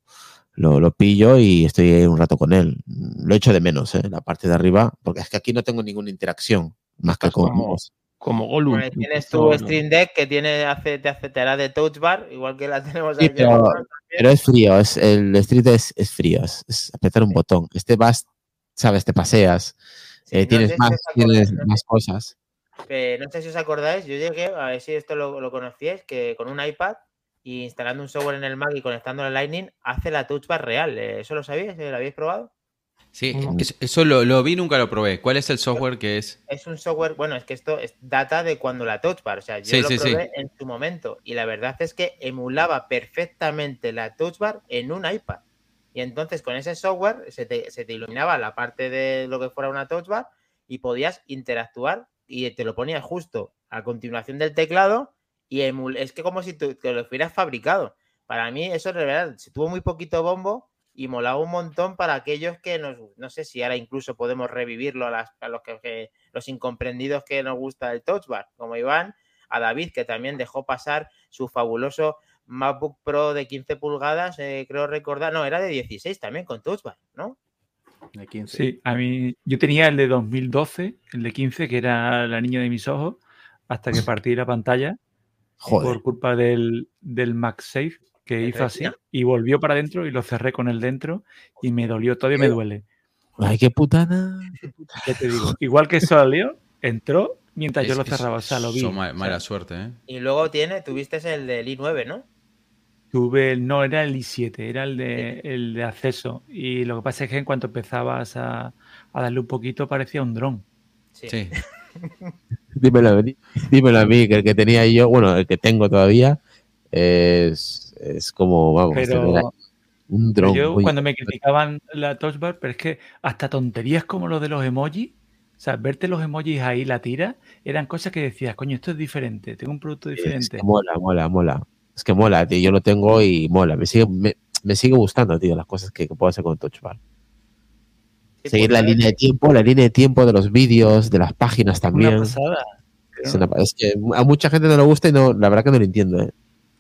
lo, lo pillo y estoy ahí un rato con él. Lo echo de menos, ¿eh? la parte de arriba, porque es que aquí no tengo ninguna interacción más que Estás con como- Gollum. Bueno, tienes tu Stream Deck que tiene, hace, te hace, te hará de touch bar, igual que la tenemos Sí, aquí. pero-. Pero es frío, es, el Street es, es frío, es, es apretar un botón. Este vas, sabes, te paseas, Sí, eh, no tienes, si más, tienes más cosas. No sé si os acordáis, yo llegué, a ver si esto lo, lo conocíais, que con un iPad y instalando un software en el Mac y conectando al Lightning hace la touch bar real. Eh, ¿Eso lo sabíais? ¿Lo habéis probado? Sí, Mm. eso, lo, lo vi, nunca lo probé. ¿Cuál es el software que es? Es un software, bueno, es que esto es data de cuando la touch bar, o sea, yo Sí, lo sí, sí. probé en su momento y la verdad es que emulaba perfectamente la touch bar en un iPad. Y entonces con ese software se te, se te iluminaba la parte de lo que fuera una touch bar y podías interactuar y te lo ponía justo a continuación del teclado y emul- es que como si tú- te lo hubieras fabricado. Para mí eso de verdad se tuvo muy poquito bombo y molaba un montón para aquellos que nos, no sé si ahora incluso podemos revivirlo a, las- a los que, que- los incomprendidos que nos gusta el touch bar, como Iván, a David que también dejó pasar su fabuloso MacBook Pro de 15 pulgadas, eh, creo recordar, no, era de 16 también con touch bar, ¿no? De 15. Sí, a mí yo tenía el de 2012, el de 15, que era la niña de mis ojos, hasta que partí la pantalla Joder. por culpa del, del MagSafe que ¿El hizo así y volvió para adentro y lo cerré con el dentro y me dolió, todavía me duele. Ay, qué putada. Ya te digo, igual que salió, entró mientras yo Es- lo es- cerraba, o sea, lo vi. son o ma- sea, mala suerte, ¿eh? Y luego tiene, tuviste el del i9, ¿no? Tuve el, no, era el i7, era el de, el de acceso. Y lo que pasa es que en cuanto empezabas a, a darle un poquito parecía un dron. Sí. Sí. Dímelo, a mí- dímelo a mí, que el que tenía yo, bueno, el que tengo todavía, es, es como, vamos, Pero, tener un dron. yo muy- cuando me criticaban la touch bar, pero es que hasta tonterías como lo de los emojis, o sea, verte los emojis ahí, la tira, eran cosas que decías, coño, esto es diferente, tengo un producto Es diferente. que mola, mola, mola. Es que mola, tío. Yo lo tengo y mola. Me sigue, me, me sigue gustando, tío, las cosas que, que puedo hacer con Touch Bar. Seguir la línea de tiempo, la línea de tiempo de los vídeos, de las páginas Una también. pasada. Es, una- es que a mucha gente no le gusta y no, la verdad que no lo entiendo, ¿eh?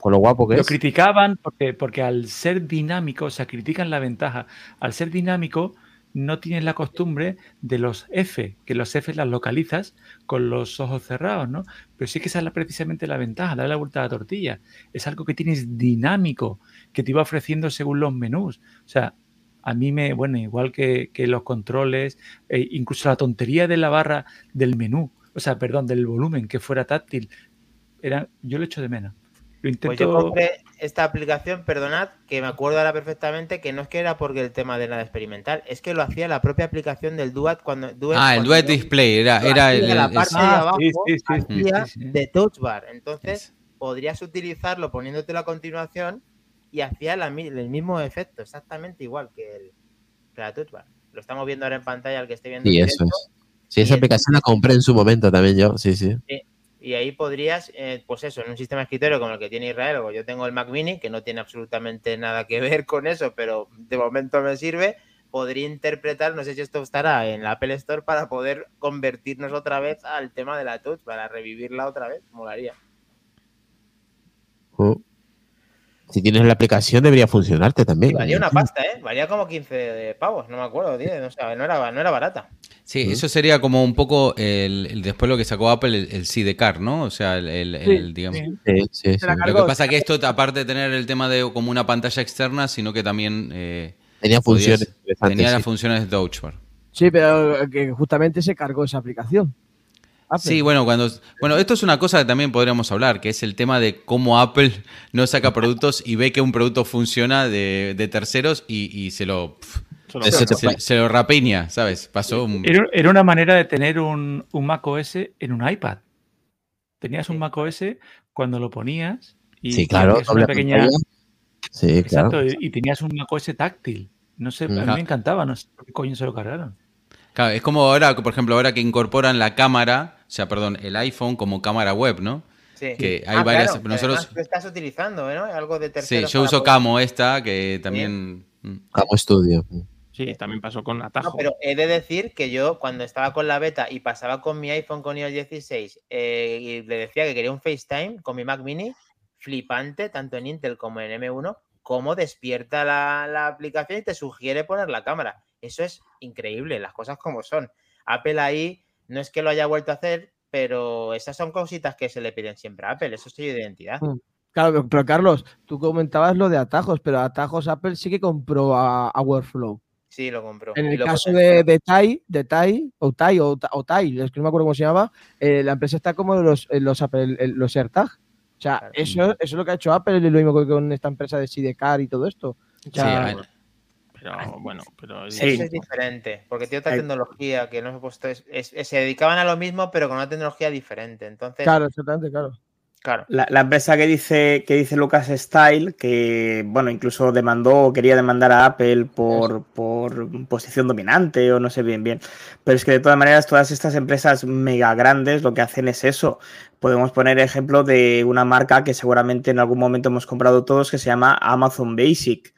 Con lo guapo que Lo es. criticaban porque, porque al ser dinámico, o sea, critican la ventaja. Al ser dinámico, no tienes la costumbre de los F, que los F las localizas con los ojos cerrados, ¿no? Pero sí que esa es la- precisamente la ventaja, darle la vuelta a la tortilla. Es algo que tienes dinámico, que te iba ofreciendo según los menús. O sea, a mí me, bueno, igual que, que los controles, e incluso la tontería de la barra del menú, o sea, perdón, del volumen, que fuera táctil, era, yo lo echo de menos. Lo Pues intento... yo compré esta aplicación, perdonad, que me acuerdo ahora perfectamente que no es que era porque el tema de nada experimental, es que lo hacía la propia aplicación del Duet cuando Duet Ah, el Duet Display, era, era el, la parte el- de Ah, abajo sí, sí, sí, sí, hacía sí, sí. de touch bar. Entonces Es- podrías utilizarlo poniéndotelo a continuación y hacía la el mismo efecto, exactamente igual que, el, que la touch bar. Lo estamos viendo ahora en pantalla, el que esté viendo. Sí, eso es. Sí, esa Y aplicación la compré en su momento también yo, sí, sí. Y ahí podrías, eh, pues eso, en un sistema de escritorio como el que tiene Israel, o yo tengo el Mac Mini, que no tiene absolutamente nada que ver con eso, pero de momento me sirve, podría interpretar, no sé si esto estará en la Apple Store para poder convertirnos otra vez al tema de la touch, para revivirla otra vez, molaría. Uh. Si tienes la aplicación debería funcionarte también. Valía una pasta, ¿eh? Valía como 15 pavos, no me acuerdo, 10, no, sé, no, era, no era barata. Sí, eso sería como un poco el, el- después lo que sacó Apple, el, el CD-Car, ¿no? O sea, el, el- Sí, el, digamos. sí. Sí, sí, Lo que pasa que esto, aparte de tener el tema de como una pantalla externa, sino que también eh, Tenía funciones tenía las funciones de Touch Bar. Sí, pero que justamente se cargó esa aplicación. Apple. Sí, bueno, cuando bueno, esto es una cosa que también podríamos hablar, que es el tema de cómo Apple no saca productos y ve que un producto funciona de, de terceros y, y se lo pf, Solo Eso te se, se lo rapiña, ¿sabes? Pasó un- Era, era una manera de tener un, un Mac OS en un iPad. Tenías un Mac OS cuando lo ponías y Sí, claro, tenías doble una pequeña. pantalla. Sí, Exacto, claro. y, y tenías un Mac OS táctil. No sé, a mí me encantaba, no sé por qué coño se lo cargaron. Claro, es como ahora, por ejemplo, ahora que incorporan la cámara, sea, perdón, el iPhone como cámara web, ¿no? Sí. Que hay Ah, varias- claro, nosotros- estás utilizando, ¿no? Algo de Sí, tercero. yo uso Camo esta, que también... mm. Camo Studio. Sí, también pasó con No, Atajo. pero he de decir que yo cuando estaba con la beta y pasaba con mi iPhone con iOS 16 eh, y le decía que quería un FaceTime con mi Mac Mini, flipante, tanto en Intel como en M1, cómo despierta la, la aplicación y te sugiere poner la cámara. Eso es increíble, las cosas como son. Apple ahí no es que lo haya vuelto a hacer, pero esas son cositas que se le piden siempre a Apple, eso es sello de identidad. Mm. Claro, pero- Carlos, tú comentabas lo de atajos, pero atajos Apple sí que compró a, a Workflow. Sí, lo compró. En el lo caso de, de Tai, de Tai, o Tai, o, Ta- o Tai, es que no me acuerdo cómo se llama, eh, la empresa está como los, eh, los, Apple, los AirTag. O sea, Claro. eso, eso es lo que ha hecho Apple, y lo mismo que con esta empresa de Sidecar y todo esto. O Sí, sea, hay- Pero bueno, pero Sí. Eso es diferente, porque tiene otra tecnología que no se ha puesto. es- es- es- se dedicaban a lo mismo, pero con una tecnología diferente. Entonces, claro, exactamente, claro. claro. La, la empresa que dice, que dice Lucas Style, que bueno, incluso demandó o quería demandar a Apple por, por posición dominante o no sé bien bien. Pero es que de todas maneras, todas estas empresas mega grandes lo que hacen es eso. Podemos poner ejemplo de una marca que seguramente en algún momento hemos comprado todos que se llama Amazon Basic.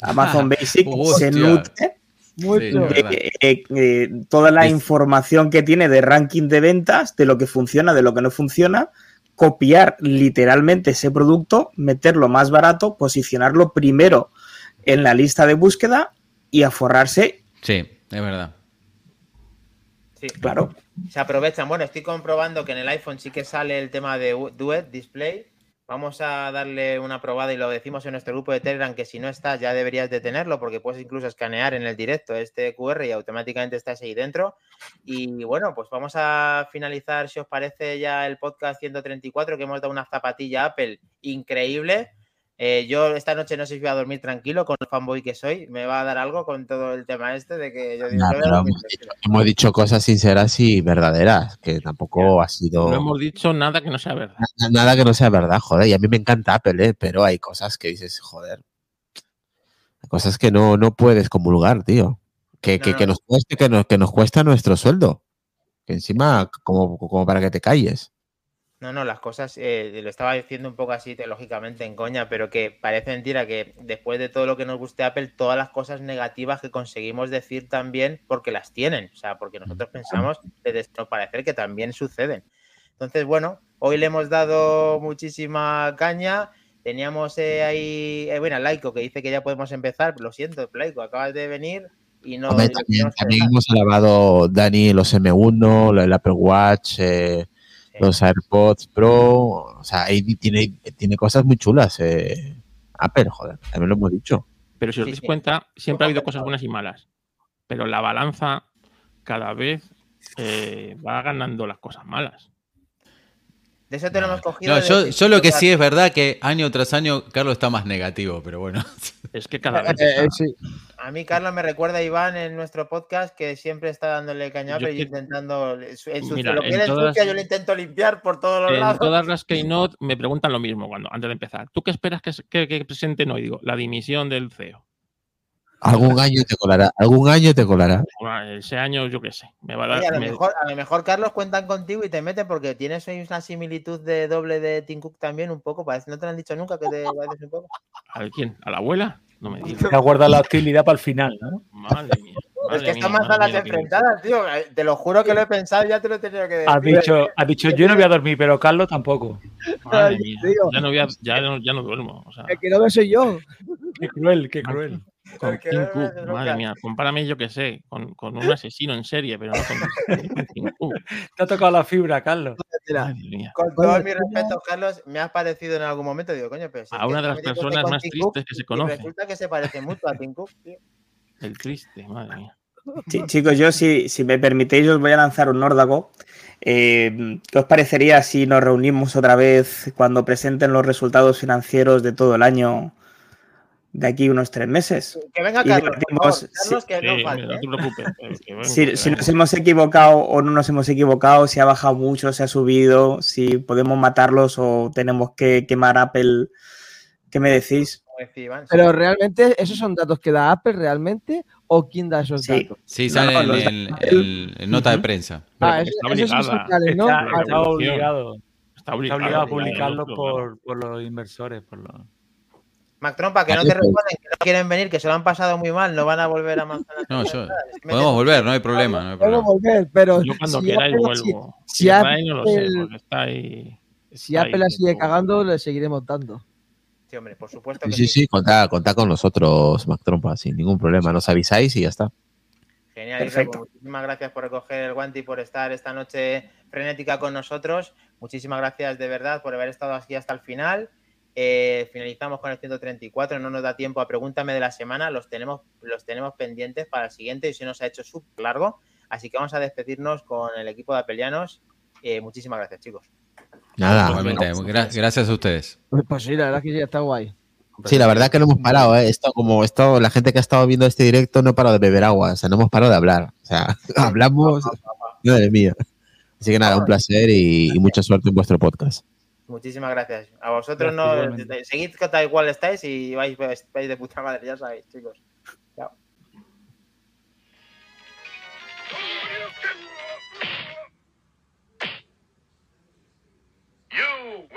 Amazon Basic se nutre Mucho. Sí, eh, eh, eh, toda la Es- información que tiene de ranking de ventas, de lo que funciona, de lo que no funciona, copiar literalmente ese producto, meterlo más barato, posicionarlo primero en la lista de búsqueda y aforrarse, Sí, es verdad. Sí, claro. se aprovechan. Bueno, estoy comprobando que en el iPhone sí que sale el tema de Duet Display. Vamos a darle una probada y lo decimos en nuestro grupo de Telegram que si no estás ya deberías de tenerlo porque puedes incluso escanear en el directo este QR y automáticamente estás ahí dentro. Y bueno, pues vamos a finalizar, si os parece, ya el podcast 134 que hemos dado una zapatilla Apple increíble. Eh, yo esta noche no sé si voy a dormir tranquilo con el fanboy que soy. Me va a dar algo con todo el tema este de que yo digo, Nah, hemos, dicho, tranquilo. hemos dicho cosas sinceras y verdaderas, que tampoco ha No sido hemos dicho nada que no sea verdad. na- nada que no sea verdad, joder. Y a mí me encanta Apple, ¿eh? pero hay cosas que dices, joder. Hay cosas que no, no puedes comulgar, tío. Que, No, que, no. que nos cueste, que nos, que nos cuesta nuestro sueldo. Que encima, como, como para que te calles. No, no, las cosas, eh, lo estaba diciendo un poco así teológicamente en coña, pero que parece mentira que después de todo lo que nos guste Apple, todas las cosas negativas que conseguimos decir también, porque las tienen, o sea, porque nosotros pensamos desde nuestro parecer que también suceden. Entonces, bueno, hoy le hemos dado muchísima caña. Teníamos eh, ahí, eh, bueno, Laico que dice que ya podemos empezar. Lo siento, Laico, acabas de venir y no. Hombre, también, también hemos alabado, Dani, los M1, el Apple Watch, eh, Sí. los AirPods Pro. O sea, ahí tiene, tiene cosas muy chulas. Eh, Apple, joder, también lo hemos dicho. Pero si os Sí, dais sí. cuenta, siempre ha habido cosas buenas y malas. Pero la balanza cada vez eh, va ganando las cosas malas. De eso te lo hemos cogido. No, yo, yo lo que sí es verdad que año tras año Carlos está más negativo, pero bueno. Es que cada vez. Eh, eh, sí. A mí, Carlos, me recuerda a Iván en nuestro podcast que siempre está dándole caña, Yo pero que- intentando. En su, Mira, lo que en él todas- yo lo intento limpiar por todos los En lados. todas las Keynote me preguntan lo mismo cuando antes de empezar. ¿Tú qué esperas que, que, que presenten hoy? Digo, la dimisión del CEO. Algún año te colará, algún año te colará. Ese año, yo qué sé. Me va a dar. Oye, a, lo me- mejor, a lo mejor, Carlos, cuentan contigo y te meten porque tienes una similitud de doble de Tim Cook también, un poco. Parece, no te lo han dicho nunca que te pareces un poco. ¿A quién? ¿A la abuela? No me digas. Voy a guardar la hostilidad para el final, ¿no? Madre mía. Es que están más a las enfrentadas, tío. Eh, Te lo juro que lo he pensado, ya te lo he tenido que decir. Has dicho, has dicho, yo no voy a dormir, pero Carlos tampoco. Madre mía. Ya no, voy a- ya, no, ya no duermo. O sea, El que no me soy yo. Qué cruel, qué cruel. Con que Tim Cook, madre mía. Compárame, yo qué sé, con, con un asesino en serie, pero no con, con Tim Cook. Te ha tocado la fibra, Carlos. Mira, Madre mía. Con mis tú- respetos, Carlos, me has parecido en algún momento, digo, coño, pero si A que una de está las personas más tristes que se conoce. Resulta que se parece mucho a Tim Cook, tío. El triste, madre mía. Chi- Chicos, yo si, si me permitéis os voy a lanzar un nórdago. Eh, ¿Qué os parecería si nos reunimos otra vez cuando presenten los resultados financieros de todo el año de aquí unos tres meses? Que venga Y Carlos, debatimos que no mira, falte. no te preocupes. eh, que venga, Si, nos hemos equivocado o no nos hemos equivocado, si ha bajado mucho, si ha subido, si podemos matarlos o tenemos que quemar Apple, ¿qué me decís? Pero realmente, ¿esos son datos que da Apple realmente? ¿O quién da esos Sí. datos? Sí, No, sale no, en, los- en- en- en nota de prensa. Ah, eso- está obligado. Está Está obligado, a publicarlo por, por los inversores. Por los... Mac Trompa, que no te responden, que no quieren venir, que se lo han pasado muy mal, no van a volver a manzanas. No, yo- Podemos volver, no hay problema. No hay problema. volver, pero Yo cuando si queráis vuelvo. si Si Apple- Apple, no lo sé, porque está ahí. si está Apple ahí, la sigue cagando, le seguiremos dando. Sí, hombre, por supuesto que Sí, sí, sí, contá, contá con nosotros, Mac Trompa, sin ningún problema. Nos avisáis y ya está. Genial, Perfecto. Pues muchísimas gracias por recoger el guante y por estar esta noche frenética con nosotros. Muchísimas gracias de verdad por haber estado aquí hasta el final. Eh, finalizamos con el 134, no nos da tiempo a pregúntame de la semana, los tenemos, los tenemos pendientes para el siguiente y se nos ha hecho súper largo. Así que vamos a despedirnos con el equipo de Apelianos. Eh, muchísimas gracias, chicos. Nada. Igualmente, gra- gracias a ustedes. Pues, pues sí, la verdad que sí, está guay. Sí, la verdad que no hemos parado, ¿eh? Esto, como esto, la gente que ha estado viendo este directo no ha parado de beber agua, o sea, no hemos parado de hablar. O sea, hablamos, madre mía. Así que nada, un placer y, y mucha suerte en vuestro podcast. Muchísimas gracias. A vosotros gracias, no seguid tal cual estáis y vais, vais, de puta madre, ya sabéis, chicos. Chao. You